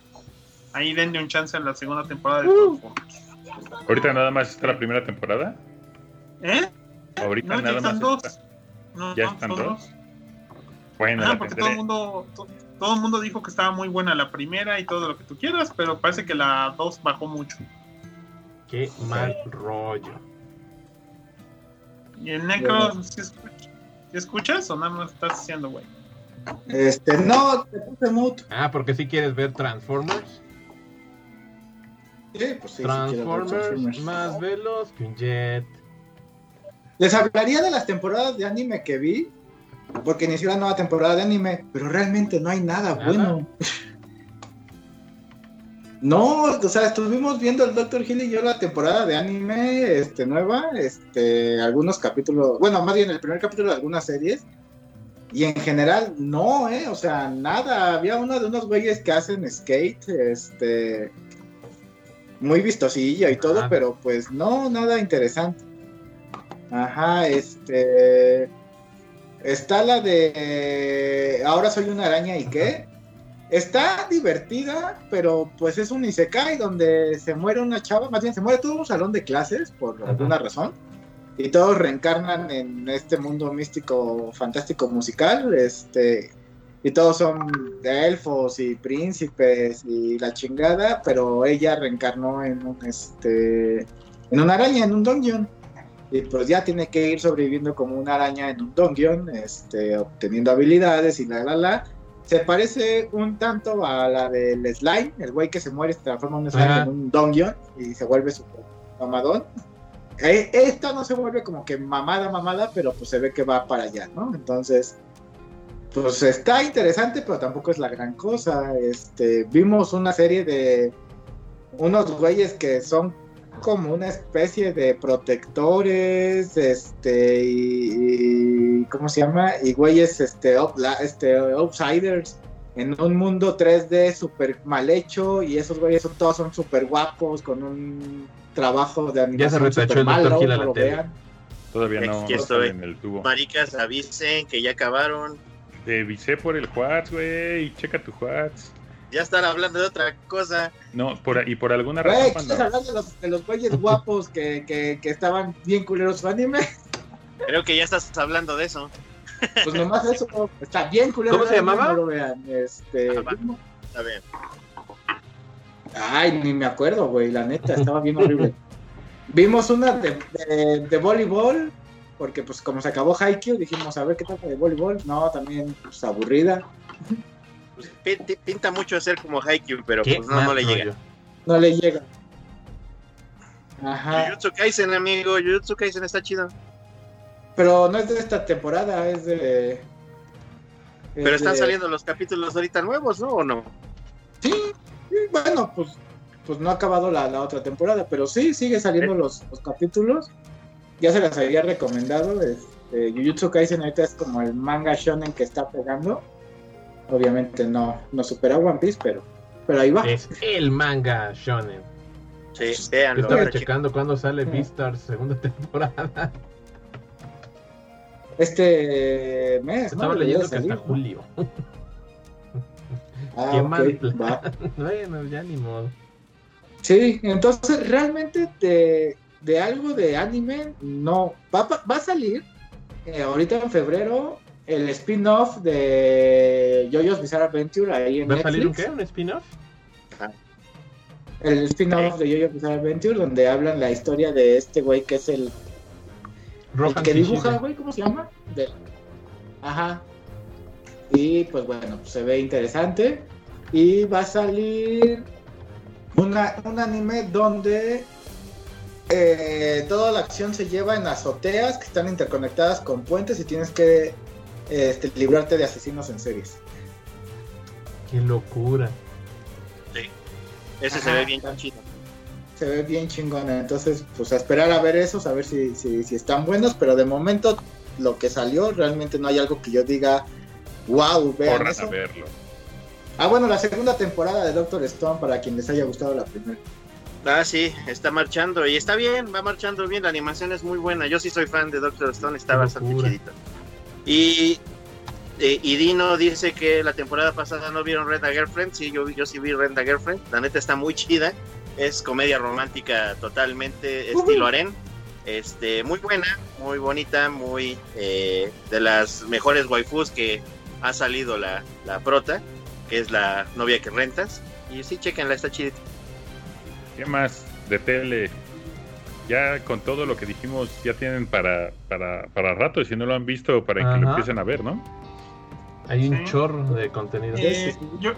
Ahí denle un chance en la segunda temporada de uh. ¿Ahorita nada más está la primera temporada? ¿Eh? Ahorita nada ya están más. Dos. No, ¿Ya están dos? Bueno, porque todo el mundo todo el mundo dijo que estaba muy buena la primera y todo lo que tú quieras, pero parece que la dos bajó mucho. Qué mal rollo. ¿Y el Necro, ¿sí, escuchas o nada más estás haciendo, güey? Este, no, te puse mute. Ah, porque si quieres ver Transformers. Sí, pues sí, Transformers, Transformers, más veloz que un jet. Les hablaría de las temporadas de anime que vi, porque inició la nueva temporada de anime, pero realmente no hay nada, bueno. No, o sea, estuvimos viendo el Doctor Hill y yo la temporada de anime este, nueva, este, algunos capítulos, bueno, más bien el primer capítulo de algunas series, y en general no, eh, o sea, nada, había uno de unos güeyes que hacen skate, este, muy vistosilla y todo, pero pues no, nada interesante. Ajá, este, está la de, ahora soy una araña y qué, Está divertida, pero pues es un Isekai donde se muere una chava, más bien se muere todo un salón de clases por alguna razón. Y todos reencarnan en este mundo místico, fantástico musical, este, y todos son elfos y príncipes y la chingada, pero ella reencarnó en un este en una araña, en un dungeon. Y pues ya tiene que ir sobreviviendo como una araña en un dungeon, este, obteniendo habilidades y la la la se parece un tanto a la del slime, el güey que se muere se transforma en un slime en un dungeon y se vuelve super mamadón. Eh, esta no se vuelve como que mamada, mamada, pero pues se ve que va para allá, ¿no? Entonces, pues está interesante, pero tampoco es la gran cosa. Este, vimos una serie de unos güeyes que son como una especie de protectores, este, y, ¿cómo se llama? Y güeyes, este, este, outsiders en un mundo 3D súper mal hecho y esos güeyes son, todos son súper guapos con un trabajo de animación Ya se retachó el malo, no. Todavía no, Aquí estoy. en el tubo. Maricas, avisen que ya acabaron. Te avisé por el Whats, güey. Checa tu Whats ya están hablando de otra cosa. No, por, y por alguna razón. ¿Estás hablando de los, güeyes guapos que, que, que, estaban bien culeros su anime? Creo que ya estás hablando de eso. Pues nomás eso, está bien culero. ¿Cómo se llamaba? No lo vean. Este, está bien. Ay, ni me acuerdo, güey, la neta, estaba bien horrible. Vimos una de, de, de, voleibol, porque pues como se acabó Haikyuu, dijimos, a ver qué trata de voleibol. No, también pues, aburrida. Pues, pinta mucho ser como Haikyuu, pero pues no, no le llega. No le llega. Ajá. Jujutsu Kaisen, amigo, Jujutsu Kaisen está chido. Pero no es de esta temporada, es de... pero están saliendo los capítulos ahorita nuevos, ¿no? ¿O no? Sí, bueno, pues pues no ha acabado la, la otra temporada, pero sí, sigue saliendo ¿Eh? los, los, capítulos. Ya se las había recomendado. Este, Jujutsu Kaisen ahorita es como el manga shonen que está pegando. Obviamente no, no supera One Piece, pero, pero ahí va. Es el manga shonen. Sí, véanlo. Estaba checando cuándo sale Beastars segunda temporada. Este mes, Estaba leyendo que hasta julio. Ah, Qué okay, mal va. bueno, ya ni modo. Sí, entonces realmente de, de algo de anime no. Va, va a salir eh, ahorita en febrero el spin-off de JoJo's Bizarre Adventure ahí en ¿Va a salir un qué? ¿Un spin-off? El spin-off de JoJo's Bizarre Adventure donde hablan la historia de este güey que es el, que dibuja, güey, ¿cómo se llama? De- Ajá. Y pues bueno, pues, se ve interesante. Y va a salir una, un anime donde eh, toda la acción se lleva en azoteas que están interconectadas con puentes y tienes que este, librarte de asesinos en series. Qué locura. Ese se ve bien chido. Se ve bien chingona. Entonces, pues a esperar a ver esos, a ver si, si, si están buenos. Pero de momento, lo que salió, realmente no hay algo que yo diga, wow, vean Corran a eso. verlo. Ah, bueno, la segunda temporada de Doctor Stone para quien les haya gustado la primera. Ah, sí, está marchando y está bien, va marchando bien, la animación es muy buena. Yo sí soy fan de Doctor Stone, está Qué bastante locura. chidito. Y, eh, y Dino dice que la temporada pasada no vieron Rent a Girlfriend. Sí, yo, vi- yo sí vi Rent a Girlfriend. La neta está muy chida. Es comedia romántica totalmente estilo harén. Este, muy buena, muy bonita, muy eh, de las mejores waifus que ha salido la, la prota, que es la novia que rentas. Y sí, chequenla, está chida. ¿Qué más de tele? Ya con todo lo que dijimos, ya tienen para, para, para rato. Y si no lo han visto, para que lo empiecen a ver, ¿no? Hay un Sí. chorro de contenido. Eh, yo,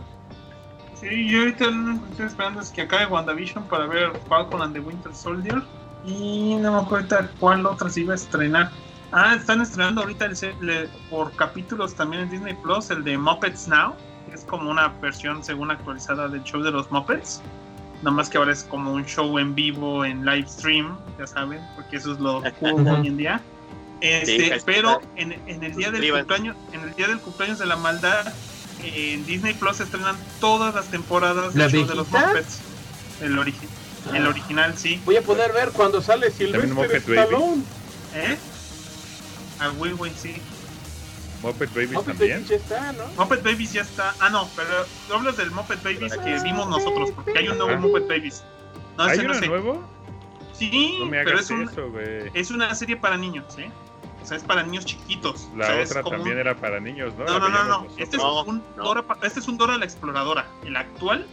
sí, yo ahorita lo único que estoy esperando es que acabe WandaVision para ver Falcon and the Winter Soldier. Y no me acuerdo cuál otra se iba a estrenar. Ah, están estrenando ahorita el se- le- por capítulos también en Disney Plus el de Muppets Now, que es como una versión según actualizada del show de los Muppets. Nada más que ahora es como un show en vivo, en live stream, ya saben, porque eso es lo cool hoy en día. Este, pero en, en el día del cumpleaños, en el día del cumpleaños de la maldad, en Disney Plus se estrenan todas las temporadas del ¿La show de los? Muppets. El, origi- el original, sí. Voy a poder ver cuando sale Silvestre. Stallone. ¿Eh? Ah, güey, güey, sí. Muppet Babies Muppet también. Baby ya está, ¿no? Muppet Babies ya está. Ah, no, pero tú hablas del Muppet Babies que vimos nosotros, porque hay un nuevo Ah. Muppet Babies. No, ¿Hay ese no uno sé. nuevo? Sí, No me pero es, un- eso, güey. es una serie para niños, ¿eh? O sea, es para niños chiquitos. La O sea, es otra un- también era para niños, ¿no? No, no, no, no. Este es, No, un no. Dora, pa- este es un Dora la exploradora. El actual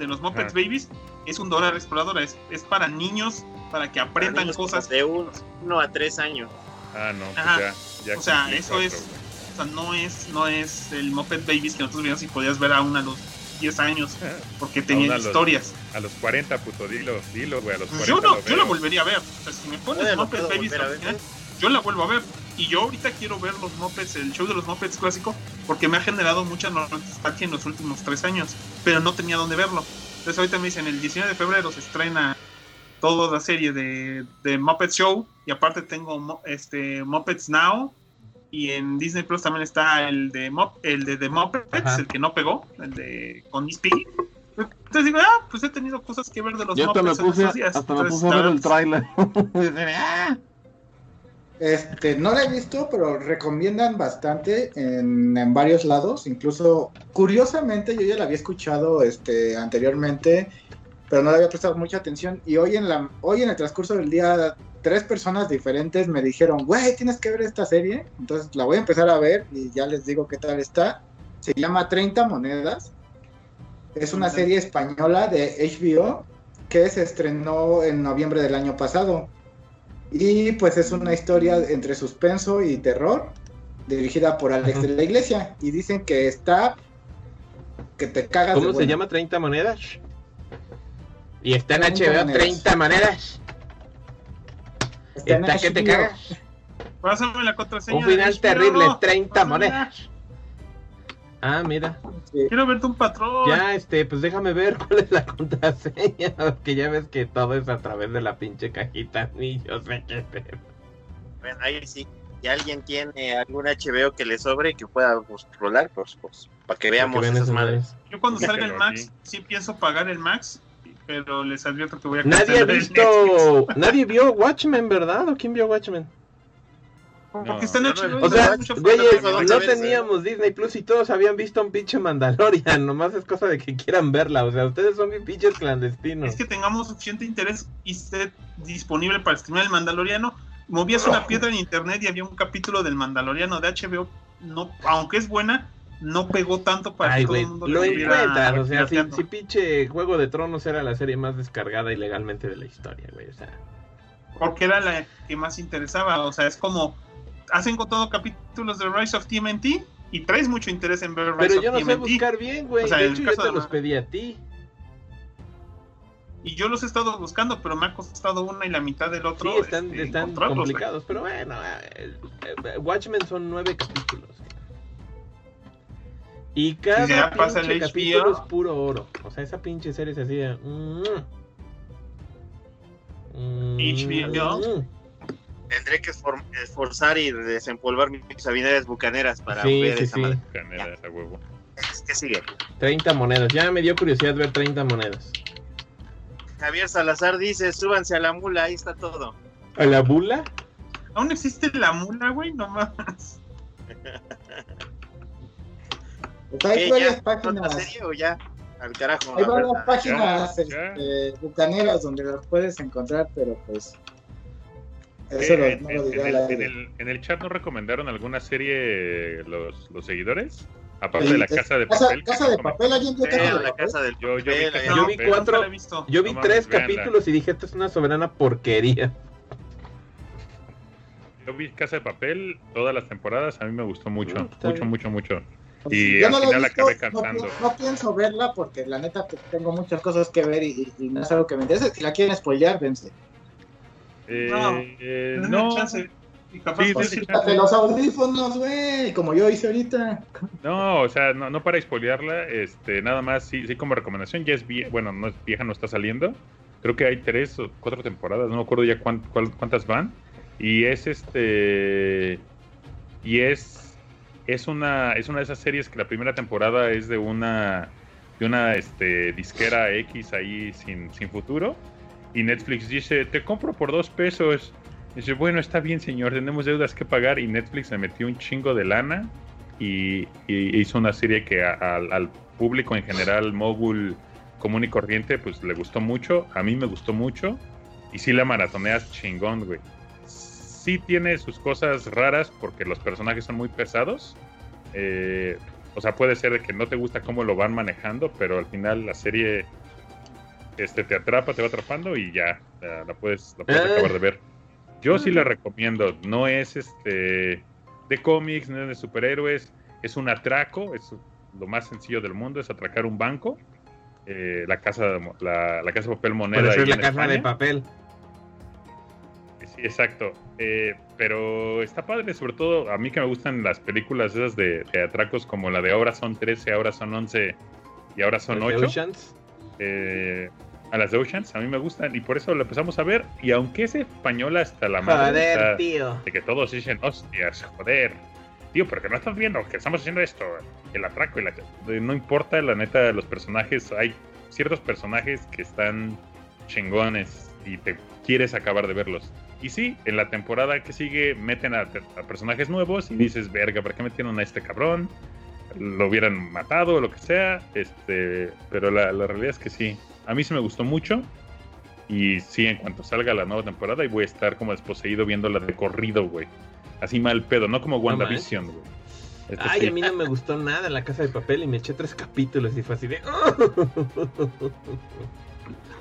de los Muppets Ajá. Babies es un Dora la exploradora. Es, es para niños, para que aprendan Niños cosas. de 1 a 3 años. Ah, no, pues Ajá. ya, ya O sea, eso cuatro, es-. O sea, no es, no es el Muppet Babies que nosotros veíamos y podías ver aún a los 10 años, porque tenían a los- historias. A los 40, puto, dilo, dilo, güey, a los 40 Yo, no, lo yo la volvería a ver. O sea, si me pones Bueno, Muppet Babies original, ¿eh? yo la vuelvo a ver. Y yo ahorita quiero ver los Muppets, el show de los Muppets clásico, porque me ha generado mucha nostalgia en los últimos tres años, pero no tenía dónde verlo. Entonces ahorita me dicen, el 19 de febrero se estrena toda la serie de, de Muppets Show, y aparte tengo este Muppets Now, y en Disney Plus también está el de, Mupp- el de The Muppets, Ajá. el que no pegó, el de con Miss Piggy. Entonces digo, ah, pues he tenido cosas que ver de los Yo hasta me Muppets puse, días. hasta me Entonces, puse a ver el tráiler. Este, no la he visto, pero recomiendan bastante en, en varios lados. Incluso, curiosamente, yo ya la había escuchado este, anteriormente, pero no le había prestado mucha atención. Y hoy en, la, hoy en el transcurso del día, tres personas diferentes me dijeron, güey, tienes que ver esta serie. Entonces la voy a empezar a ver y ya les digo qué tal está. Se llama 30 Monedas. Es una serie española de HBO que se estrenó en noviembre del año pasado. Y pues es una historia entre suspenso y terror, dirigida por Alex de la Iglesia. Y dicen que está. que te cagas. de ¿Cómo se llama 30 monedas? Y está en 30 HBO monedas. 30 monedas. Está Está que te cagas. Pásame la contraseña. Un final terrible, 30 Pásamela. monedas. Ah, mira. Sí. Quiero verte un patrón. Ya, este, pues déjame ver cuál es la contraseña. Porque ya ves que todo es a través de la pinche cajita. Ni yo sé qué. Bueno, ahí sí. Si alguien tiene algún HBO que le sobre y que pueda pues, rolar, pues, pues para que veamos esas madres. madres. Yo cuando salga el Max, sí pienso pagar el Max, pero les advierto que voy a Nadie ha visto. Nadie vio Watchmen, ¿verdad? ¿O quién vio Watchmen? Porque está en No, no, HBO. O y sea, güeyes, no teníamos Disney Plus y todos habían visto un pinche Mandalorian. Nomás es cosa de que quieran verla. O sea, ustedes son bien pinches clandestinos. Es que tengamos suficiente interés y esté disponible para streamar el Mandaloriano. Movías una piedra en internet y había un capítulo del Mandaloriano de HBO. No, aunque es buena, no pegó tanto para Ay, que todo el mundo lo encuentras. O sea, si, si pinche Juego de Tronos era la serie más descargada ilegalmente de la historia, güey. O sea, porque era la que más interesaba. O sea, es como has encontrado capítulos de Rise of TMNT y traes mucho interés en ver Rise pero of yo no sé buscar bien, güey. O sea, de hecho, yo te de los pedí a ti. Y yo los he estado buscando, pero me ha costado una y la mitad del Sí, otro. están, este, están güey. complicados. Pero bueno, eh, eh, Watchmen son nueve capítulos. Y cada ya pasa el capítulo es puro oro. O sea, esa pinche serie es así de... mm, mm, HBO. mm. Tendré que esfor- esforzar y desempolvar mis habilidades bucaneras para Sí, ver sí, esa sí. madre. Huevo. ¿Qué sigue? 30 monedas. Ya me dio curiosidad ver 30 monedas. Javier Salazar dice, súbanse a la mula, ahí está todo. ¿A la bula? ¿Aún existe la mula, güey? No más. Pues hay ¿Qué, varias ya? páginas. ¿Otra serie o ya? Al carajo. Hay varias páginas este, bucaneras donde las puedes encontrar, pero pues. Eh, lo- en, no el, en aire. el- en el chat nos recomendaron alguna serie los, los seguidores, aparte Sí, de la casa de Casa, papel. Casa no de papel, alguien vio Casa de la papel. casa del Yo- yo vi yo cuatro- visto. Yo vi No tres capítulos y dije, esto es una soberana porquería. Yo vi Casa de Papel todas las temporadas, a mí me gustó mucho, Mm, mucho, mucho, mucho. Y yo al no la final visto, acabé no pi- No, pienso verla porque la neta tengo muchas cosas que ver y, y- y no es algo que me interese. Si la quieren spoilear, dense. Eh, No, eh, no, chance. Y capaz Sí, los audífonos, güey, como yo hice ahorita. no, o sea, no, no para spoilearla, este, nada más, sí, sí como recomendación, ya es vieja, bueno, no es vieja, no está saliendo. Creo que hay tres o cuatro temporadas, no me acuerdo ya cuán- cuál- cuántas van. Y es este. Y es. Es una. Es una de esas series que la primera temporada es de una. De una este, disquera X ahí sin, sin futuro. Y Netflix dice, te compro por dos pesos. Dice, bueno, está bien, señor, tenemos deudas que pagar. Y Netflix le metió un chingo de lana. Y, y hizo una serie que a- al, público en general, mogul común y corriente, pues le gustó mucho. A mí me gustó mucho. Y sí la maratoneas chingón, güey. Sí tiene sus cosas raras porque los personajes son muy pesados. Eh, o sea, puede ser de que no te gusta cómo lo van manejando, pero al final la serie este, te atrapa, te va atrapando y ya la, la puedes, la puedes Ah. acabar de ver. Yo sí la recomiendo. No es este de cómics, no es de superhéroes. Es un atraco. Es lo más sencillo del mundo. Es atracar un banco. Eh, la casa la, la casa de papel moneda. Ahí es la en casa de papel. Exacto. Eh, pero está padre, sobre todo a mí que me gustan las películas esas de, de atracos como la de ahora son 13, ahora son 11 y ahora son de 8. Oceans. eh, a las de Oceans, a mí me gustan y por eso la empezamos a ver. Y aunque es española hasta la madre, tío. de que todos dicen, hostias, joder. Tío, pero que no estás viendo que estamos haciendo esto, el atraco y la... de- No importa, la neta, los personajes, hay ciertos personajes que están chingones y te quieres acabar de verlos. Y sí, en la temporada que sigue meten a, a personajes nuevos y dices, verga, ¿por qué metieron a este cabrón? Lo hubieran matado o lo que sea, este, pero la, la realidad es que sí. A mí sí me gustó mucho. Y sí, en cuanto salga la nueva temporada, y voy a estar como desposeído viéndola de corrido, güey. Así mal pedo, no como WandaVision, güey. Este Ay, sí. a mí no me gustó nada la casa de papel y me eché tres capítulos y fue así de.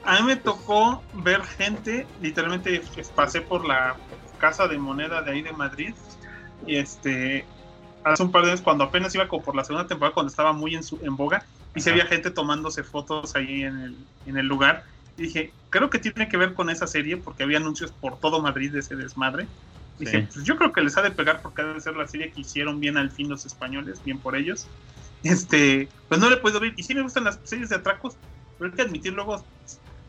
A mí me tocó ver gente, literalmente pues, pasé por la casa de moneda de ahí de Madrid y este hace un par de años cuando apenas iba como por la segunda temporada cuando estaba muy en, su, en boga y se había gente tomándose fotos ahí en el, en el lugar y dije, creo que tiene que ver con esa serie porque había anuncios por todo Madrid de ese desmadre. Dije, Sí. pues yo creo que les ha de pegar porque ha de ser la serie que hicieron bien al fin los españoles, bien por ellos. Este, pues no le podido ver. Y sí me gustan las series de atracos, pero hay que admitir luego,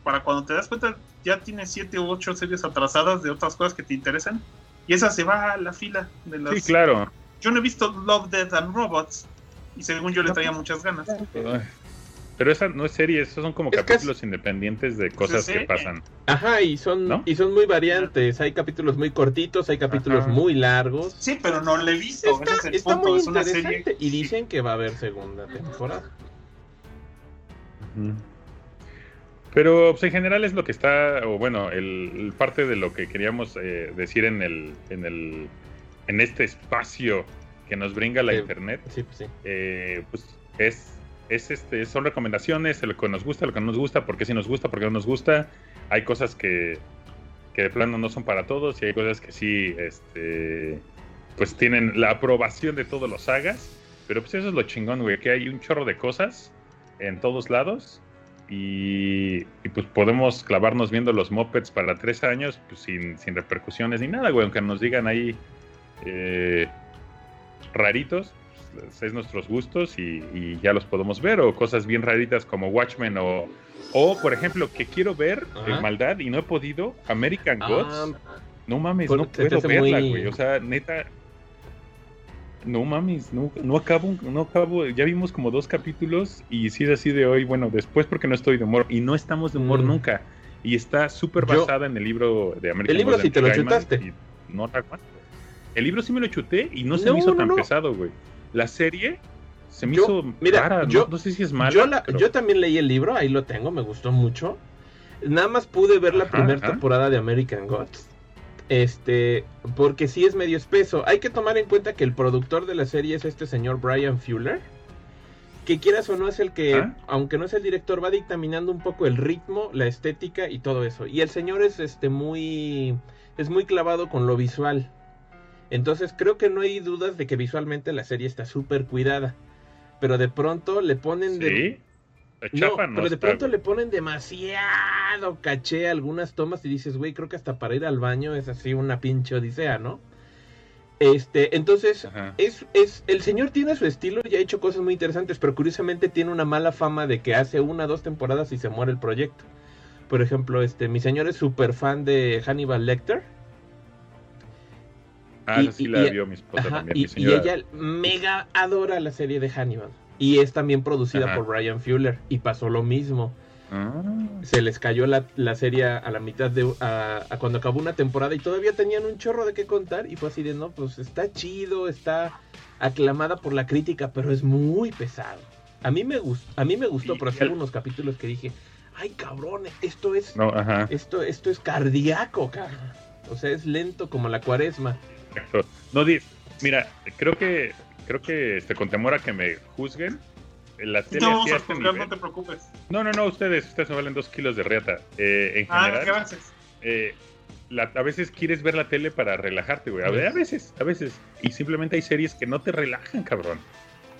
para cuando te das cuenta, ya tienes siete u ocho series atrasadas de otras cosas que te interesan. Y esa se va a la fila de las. Sí, claro. Yo no he visto Love, Death and Robots. Y según yo le traía muchas ganas. Pero esa no es serie, esos son como Es capítulos independientes de cosas Sí, que pasan. Ajá, y son, ¿No? y son muy variantes. Hay capítulos muy cortitos, hay capítulos Ajá. muy largos. Sí, pero no le he visto. Está, es el está punto. muy es una interesante. serie. Y dicen que va a haber segunda temporada. Ujú. Pero pues, en general es lo que está, o bueno, el, el parte de lo que queríamos eh, decir en el, en el, en este espacio que nos brinda la Sí. internet, Sí, pues sí. eh, pues es, es este, son recomendaciones, lo que nos gusta, lo que no nos gusta, por qué sí nos gusta, por qué no nos gusta. Hay cosas que, que de plano no son para todos y hay cosas que sí, este, pues tienen la aprobación de todos los sagas. Pero pues eso es lo chingón, güey, que hay un chorro de cosas en todos lados y, y, pues podemos clavarnos viendo los mopeds para tres años pues sin, sin repercusiones ni nada, güey, aunque nos digan ahí eh, raritos, pues, es nuestros gustos y, y ya los podemos ver, o cosas bien raritas como Watchmen o, o por ejemplo, que quiero ver en maldad y no he podido, American Ah, Gods. No mames, no te puedo verla, muy- güey. O sea, neta. No mames, no, no acabo, no acabo, ya vimos como dos capítulos y si es así de hoy, bueno, después porque no estoy de humor y no estamos de humor Mm. nunca. Y está súper basada en el libro de American El libro sí te lo chutaste. No. El libro sí me lo chuté y no se No, me hizo no, tan no. pesado, güey. La serie se me Yo- hizo mira, rara, no- yo- no, sé si es mala. yo, la- pero- yo también leí el libro, ahí lo tengo, me gustó mucho. Nada más pude ver la primera temporada de American Gods. Este, porque sí es medio espeso. Hay que tomar en cuenta que el productor de la serie es este señor Brian Fuller. Que quieras o no es el que, Ah. aunque no es el director, va dictaminando un poco el ritmo, la estética y todo eso. Y el señor es este muy es muy clavado con lo visual. Entonces creo que no hay dudas de que visualmente la serie está súper cuidada. Pero de pronto le ponen de, No, pero de pronto le ponen demasiado caché a algunas tomas y dices, güey, creo que hasta para ir al baño es así una pinche odisea, ¿no? Este, entonces, es, es, el señor tiene su estilo y ha hecho cosas muy interesantes, pero curiosamente tiene una mala fama de que hace una o dos temporadas y se muere el proyecto. Por ejemplo, este, mi señor es súper fan de Hannibal Lecter. Ah, y- sí y- la y- vio mi esposa Ajá, también. y, mi y ella mega adora la serie de Hannibal. Y es también producida Ajá. por Brian Fuller. Y pasó lo mismo. Ah. se les cayó la, la serie a la mitad de a, a cuando acabó una temporada y todavía tenían un chorro de qué contar y fue así de no pues está chido está aclamada por la crítica pero es muy pesado a mí me gustó a mí me gustó pero hubo unos capítulos que dije ay cabrón esto es No, ajá. esto esto es cardíaco cabrón o sea es lento como la cuaresma. No, mira, creo que creo que este, con temor a que me juzguen, la Te tele vamos así a a este juzgar, no te preocupes. No, no, no, ustedes, ustedes me valen dos kilos de riata. Eh, en Ah, general, gracias. eh, la- a veces quieres ver la tele para relajarte, güey. A, a veces, a veces. Y simplemente hay series que no te relajan, cabrón.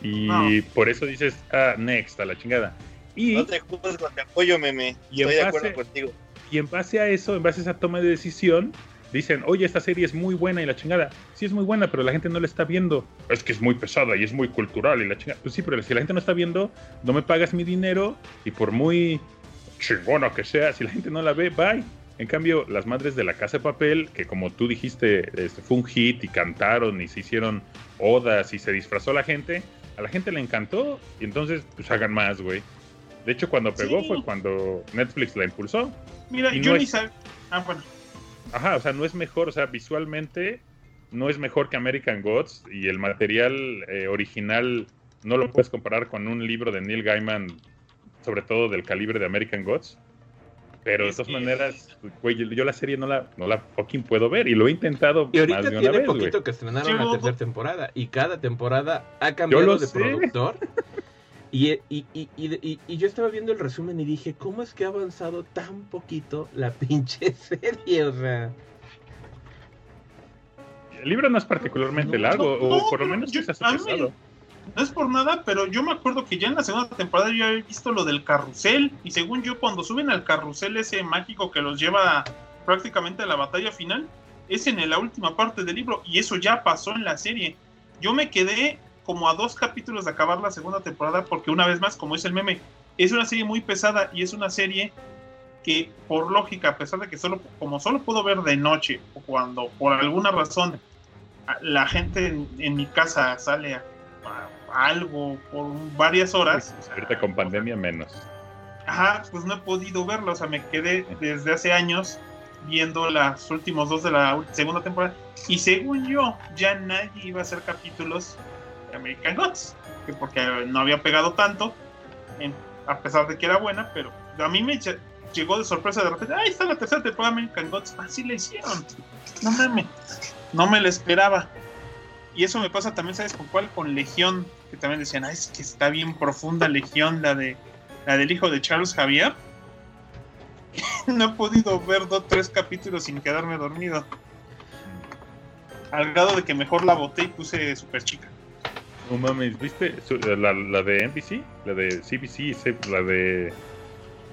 Y No. por eso dices, ah, next, a la chingada. Y, No te juzgo, te apoyo, meme. Y en Estoy de acuerdo contigo. y en base a eso, en base a esa toma de decisión, dicen, oye, esta serie es muy buena y la chingada. Sí es muy buena, pero la gente no la está viendo. Es que es muy pesada y es muy cultural y la chingada. Pues sí, pero si la gente no está viendo, no me pagas mi dinero y por muy chingona que sea, si la gente no la ve, bye. En cambio, las madres de la casa de papel, que como tú dijiste, este, fue un hit y cantaron y se hicieron odas y se disfrazó la gente, a la gente le encantó y entonces pues hagan más, güey. De hecho, cuando pegó Sí. fue cuando Netflix la impulsó. Mira, y yo no ni es-. Ah, bueno. Ajá, o sea, no es mejor, o sea, visualmente no es mejor que American Gods y el material eh, original no lo puedes comparar con un libro de Neil Gaiman, sobre todo del calibre de American Gods. Pero de todas maneras, güey, yo, la serie no la, no la fucking puedo ver y lo he intentado y ahorita más de una tiene vez, poquito que estrenaron Sí, la tercera temporada y cada temporada ha cambiado de sé. productor Y, y, y, y, yo estaba viendo el resumen y dije, ¿cómo es que ha avanzado tan poquito la pinche serie? O sea, El libro no es particularmente No, largo, no, o por lo menos yo- a mí-. No es por nada, pero yo me acuerdo que ya en la segunda temporada yo había visto lo del carrusel. Y según yo, cuando suben al carrusel ese mágico que los lleva prácticamente a la batalla final, es en la última parte del libro. Y eso ya pasó en la serie. Yo me quedé como a dos capítulos de acabar la segunda temporada, porque una vez más, como es el meme, es una serie muy pesada y es una serie que por lógica, a pesar de que solo, como solo puedo ver de noche, o cuando por alguna razón la gente en, en mi casa sale a, a algo por varias horas. o sea, Ahorita con pandemia menos. Ajá, pues no he podido verla, o sea, me quedé desde hace años viendo los últimos dos de la segunda temporada. Y según yo, ya nadie iba a hacer capítulos American Gods, que porque no había pegado tanto, a pesar de que era buena, pero a mí me lle- llegó de sorpresa de repente, ahí está la tercera temporada de American Gods, así la hicieron. No mames, no me la esperaba. Y eso me pasa también, ¿sabes con cuál? Con Legión, que también decían, ah, es que está bien profunda Legión, la de la del hijo de Charles Javier. no he podido ver dos tres capítulos sin quedarme dormido. Al grado de que mejor la boté y puse super chica. No mames, ¿viste la, la de NBC? La de CBC, la de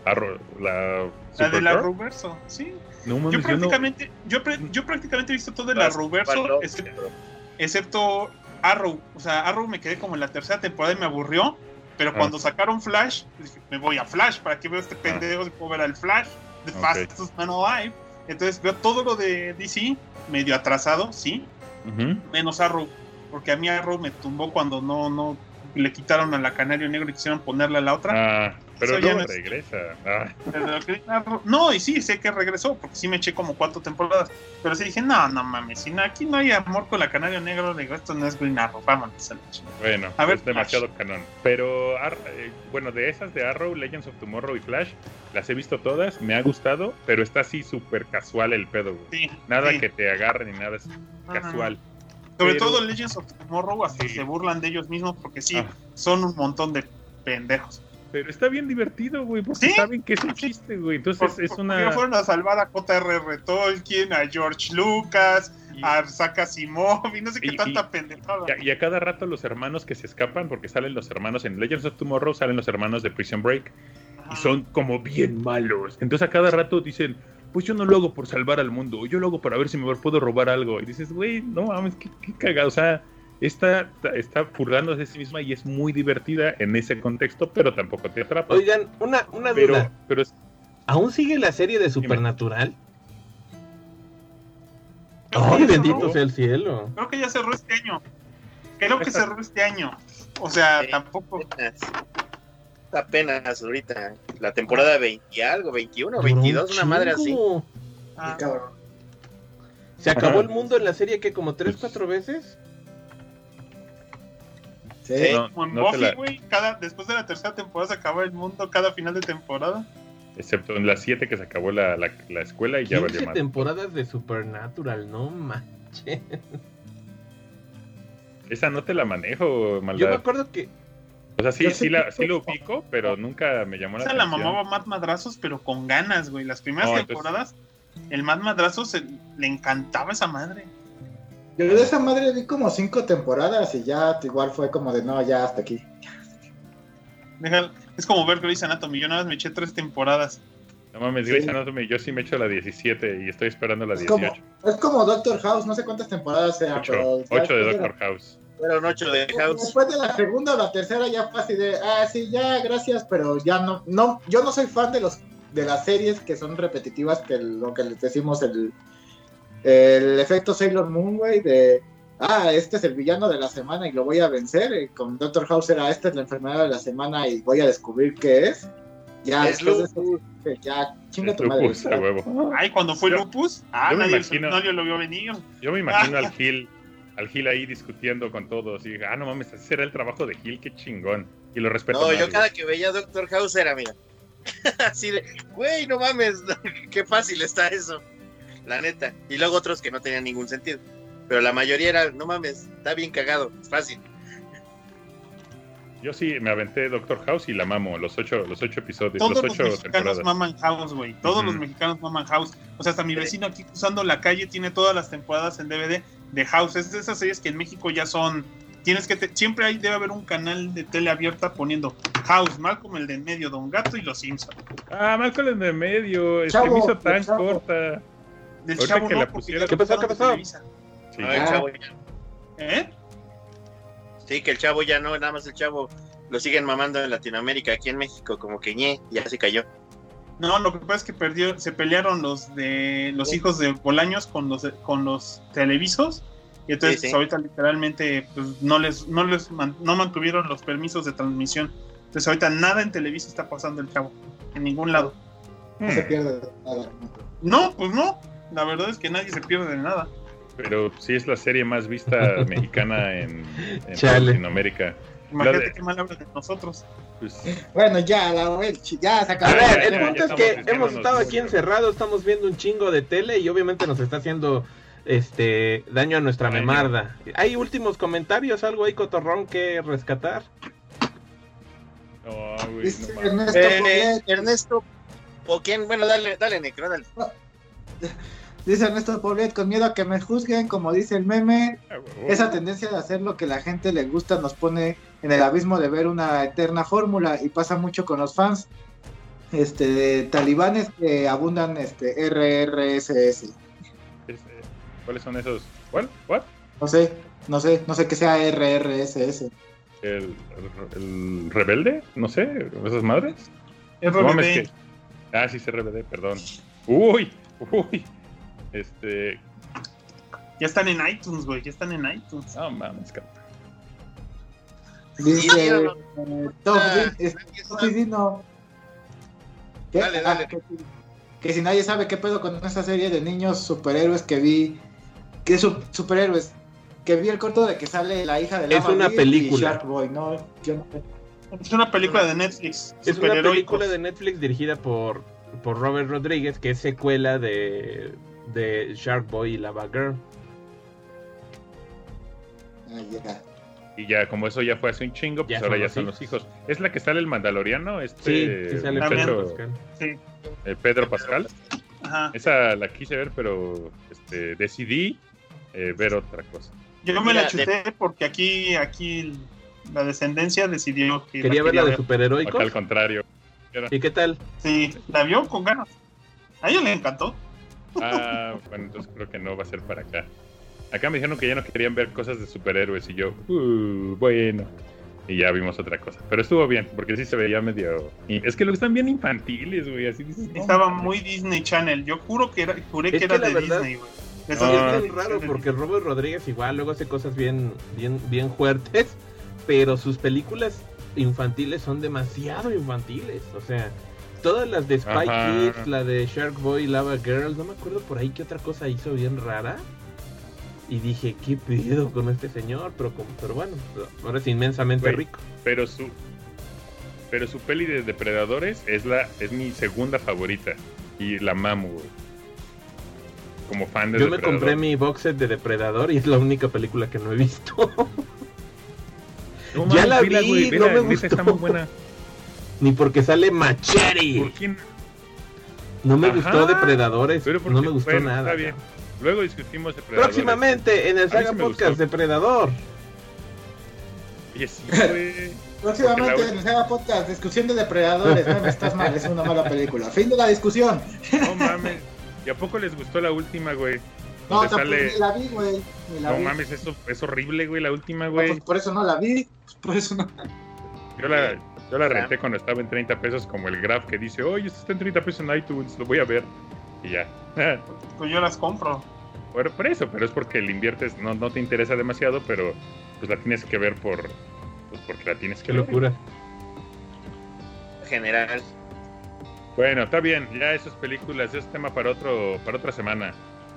Arro- la La de la? Ruverso, sí. No Yo mames, yo no. prácticamente, yo, prácticamente he visto todo de la Ruverso, excepto, excepto Arrow. O sea, Arrow me quedé como en la tercera temporada y me aburrió. Pero Ah. cuando sacaron Flash, dije, me voy a Flash para que vea este pendejo si puedo ver al Flash, The Ok. Fastest Man Alive. Entonces veo todo lo de DC, medio atrasado, sí, menos Arrow. Porque a mí Arrow me tumbó cuando no, no le quitaron a la Canario Negro y quisieron ponerle a la otra. Ah, pero no es- regresa. Ah, No, y sí, sé que regresó, porque sí me eché como cuatro temporadas. Pero sí dije, no, no mames, si no- aquí no hay amor con la Canario Negro, digo, esto no es Green Arrow, vámonos a la bueno, A ver, es demasiado canon. Pero, eh, bueno, de esas de Arrow, Legends of Tomorrow y Flash, las he visto todas, me ha gustado, pero está así súper casual el pedo, güey. Sí, Nada sí. que te agarre ni nada, es casual. Sobre Pero- todo Legends of Tomorrow, hasta Sí. se burlan de ellos mismos, porque sí, Ah. son un montón de pendejos. Pero está bien divertido, güey, porque Sí. saben que es un chiste, güey. Entonces Por- es porque una... fueron a salvar a J.R.R. Tolkien, a George Lucas, y- a Isaac Asimov, y no sé qué Y- tanta pendejada. Y a, y a cada rato los hermanos que se escapan, porque salen los hermanos en Legends of Tomorrow, salen los hermanos de Prison Break, y son como bien malos. Entonces a cada rato dicen, pues yo no lo hago por salvar al mundo, yo lo hago para ver si me puedo robar algo. Y dices, güey, no mames, qué, qué cagado. O sea, está, está furgándose de sí misma y es muy divertida en ese contexto, pero tampoco te atrapa. Oigan, una, una pero, duda. pero es- ¿Aún sigue la serie de Supernatural? ¡Ay, ya bendito sea el cielo! Creo que ya cerró este año. Creo que cerró este año. O sea, Sí. tampoco. Apenas, ahorita, la temporada 20 y algo, 21 Duró un 22, una madre así. Ah, Cabrón. ¿Se acabó el mundo en la serie que como tres, cuatro veces? Sí. Sí. no, como en no Buffy, la- güey, cada, después de la tercera temporada se acaba el mundo cada final de temporada. excepto en las siete que se acabó la, la- la escuela y ya 15 valió más. temporadas de Supernatural, no manches. Esa no te la manejo, Yo me maldad. acuerdo que O sea, sí, sí, la, sí lo ubico, pero nunca me llamó la Esa la atención. mamaba Matt Madrazos, pero con ganas, güey. Las primeras No, entonces- temporadas, el Matt Madrazos se- le encantaba esa madre. Yo de esa madre vi como cinco temporadas y ya igual fue como de no, ya hasta aquí. Deja- es como ver Grey's Anatomy. Yo nada más me eché tres temporadas. No mames, Sí. Grey's Anatomy, yo sí me echo la 17 y estoy esperando la Es como, 18. es como Doctor House, no sé cuántas temporadas sean, 8, pero. 8 de Doctor House. Fueron 8 de House. Después de la segunda o la tercera ya fue así de, ah, sí, ya, gracias, pero ya no, no, yo no soy fan de los de las series que son repetitivas, que lo que les decimos el, el efecto Sailor Moon, güey, de, ah, este es el villano de la semana y lo voy a vencer, y con Doctor House era, esta es la enfermedad de la semana y voy a descubrir qué es. Ya, Es después de eso, lupus. ya, chinga tu madre. lupus, a huevo. Ay, cuando fue Yo- Lupus, ah, yo me nadie, imagino- nadie lo vio venir. Yo me imagino al Gil, al Gil ahí discutiendo con todos. Y dije, ah, no mames, ese era el trabajo de Gil, qué chingón. Y lo respeto. No, más, yo güey. cada que veía Doctor House era, mira. Así de, güey, no mames, qué fácil está eso. La neta. Y luego otros que no tenían ningún sentido. Pero la mayoría era, no mames, está bien cagado, es fácil. Yo sí me aventé Doctor House y la mamo, los ocho, los ocho episodios, Todos los los ocho mexicanos temporadas. maman House, güey. Todos los mexicanos maman House. O sea, hasta mi vecino aquí cruzando la calle tiene todas las temporadas en DVD de House. Es de esas series que en México ya son. Tienes que. te- siempre hay, debe haber un canal de tele abierta poniendo House, Malcolm el de en medio, Don Gato y los Simpsons. Ah, Malcolm en el medio, es que me hizo tan Chavo. corta. Del Ahorita chavo que no, la ya ¿Qué pasó? ¿Qué de pasó? Televisa. Sí. No, el Ah. chavo ya. ¿Eh? Sí, que el chavo ya no, nada más el chavo lo siguen mamando en Latinoamérica, aquí en México, como que ñe, ya se cayó. No, lo que pasa es que perdió, se pelearon los de los hijos de Bolaños con los con los televisos y entonces Sí, sí. pues, ahorita literalmente pues, no les no les man- no mantuvieron los permisos de transmisión. Entonces ahorita nada en Televisa está pasando el chavo en ningún lado. No se Hmm, pierde nada. No, pues no. La verdad es que nadie se pierde de nada. Pero sí es la serie más vista mexicana en, en. Latinoamérica. Imagínate de- qué mal habla de nosotros. Pues, Bueno, ya, la ya se acabó. A ver, el ya, punto ya es que hemos estado aquí encerrados, estamos viendo un chingo de tele y obviamente nos está haciendo este daño a nuestra memarda. ¿Hay últimos comentarios, algo ahí cotorrón que rescatar? güey, no mames. Ernesto Eh, Polet, Ernesto, o quién, bueno, dale, dale, Necro, dale. dice Ernesto Poblet, con miedo a que me juzguen, como dice el meme, esa tendencia de hacer lo que la gente le gusta nos pone en el abismo de ver una eterna fórmula y pasa mucho con los fans. Este, talibanes que abundan este RRSS. Es, ¿Cuáles son esos? ¿Cuál? ¿What? No sé, no sé, no sé qué sea RRSS. ¿El, el rebelde? No sé, esas madres. No que- Ah, sí, sí, RBD, perdón. Uy, uy. Este. Ya están en iTunes, güey. Ya están en iTunes. No mames, cabrón. Dice. Sí, Top Ah, es-. Dino. ¿Qué? Dale, Ah, que, que si nadie sabe qué pedo con esa serie de niños superhéroes que vi. ¿Qué su- superhéroes? Que vi el corto de que sale la hija de Es Lava una película. Boy, no, yo no. Es una película de Netflix. Es una película de Netflix dirigida por, por Robert Rodríguez, que es secuela de, de Shark Boy y Lava Girl. Ah, ya. Y ya, como eso ya fue hace un chingo, pues Ya ahora son ya son los hijos. ¿Es la que sale el Mandaloriano? Sí, Este sí sale También. Pedro Pascal. Sí. eh, Pedro Pascal. Ajá. Esa la quise ver, pero este, decidí eh, ver otra cosa. Yo me la chuté porque aquí, aquí la descendencia decidió que Quería ver la de. Acá superheroicos. al contrario. ¿Y qué tal? Sí, la vio con ganas. A ella le encantó. Ah, bueno, entonces creo que no va a ser para acá. Acá me dijeron que ya no querían ver cosas de superhéroes y yo, uh, bueno. Y ya vimos otra cosa. Pero estuvo bien, porque sí se veía medio... y es que lo están bien infantiles, güey. Así dices, no, Estaba muy Disney Channel. Yo juro que era, juré Es que que era de verdad- Disney, güey. No. es bien raro porque Robert Rodríguez igual luego hace cosas bien, bien, bien fuertes, pero sus películas infantiles son demasiado infantiles. O sea, todas las de Spy Ajá. Kids, la de Shark Boy, Lava Girl, no me acuerdo por ahí qué otra cosa hizo bien rara. Y dije, ¿qué pedo con este señor? Pero, como- pero bueno, ahora es inmensamente rico. Pero su... Pero su peli de Depredadores es la es mi segunda favorita. Y la mamo, güey. Como fan de Yo me compré mi box set de Depredador y es la única película que no he visto. No Ya la vi, güey, no me gustó. Está muy buena. Ni porque sale Machete. ¿Por? No me Ajá. gustó Depredadores, no me gustó bueno, nada. Está bien. Luego discutimos Depredadores. Próximamente en el Saga sí Podcast gustó. Depredador. Oye, sí, güey. Próximamente en el Sega Podcast, discusión de depredadores. No, estás mal, es una mala película. Fin de la discusión. No mames. ¿Y a poco les gustó la última, güey? No, tampoco sale... ni la vi, güey. No vi. mames, eso es horrible, güey, la última, No, güey. pues por eso no la vi. Por eso no. Yo la, yo la renté cuando estaba en 30 pesos, como el graph que dice, oye, esto está en 30 pesos en iTunes, lo voy a ver. Y ya. Pues yo las compro. Por, por eso, pero es porque le inviertes, no, no te interesa demasiado, pero pues la tienes que ver por. Pues porque la tienes que Qué ver. locura. general. Bueno, está bien, ya esas películas, es tema para otro, para otra semana.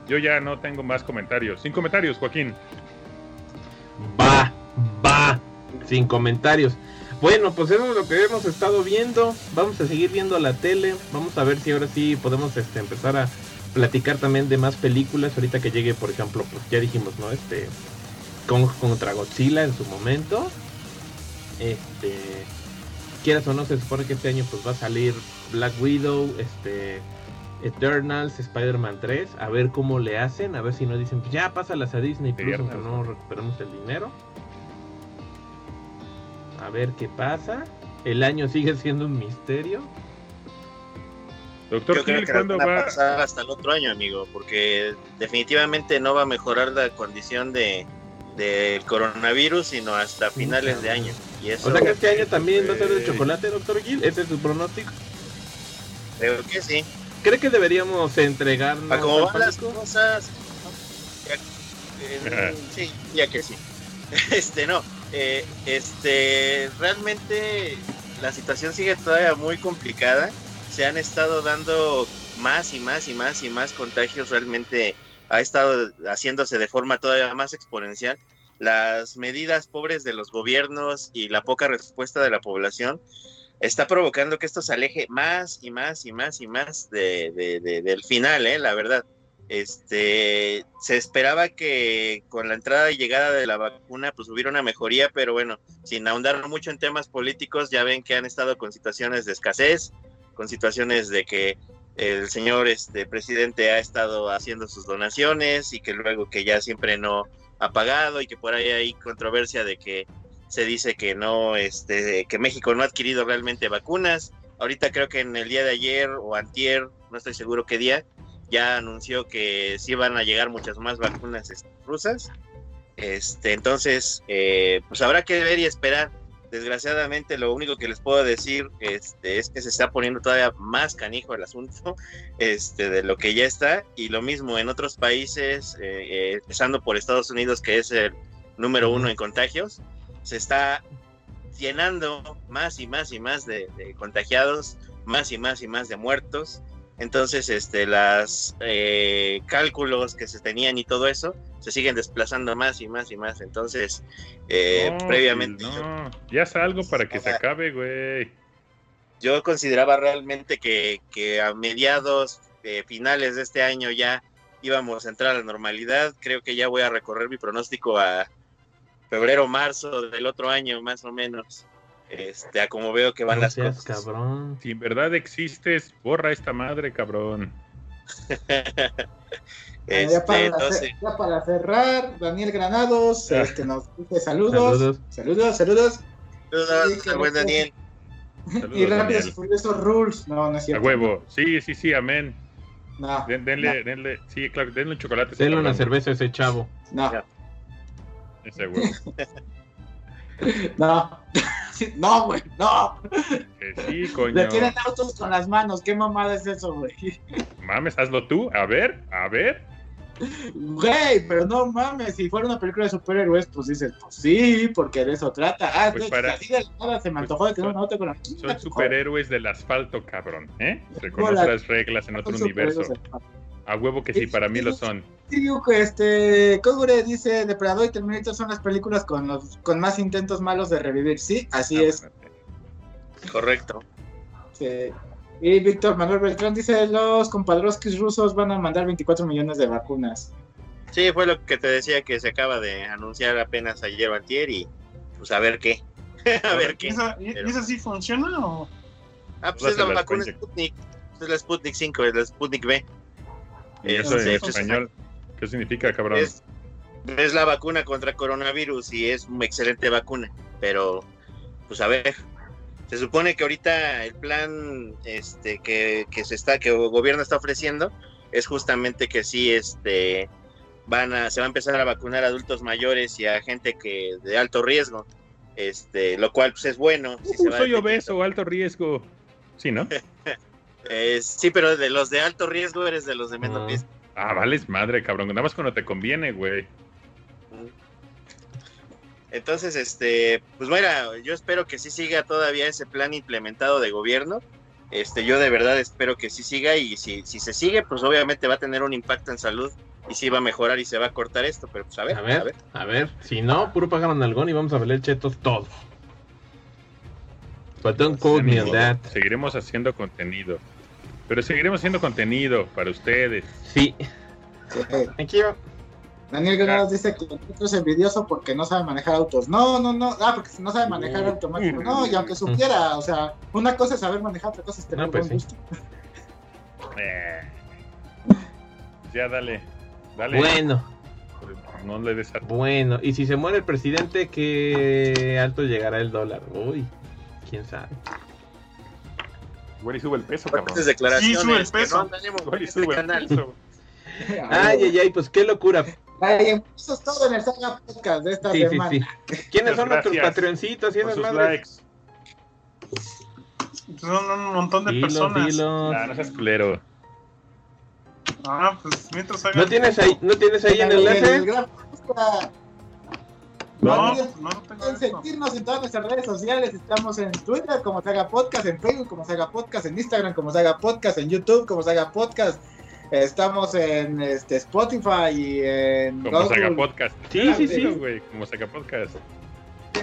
Yo ya no tengo más comentarios. Sin comentarios, Joaquín. Va, va. Sin comentarios. Bueno, pues eso es lo que hemos estado viendo. Vamos a seguir viendo la tele. Vamos a ver si ahora sí podemos este, empezar a platicar también de más películas. Ahorita que llegue, por ejemplo, pues ya dijimos, ¿no? Este. Kong contra Godzilla en su momento. Este. Quieras o no, se supone que este año pues va a salir Black Widow, este. Eternals, Spider-Man 3, a ver cómo le hacen, a ver si no dicen, pues ya pásalas a Disney Plus, aunque no recuperamos el dinero. A ver qué pasa. El año sigue siendo un misterio. Doctor Yo creo Gil, que la ¿cuándo van a va? pasar hasta el otro año, amigo, porque definitivamente no va a mejorar la condición de del coronavirus, sino hasta finales de año. Y eso O sea que este año también va a ser de Güey. chocolate, doctor Gil. Ese es su pronóstico. creo que sí. ¿Cree que deberíamos entregarnos A cómo van las cosas. ya- eh, sí, ya que sí. Este no. eh, este realmente la situación sigue todavía muy complicada. Se han estado dando más y más y más y más contagios. Realmente ha estado haciéndose de forma todavía más exponencial. Las medidas pobres de los gobiernos y la poca respuesta de la población está provocando que esto se aleje más y más y más y más de, de- de- del final, ¿eh? la verdad. Este, se esperaba que con la entrada y llegada de la vacuna pues hubiera una mejoría, pero bueno, sin ahondar mucho en temas políticos, ya ven que han estado con situaciones de escasez, con situaciones de que el señor este presidente ha estado haciendo sus donaciones y que luego que ya siempre no ha pagado y que por ahí hay controversia de que se dice que no, este, que México no ha adquirido realmente vacunas. Ahorita creo que en el día de ayer o antier, no estoy seguro qué día, ya anunció que sí van a llegar muchas más vacunas este, rusas. Este, entonces, eh, pues habrá que ver y esperar. Desgraciadamente lo único que les puedo decir este, es que se está poniendo todavía más canijo el asunto este, de lo que ya está y lo mismo en otros países, eh, eh, empezando por Estados Unidos que es el número uno en contagios, se está llenando más y más y más de, de contagiados, más y más y más de muertos. Entonces, este, las eh, cálculos que se tenían y todo eso se siguen desplazando más y más y más. Entonces, eh, No, previamente, No, ya es algo para que se acabe, güey. yo consideraba realmente que, que a mediados, eh, finales de este año ya íbamos a entrar a la normalidad. Creo que ya voy a recorrer mi pronóstico a febrero, marzo del otro año, más o menos. Este, a como veo que van No las seas cosas. cabrón. Si en verdad existes, borra esta madre, cabrón. Este, ya, para, entonces, ya para cerrar, Daniel Granados Ah. este, nos dice saludos. Saludos. Saludos, saludos. saludos, Sí, buen no- Daniel. Saludos, y rápidos y furiosos rules. No, no es A cierto. huevo. Sí, sí, sí, amén. No, Den- denle, denle, sí, claro, denle un chocolate. Denle una cerveza a ese chavo. no, Ya. Ese huevo. no. No, güey, no. Que sí, coño. Le tienen autos con las manos. ¿Qué mamada es eso, güey? Mames, hazlo tú. A ver, a ver. Güey, pero no mames. Si fuera una película de superhéroes, pues dices, pues sí, porque de eso trata. Ah, Pues de- para- así de la nada se me pues antojó de tener son- un auto con las Son superhéroes del asfalto, cabrón. ¿Eh? Reconoce las reglas en otro universo. A huevo que sí, para mí lo son. Sí, este Kogure dice Depredador y Terminator son las películas con los con más intentos malos de revivir. Sí, así Ah, es. Correcto. Sí. Y Víctor Manuel Beltrán dice los compadroskis rusos van a mandar 24 millones de vacunas. Sí, fue lo que te decía que se acaba de anunciar apenas ayer o antier y pues a ver qué. a ver ¿Y qué. esa, y- pero- esa sí funciona o...? Ah, pues es la vacuna. Sputnik. Es la Sputnik 5, es la Sputnik B. ¿Y eso en español? ¿Qué significa, cabrón? Es, es la vacuna contra coronavirus y es una excelente vacuna. Pero, pues a ver. Se supone que ahorita el plan este que, que se está, que el gobierno está ofreciendo, es justamente que sí, este van a, se va a empezar a vacunar a adultos mayores y a gente que de alto riesgo. Este, lo cual pues es bueno. si se Uh, va soy obeso, alto riesgo. Sí, ¿no? Eh, sí, pero de los de alto riesgo eres de los de menos Ah. riesgo. Ah, vales madre, cabrón. Nada más cuando te conviene, güey. Entonces, este, pues mira, yo espero que sí siga todavía ese plan implementado de gobierno. Este, yo de verdad espero que sí siga y si, si se sigue, pues obviamente va a tener un impacto en salud y sí va a mejorar y se va a cortar esto, pero pues a ver, A ver, a ver. Si no, puro págaro nalgón y vamos a valer chetos todos. But don't quote me on that. Seguiremos haciendo contenido. Pero seguiremos haciendo contenido para ustedes. Sí. Sí. Thank you. Daniel Granados dice que el otro es envidioso porque no sabe manejar autos. No, no, no. Ah, porque no sabe manejar automático. No, y aunque supiera, o sea, una cosa es saber manejar, otra cosa es tener No, pues buen sí. gusto. Eh. Ya, dale. Dale. Bueno, No le des bueno. Y si se muere el presidente, ¿qué alto llegará el dólar? Uy, quién sabe. Güey, sube el peso, cabrón. Sí, sube el peso. Güey, este sube el canal. peso. Ay, ay, ay, pues qué locura. Ay, eso es todo en el Saga Podcast de esta Sí, sí, semana. sí. ¿Quiénes son nuestros Gracias. patreoncitos y esas madres? likes. Son un montón de Dilos, personas. dilos. Nah, no seas culero. Ah, pues mientras hagan... ¿No tienes ahí, ¿no tienes ahí en el El enlace? No, No, Pueden seguirnos en todas nuestras redes sociales. Estamos en Twitter como Saga Podcast, en Facebook como Saga Podcast, en Instagram como Saga Podcast, en YouTube como Saga Podcast. Estamos en este, Spotify y en Como Google Saga Podcast. Sí, sí, sí. güey, Como Saga Podcast.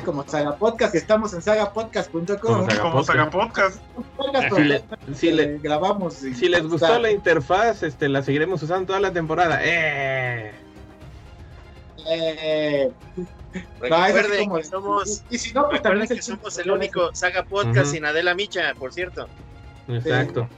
como Saga Podcast y estamos en sagapodcast.com. Como Saga Como Saga Podcast. Podcast Si, le- donde, si le- eh, grabamos. y- si les gustó está. la interfaz, este, la seguiremos usando toda la temporada. ¡Eh! Eh, no, Recuerden como- que somos, y si no, pues también que somos el único saga podcast Ujú. sin Adela Micha, por cierto. Exacto.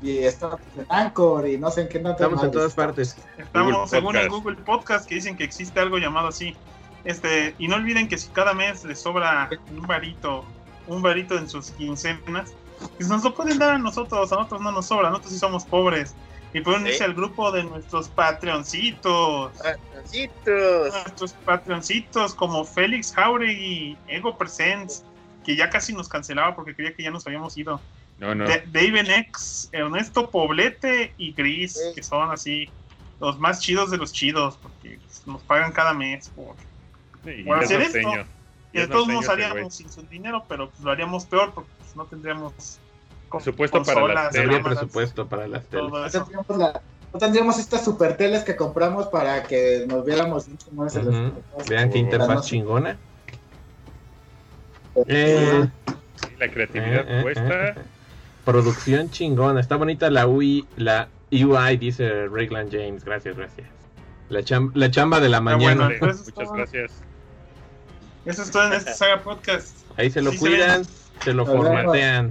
Y estamos en Anchor y no sé en qué no Estamos en todas partes. Estamos Google según el. Google Podcast que dicen que existe algo llamado así. Este, y no olviden que si cada mes les sobra un varito, un varito en sus quincenas, pues nos lo pueden dar a nosotros, a nosotros no nos sobra, nosotros sí somos pobres. Y pueden Sí. irse al grupo de nuestros patreoncitos. Patroncitos. Nuestros patreoncitos como Félix Jauregui, Ego Presents, que ya casi nos cancelaba porque creía que ya nos habíamos ido. No, no. David X, Ernesto Poblete y Gris, Sí. que son así los más chidos de los chidos, porque nos pagan cada mes. Por... Sí, hacer esto. Y de todos modos haríamos sin su dinero, pero pues, lo haríamos peor porque pues, no tendríamos Presupuesto para las consolas, teles. Habría cámaras, presupuesto para las teles. todo No tendríamos, la- no tendríamos estas super teles que compramos para que nos viéramos bien chingones en los. Vean qué interfaz chingona. Eh, Sí, la creatividad eh, eh, puesta. eh. Producción chingona. Está bonita la UI, la UI, dice Raylan James. Gracias, gracias. La, cham- la chamba de la mañana. bueno. pues, Muchas todo. gracias. Eso es todo en este Saga Podcast. Ahí se lo Sí cuidan, se lo formatean.